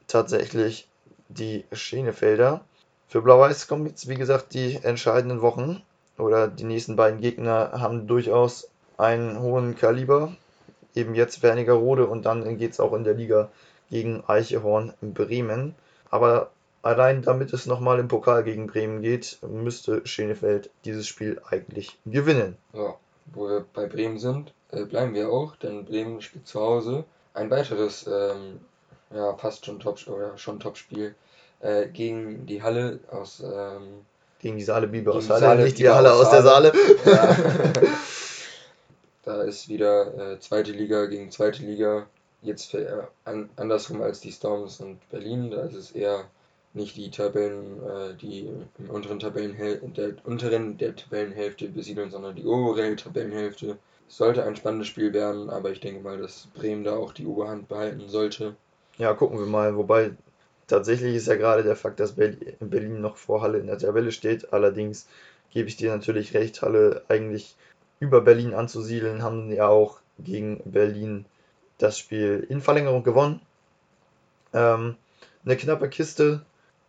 tatsächlich die Schenefelder? Für Blau-Weiß kommen jetzt, wie gesagt, die entscheidenden Wochen oder die nächsten beiden Gegner haben durchaus einen hohen Kaliber. Eben jetzt Wernigerode und dann geht es auch in der Liga gegen Eichehorn Bremen. Aber allein damit es nochmal im Pokal gegen Bremen geht, müsste Schenefeld dieses Spiel eigentlich gewinnen. So, wo wir bei Bremen sind, äh, bleiben wir auch, denn Bremen spielt zu Hause ein weiteres, ähm, ja, fast schon Top oder schon Topspiel äh, gegen die Halle aus ähm, Gegen die Saale Biber aus Halle, Saale nicht die Biber Halle aus aus der Saale. Ja. da ist wieder äh, zweite Liga gegen zweite Liga. Jetzt an, andersrum als die Storms und Berlin. Da ist es eher nicht die Tabellen, äh, die im unteren Tabellenhäl der unteren der Tabellenhälfte besiedeln, sondern die obere Tabellenhälfte. Sollte ein spannendes Spiel werden, aber ich denke mal, dass Bremen da auch die Oberhand behalten sollte. Ja, gucken wir mal. Wobei tatsächlich ist ja gerade der Fakt, dass Berlin noch vor Halle in der Tabelle steht. Allerdings gebe ich dir natürlich recht, Halle eigentlich über Berlin anzusiedeln, haben ja auch gegen Berlin das Spiel in Verlängerung gewonnen. Ähm, eine knappe Kiste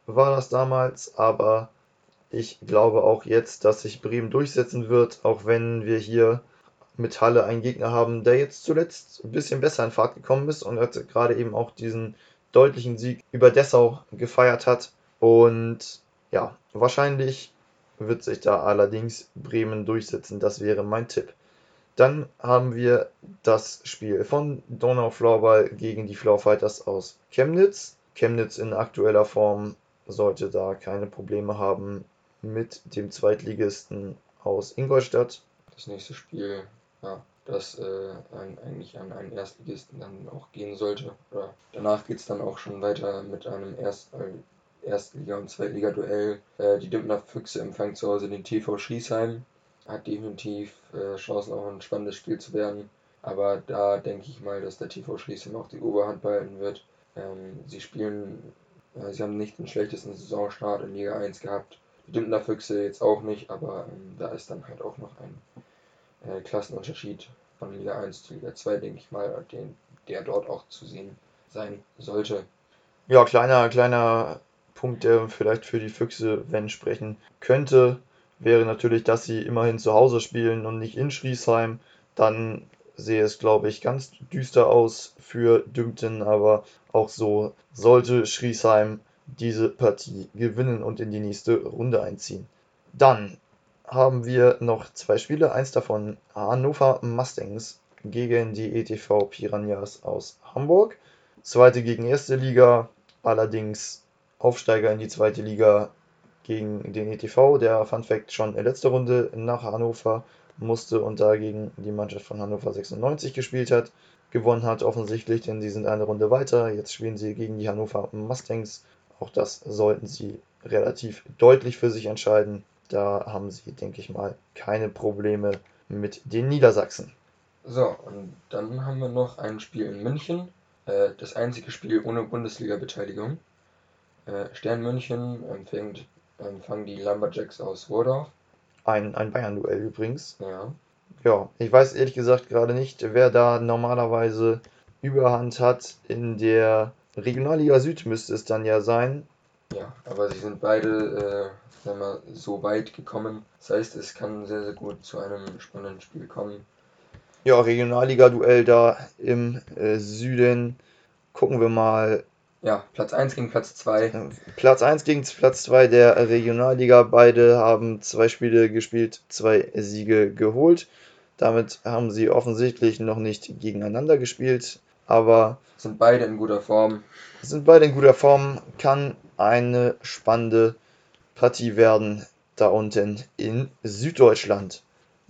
war das damals, aber ich glaube auch jetzt, dass sich Bremen durchsetzen wird, auch wenn wir hier mit Halle einen Gegner haben, der jetzt zuletzt ein bisschen besser in Fahrt gekommen ist und gerade eben auch diesen deutlichen Sieg über Dessau gefeiert hat. Und ja, wahrscheinlich wird sich da allerdings Bremen durchsetzen. Das wäre mein Tipp. Dann haben wir das Spiel von Donau Floorball gegen die Floor Fighters aus Chemnitz. Chemnitz in aktueller Form sollte da keine Probleme haben mit dem Zweitligisten aus Ingolstadt. Das nächste Spiel ja, das äh, ein, eigentlich an einen Erstligisten dann auch gehen sollte. Oder danach geht es dann auch schon weiter mit einem Erst, Erstliga- und Zweitliga-Duell. Äh, die Dümpner Füchse empfangen zu Hause den TV Schriesheim. Hat definitiv äh, Chancen, auch ein spannendes Spiel zu werden. Aber da denke ich mal, dass der TV Schriesheim auch die Oberhand behalten wird. Ähm, sie spielen, äh, sie haben nicht den schlechtesten Saisonstart in Liga 1 gehabt. Die Dümpner Füchse jetzt auch nicht, aber ähm, da ist dann halt auch noch ein äh, Klassenunterschied von Liga 1 zu Liga 2, denke ich mal, den, der dort auch zu sehen sein sollte. Ja, kleiner, kleiner Punkt, der vielleicht für die Füchse, wenn sprechen könnte, wäre natürlich, dass sie immerhin zu Hause spielen und nicht in Schriesheim. Dann sehe es, glaube ich, ganz düster aus für Dümpten, aber auch so sollte Schriesheim diese Partie gewinnen und in die nächste Runde einziehen. Dann haben wir noch zwei Spiele, eins davon Hannover Mustangs gegen die ETV Piranhas aus Hamburg. Zweite gegen erste Liga, allerdings Aufsteiger in die zweite Liga gegen den ETV, der Fun Fact schon in letzter Runde nach Hannover musste und dagegen die Mannschaft von Hannover 96 gespielt hat. Gewonnen hat offensichtlich, denn sie sind eine Runde weiter. Jetzt spielen sie gegen die Hannover Mustangs. Auch das sollten sie relativ deutlich für sich entscheiden. Da haben sie, denke ich mal, keine Probleme mit den Niedersachsen. So, und dann haben wir noch ein Spiel in München. Äh, das einzige Spiel ohne Bundesliga-Beteiligung. Äh, Stern München empfängt, empfangen die Lumberjacks aus Wordorf. Ein, ein Bayern-Duell übrigens. Ja. Ja, ich weiß ehrlich gesagt gerade nicht, wer da normalerweise Überhand hat. In der Regionalliga Süd müsste es dann ja sein. Ja, aber sie sind beide äh, sagen wir, so weit gekommen. Das heißt, es kann sehr, sehr gut zu einem spannenden Spiel kommen. Ja, Regionalliga-Duell da im äh, Süden. Gucken wir mal. Ja, Platz 1 gegen Platz 2. Platz 1 gegen Platz 2 der Regionalliga. Beide haben zwei Spiele gespielt, zwei Siege geholt. Damit haben sie offensichtlich noch nicht gegeneinander gespielt, aber Sind beide in guter Form. sind beide in guter Form. Kann eine spannende Partie werden da unten in Süddeutschland.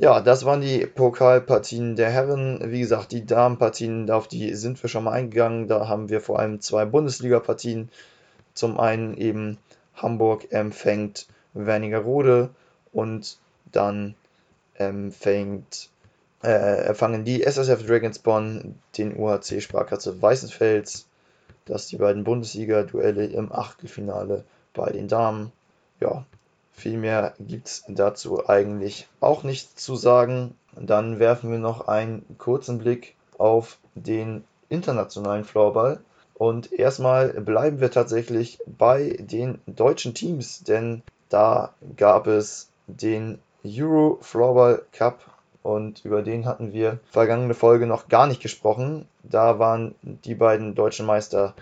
Ja, das waren die Pokalpartien der Herren. Wie gesagt, die Damenpartien, auf die sind wir schon mal eingegangen. Da haben wir vor allem zwei Bundesliga-Partien. Zum einen eben Hamburg empfängt Wernigerode und dann empfängt, äh, empfangen die SSF Dragons Bonn den UHC Sparkasse Weißenfels. Das die beiden Bundesliga-Duelle im Achtelfinale bei den Damen. Ja, viel mehr gibt es dazu eigentlich auch nicht zu sagen. Dann werfen wir noch einen kurzen Blick auf den internationalen Floorball. Und erstmal bleiben wir tatsächlich bei den deutschen Teams, denn da gab es den Euro Floorball Cup und über den hatten wir vergangene Folge noch gar nicht gesprochen. Da waren die beiden deutschen Meister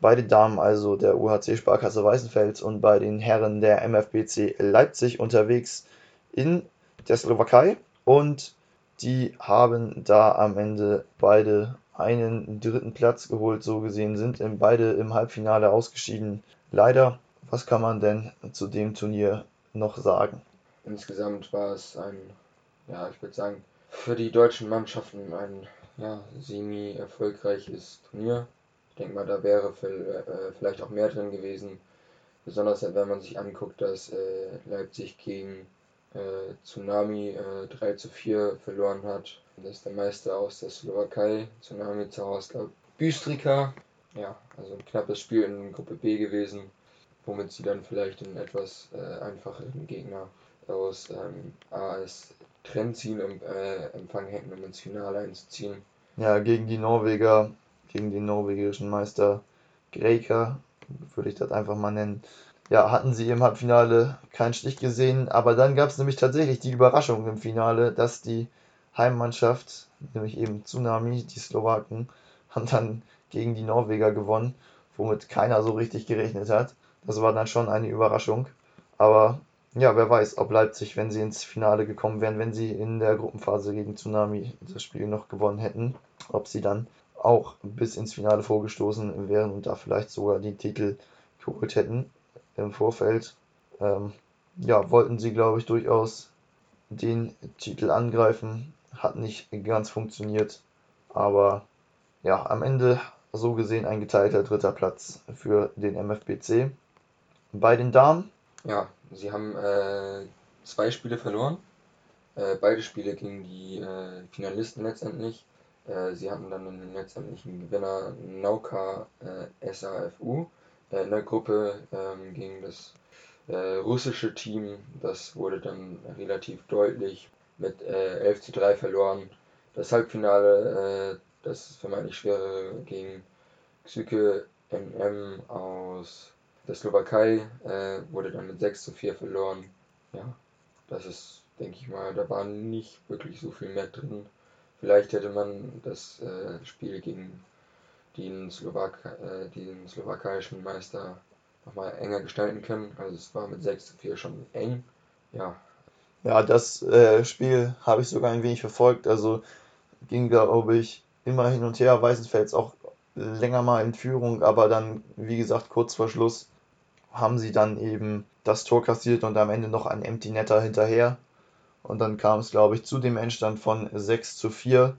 bei den Damen also der UHC Sparkasse Weißenfels und bei den Herren der MFBC Leipzig unterwegs in der Slowakei und die haben da am Ende beide einen dritten Platz geholt, so gesehen sind in beide im Halbfinale ausgeschieden. Leider, was kann man denn zu dem Turnier noch sagen? Insgesamt war es ein, ja, ich würde sagen, für die deutschen Mannschaften ein ja, semi-erfolgreiches Turnier. Denke mal, da wäre äh, vielleicht auch mehr drin gewesen. Besonders wenn man sich anguckt, dass äh, Leipzig gegen äh, Tsunami äh, 3 zu 4 verloren hat. Das ist der Meister aus der Slowakei. Tsunami zu Hause gab Büstrika. Ja, also ein knappes Spiel in Gruppe B gewesen, womit sie dann vielleicht einen etwas äh, einfacheren Gegner aus ähm, AS Trendzin im äh, Empfang hätten, um ins Finale einzuziehen. Ja, gegen die Norweger, gegen den norwegischen Meister Greka, würde ich das einfach mal nennen. Ja, hatten sie im Halbfinale keinen Stich gesehen, aber dann gab es nämlich tatsächlich die Überraschung im Finale, dass die Heimmannschaft, nämlich eben Tsunami, die Slowaken, haben dann gegen die Norweger gewonnen, womit keiner so richtig gerechnet hat. Das war dann schon eine Überraschung. Aber ja, wer weiß, ob Leipzig, wenn sie ins Finale gekommen wären, wenn sie in der Gruppenphase gegen Tsunami das Spiel noch gewonnen hätten, ob sie dann auch bis ins Finale vorgestoßen wären und da vielleicht sogar die Titel geholt hätten im Vorfeld. Ähm, ja, wollten sie, glaube ich, durchaus den Titel angreifen, hat nicht ganz funktioniert. Aber ja, am Ende so gesehen ein geteilter dritter Platz für den MFBC. Bei den Damen? Ja, sie haben äh, zwei Spiele verloren. Äh, beide Spiele gegen die äh, Finalisten letztendlich. Äh, sie hatten dann den letztendlichen Gewinner Nauka äh, SAFU äh, in der Gruppe ähm, gegen das russische Team. Das wurde dann relativ deutlich mit 11 zu 3 verloren. Das Halbfinale, das vermeintlich schwere gegen Psyche NM aus der Slowakei, wurde dann mit 6 zu 4 verloren. Ja, das ist, denke ich mal, da war nicht wirklich so viel mehr drin. Vielleicht hätte man das äh, Spiel gegen den, Slowak äh, den slowakischen Meister nochmal enger gestalten können. Also es war mit 6 zu 4 schon eng. Ja. Ja, das äh, Spiel habe ich sogar ein wenig verfolgt. Also ging, glaube ich, immer hin und her. Weißenfels auch länger mal in Führung, aber dann, wie gesagt, kurz vor Schluss haben sie dann eben das Tor kassiert und am Ende noch ein Empty Netter hinterher. Und dann kam es, glaube ich, zu dem Endstand von 6 zu 4.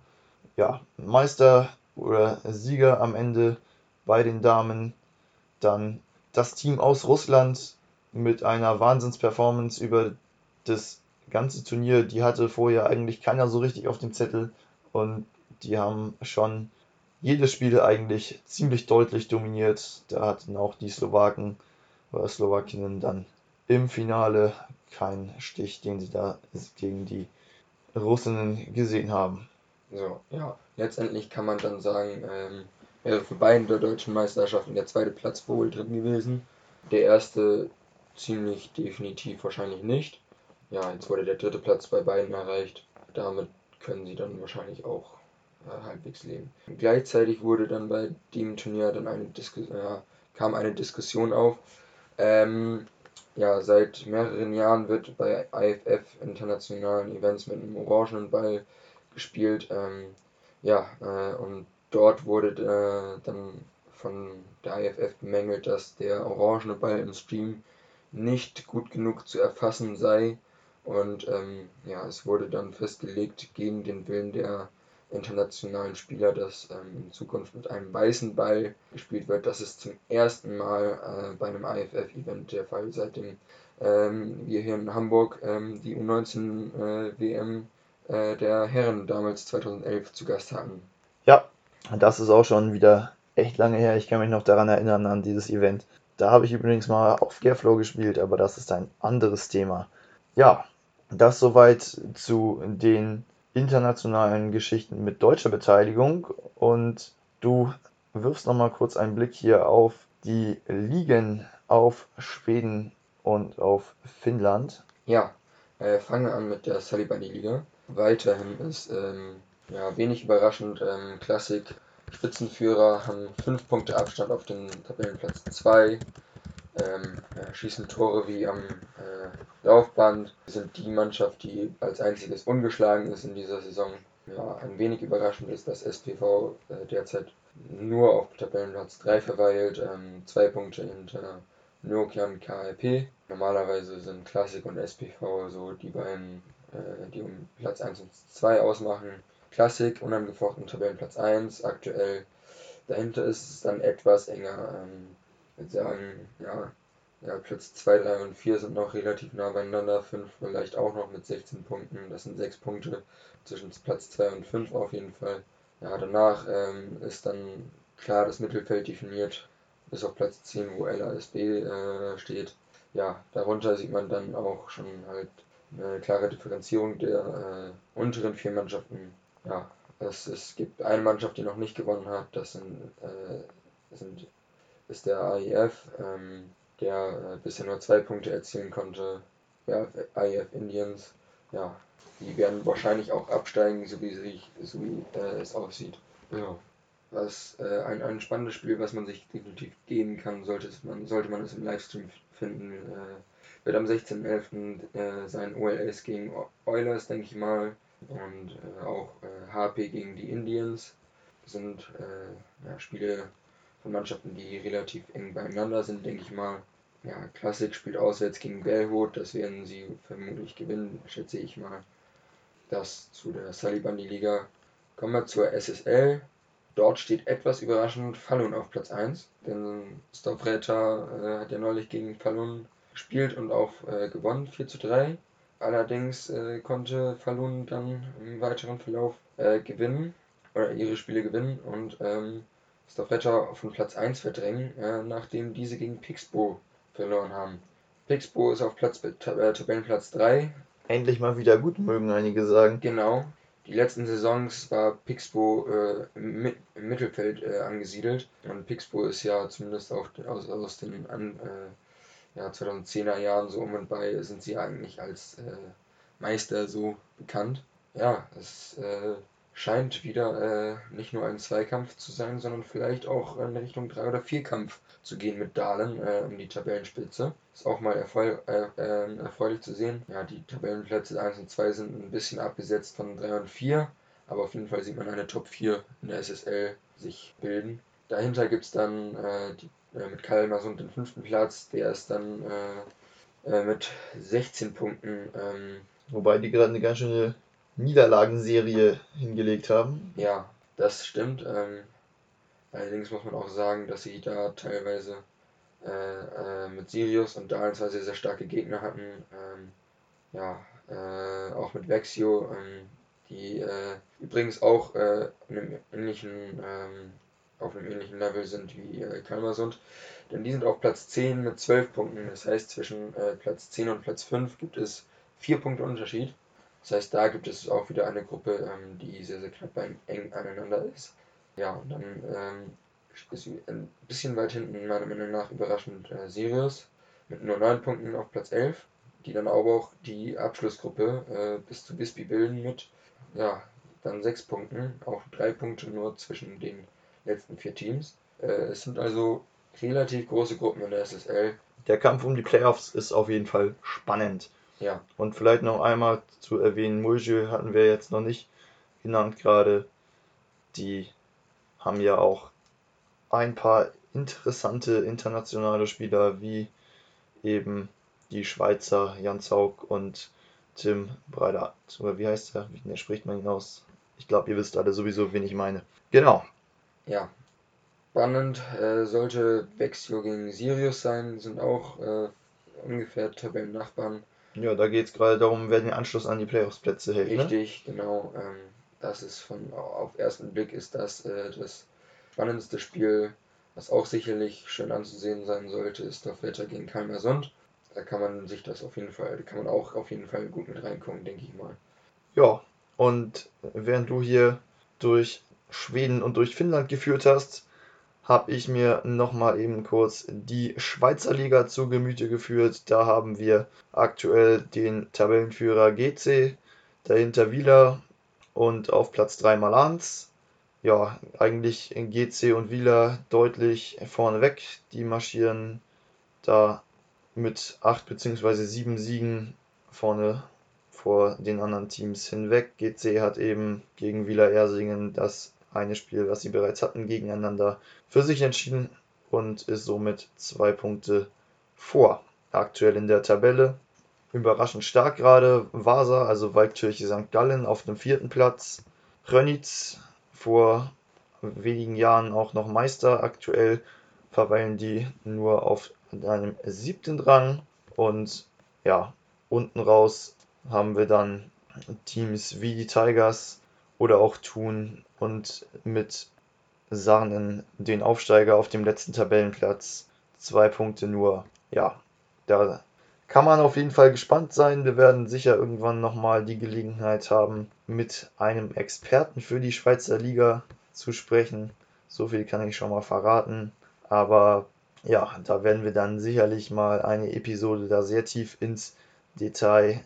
Ja, Meister oder Sieger am Ende bei den Damen. Dann das Team aus Russland mit einer Wahnsinnsperformance über das ganze Turnier. Die hatte vorher eigentlich keiner so richtig auf dem Zettel. Und die haben schon jedes Spiel eigentlich ziemlich deutlich dominiert. Da hatten auch die Slowaken oder Slowakinnen dann im Finale kein Stich, den sie da gegen die Russinnen gesehen haben. So, ja, letztendlich kann man dann sagen, ähm, wäre für beide der deutschen Meisterschaften der zweite Platz wohl drin gewesen. Der erste ziemlich definitiv wahrscheinlich nicht. Ja, jetzt wurde der dritte Platz bei beiden erreicht. Damit können sie dann wahrscheinlich auch äh, halbwegs leben. Gleichzeitig wurde dann bei dem Turnier dann eine Disku ja, kam eine Diskussion auf. Ähm, ja, seit mehreren Jahren wird bei IFF internationalen Events mit einem orangenen Ball gespielt. Ähm, ja, äh, und dort wurde äh, dann von der IFF bemängelt, dass der orangene Ball im Stream nicht gut genug zu erfassen sei. Und ähm, ja, es wurde dann festgelegt gegen den Willen der internationalen Spieler, dass ähm, in Zukunft mit einem weißen Ball gespielt wird. Das ist zum ersten Mal äh, bei einem IFF-Event der Fall, seitdem ähm, wir hier in Hamburg ähm, die U19 äh, äh, der Herren damals 2011 zu Gast hatten. Ja, das ist auch schon wieder echt lange her. Ich kann mich noch daran erinnern an dieses Event. Da habe ich übrigens mal auf Gearflow gespielt, aber das ist ein anderes Thema. Ja, das soweit zu den internationalen Geschichten mit deutscher Beteiligung und du wirfst nochmal kurz einen Blick hier auf die Ligen auf Schweden und auf Finnland. Ja, äh, fange an mit der Salibani-Liga. Weiterhin ist ähm, ja, wenig überraschend ähm, Klassik. Spitzenführer haben 5 Punkte Abstand auf den Tabellenplatz 2 ähm, ja, schießen Tore wie am äh, Laufband, sind die Mannschaft, die als einziges ungeschlagen ist in dieser Saison. Ja, ein wenig überraschend ist, dass SPV äh, derzeit nur auf Tabellenplatz 3 verweilt, ähm, zwei Punkte hinter Nokian KRP. Normalerweise sind Klassik und SPV so die beiden, äh, die um Platz 1 und 2 ausmachen. Klassik unangefochten Tabellenplatz 1, aktuell dahinter ist es dann etwas enger. Ähm, würde sagen, ja, ja, Platz 2, 3 und 4 sind noch relativ nah beieinander. 5 vielleicht auch noch mit 16 Punkten. Das sind 6 Punkte zwischen Platz 2 und 5 auf jeden Fall. Ja, danach ähm, ist dann klar das Mittelfeld definiert. Bis auf Platz 10, wo LASB äh, steht. Ja, darunter sieht man dann auch schon halt eine klare Differenzierung der äh, unteren vier Mannschaften. Ja, es, es gibt eine Mannschaft, die noch nicht gewonnen hat. Das sind, äh, das sind ist der AIF, ähm, der äh, bisher nur zwei Punkte erzielen konnte. Ja, AIF Indians, ja, die werden wahrscheinlich auch absteigen, so wie, sich, so wie äh, es aussieht. Ja. Was äh, ein, ein spannendes Spiel, was man sich definitiv geben kann, sollte man, sollte man es im Livestream finden. Äh, wird am 16.11. Äh, sein OLS gegen Oilers, denke ich mal. Und äh, auch HP gegen die Indians. Das sind ja, Spiele, von Mannschaften, die relativ eng beieinander sind, denke ich mal. Ja, Klassik spielt auswärts gegen Bellwood, das werden sie vermutlich gewinnen, schätze ich mal. Das zu der Salibandi-Liga. Kommen wir zur SSL. Dort steht etwas überraschend Falun auf Platz 1, denn Stavreta äh, hat ja neulich gegen Falun gespielt und auch äh, gewonnen, 4 zu 3. Allerdings äh, konnte Falun dann im weiteren Verlauf äh, gewinnen oder ihre Spiele gewinnen und ähm, Stavreta von Platz 1 verdrängen, äh, nachdem diese gegen Pixbo verloren haben. Pixbo ist auf Platz, äh, Tabellenplatz 3. Endlich mal wieder gut, mögen einige sagen. Genau. Die letzten Saisons war Pixbo äh, im, im, Mittelfeld äh, angesiedelt und Pixbo ist ja zumindest auch aus, aus den an, äh, ja, 2010er Jahren so um und bei sind sie eigentlich als äh, Meister so bekannt. Ja, es äh, scheint wieder äh, nicht nur ein Zweikampf zu sein, sondern vielleicht auch in Richtung Drei- oder Vierkampf zu gehen mit Dahlen äh, um die Tabellenspitze. Ist auch mal erfreu äh, ähm, erfreulich zu sehen. Ja, die Tabellenplätze 1 und 2 sind ein bisschen abgesetzt von 3 und 4, aber auf jeden Fall sieht man eine Top 4 in der SSL sich bilden. Dahinter gibt es dann äh, die, äh, mit Kalmarsund den fünften Platz, der ist dann äh, mit 16 Punkten. Ähm, Wobei die gerade eine ganz schöne Niederlagenserie hingelegt haben. Ja, das stimmt. Ähm, allerdings muss man auch sagen, dass sie da teilweise äh, äh, mit Sirius und Dahlen zwei sehr, sehr starke Gegner hatten. Ähm, ja, äh, auch mit Vexio, ähm, die äh, übrigens auch äh, einem ähnlichen, ähm, auf einem ähnlichen Level sind wie äh, Kalmarsund. Denn die sind auf Platz 10 mit 12 Punkten. Das heißt, zwischen Platz 10 und Platz 5 gibt es 4 Punkte Unterschied. Das heißt, da gibt es auch wieder eine Gruppe, ähm, die sehr, sehr knapp eng aneinander ist. Ja, und dann ähm, ist ein bisschen weit hinten, meiner Meinung nach, überraschend äh, Sirius mit nur 9 Punkten auf Platz 11, die dann aber auch die Abschlussgruppe äh, bis zu Bisbee bilden mit, ja, dann 6 Punkten, auch 3 Punkte nur zwischen den letzten vier Teams. Äh, es sind also relativ große Gruppen in der SSL. Der Kampf um die Playoffs ist auf jeden Fall spannend. Ja. Und vielleicht noch einmal zu erwähnen, Mulje hatten wir jetzt noch nicht genannt gerade. Die haben ja auch ein paar interessante internationale Spieler, wie eben die Schweizer Jan Zaug und Tim Breider. Oder wie heißt der? Wie spricht man ihn aus? Ich glaube, ihr wisst alle sowieso, wen ich meine. Genau. Ja. Spannend äh, sollte Vexio gegen Sirius sein, sind auch äh, ungefähr Tabellennachbarn. Ja, da geht es gerade darum, wer den Anschluss an die Playoffs-Plätze hält. Ne? Richtig, ne? genau. Ähm, das ist von auf ersten Blick ist das äh, das spannendste Spiel, was auch sicherlich schön anzusehen sein sollte, ist der Wetter gegen Kalmarsund. Da kann man sich das auf jeden Fall, da kann man auch auf jeden Fall gut mit reinkommen, denke ich mal. Ja, und während du hier durch Schweden und durch Finnland geführt hast, habe ich mir nochmal eben kurz die Schweizer Liga zu Gemüte geführt. Da haben wir aktuell den Tabellenführer GC, dahinter Wieler und auf Platz 3 Malans. Ja, eigentlich in GC und Wieler deutlich vorneweg. Die marschieren da mit 8 bzw. 7 Siegen vorne vor den anderen Teams hinweg. GC hat eben gegen Wieler Ersingen das eine Spiel, was sie bereits hatten, gegeneinander für sich entschieden und ist somit zwei Punkte vor. Aktuell in der Tabelle. Überraschend stark gerade Vasa, also Waldkirche St. Gallen auf dem vierten Platz. Rönitz vor wenigen Jahren auch noch Meister. Aktuell verweilen die nur auf einem siebten Rang. Und ja, unten raus haben wir dann Teams wie die Tigers oder auch Thun und mit Sarnen den Aufsteiger auf dem letzten Tabellenplatz. Zwei Punkte nur. Ja, da kann man auf jeden Fall gespannt sein. Wir werden sicher irgendwann nochmal die Gelegenheit haben, mit einem Experten für die Schweizer Liga zu sprechen. So viel kann ich schon mal verraten. Aber ja, da werden wir dann sicherlich mal eine Episode da sehr tief ins Detail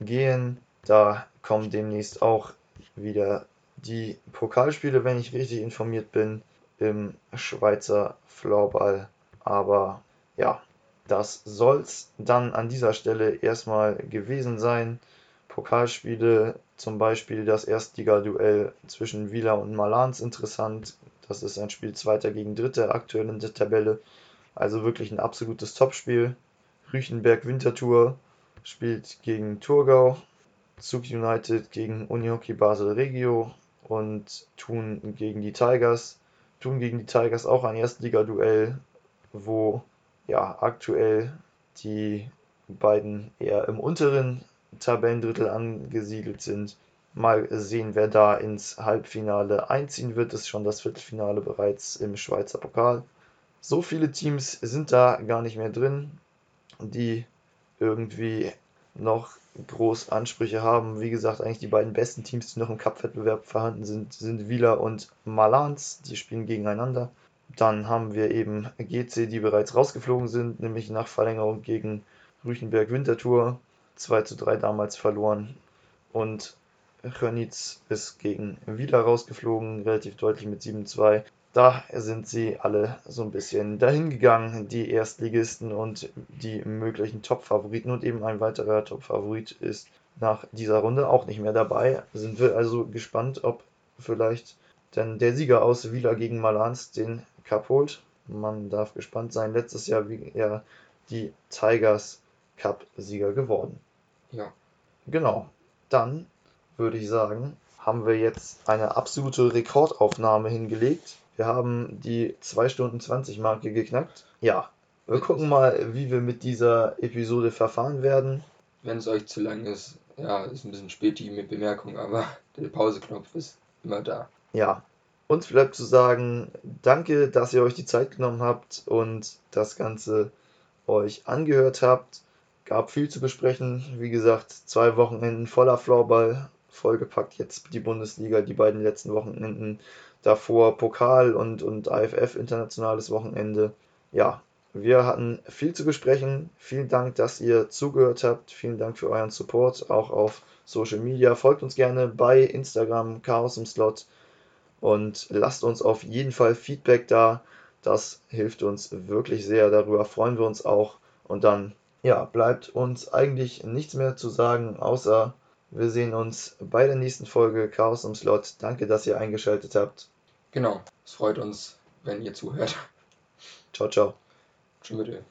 gehen. Da kommen demnächst auch wieder die Pokalspiele, wenn ich richtig informiert bin, im Schweizer Floorball. Aber ja, das soll's dann an dieser Stelle erstmal gewesen sein. Pokalspiele, zum Beispiel das Erstliga-Duell zwischen Wieler und Malans interessant. Das ist ein Spiel Zweiter gegen Dritter aktuell in der Tabelle. Also wirklich ein absolutes Topspiel. Rüchenberg Winterthur spielt gegen Thurgau Zug United gegen Unihockey Basel Regio und Thun gegen die Tigers. Thun gegen die Tigers auch ein Erstliga-Duell, wo ja aktuell die beiden eher im unteren Tabellendrittel angesiedelt sind. Mal sehen, wer da ins Halbfinale einziehen wird. Das ist schon das Viertelfinale bereits im Schweizer Pokal. So viele Teams sind da gar nicht mehr drin, die irgendwie noch groß Ansprüche haben. Wie gesagt, eigentlich die beiden besten Teams, die noch im Cup-Wettbewerb vorhanden sind, sind Wieler und Malans. Die spielen gegeneinander. Dann haben wir eben GC, die bereits rausgeflogen sind, nämlich nach Verlängerung gegen Rüchenberg Winterthur. 2 zu 3 damals verloren. Und Chönitz ist gegen Wieler rausgeflogen, relativ deutlich mit 7-2. Da sind sie alle so ein bisschen dahingegangen, die Erstligisten und die möglichen Top-Favoriten. Und eben ein weiterer Top-Favorit ist nach dieser Runde auch nicht mehr dabei. Sind wir also gespannt, ob vielleicht denn der Sieger aus Wieler gegen Malans den Cup holt. Man darf gespannt sein. Letztes Jahr wie er die Tigers Cup-Sieger geworden. Ja. Genau. Dann würde ich sagen, haben wir jetzt eine absolute Rekordaufnahme hingelegt. Wir haben die 2 Stunden 20 Marke geknackt. Ja, wir gucken mal, wie wir mit dieser Episode verfahren werden. Wenn es euch zu lang ist, ja, ist ein bisschen spät die mit Bemerkung, aber der Pauseknopf ist immer da. Ja, uns bleibt zu sagen, danke, dass ihr euch die Zeit genommen habt und das Ganze euch angehört habt. Gab viel zu besprechen. Wie gesagt, zwei Wochenenden voller Floorball, vollgepackt jetzt die Bundesliga, die beiden letzten Wochenenden davor Pokal und, und AFF internationales Wochenende. Ja, wir hatten viel zu besprechen. Vielen Dank, dass ihr zugehört habt. Vielen Dank für euren Support, auch auf Social Media. Folgt uns gerne bei Instagram Chaos im Slot und lasst uns auf jeden Fall Feedback da. Das hilft uns wirklich sehr. Darüber freuen wir uns auch. Und dann, ja, bleibt uns eigentlich nichts mehr zu sagen, außer wir sehen uns bei der nächsten Folge Chaos im Slot. Danke, dass ihr eingeschaltet habt. Genau, es freut uns, wenn ihr zuhört. Ciao, ciao. Tschüss.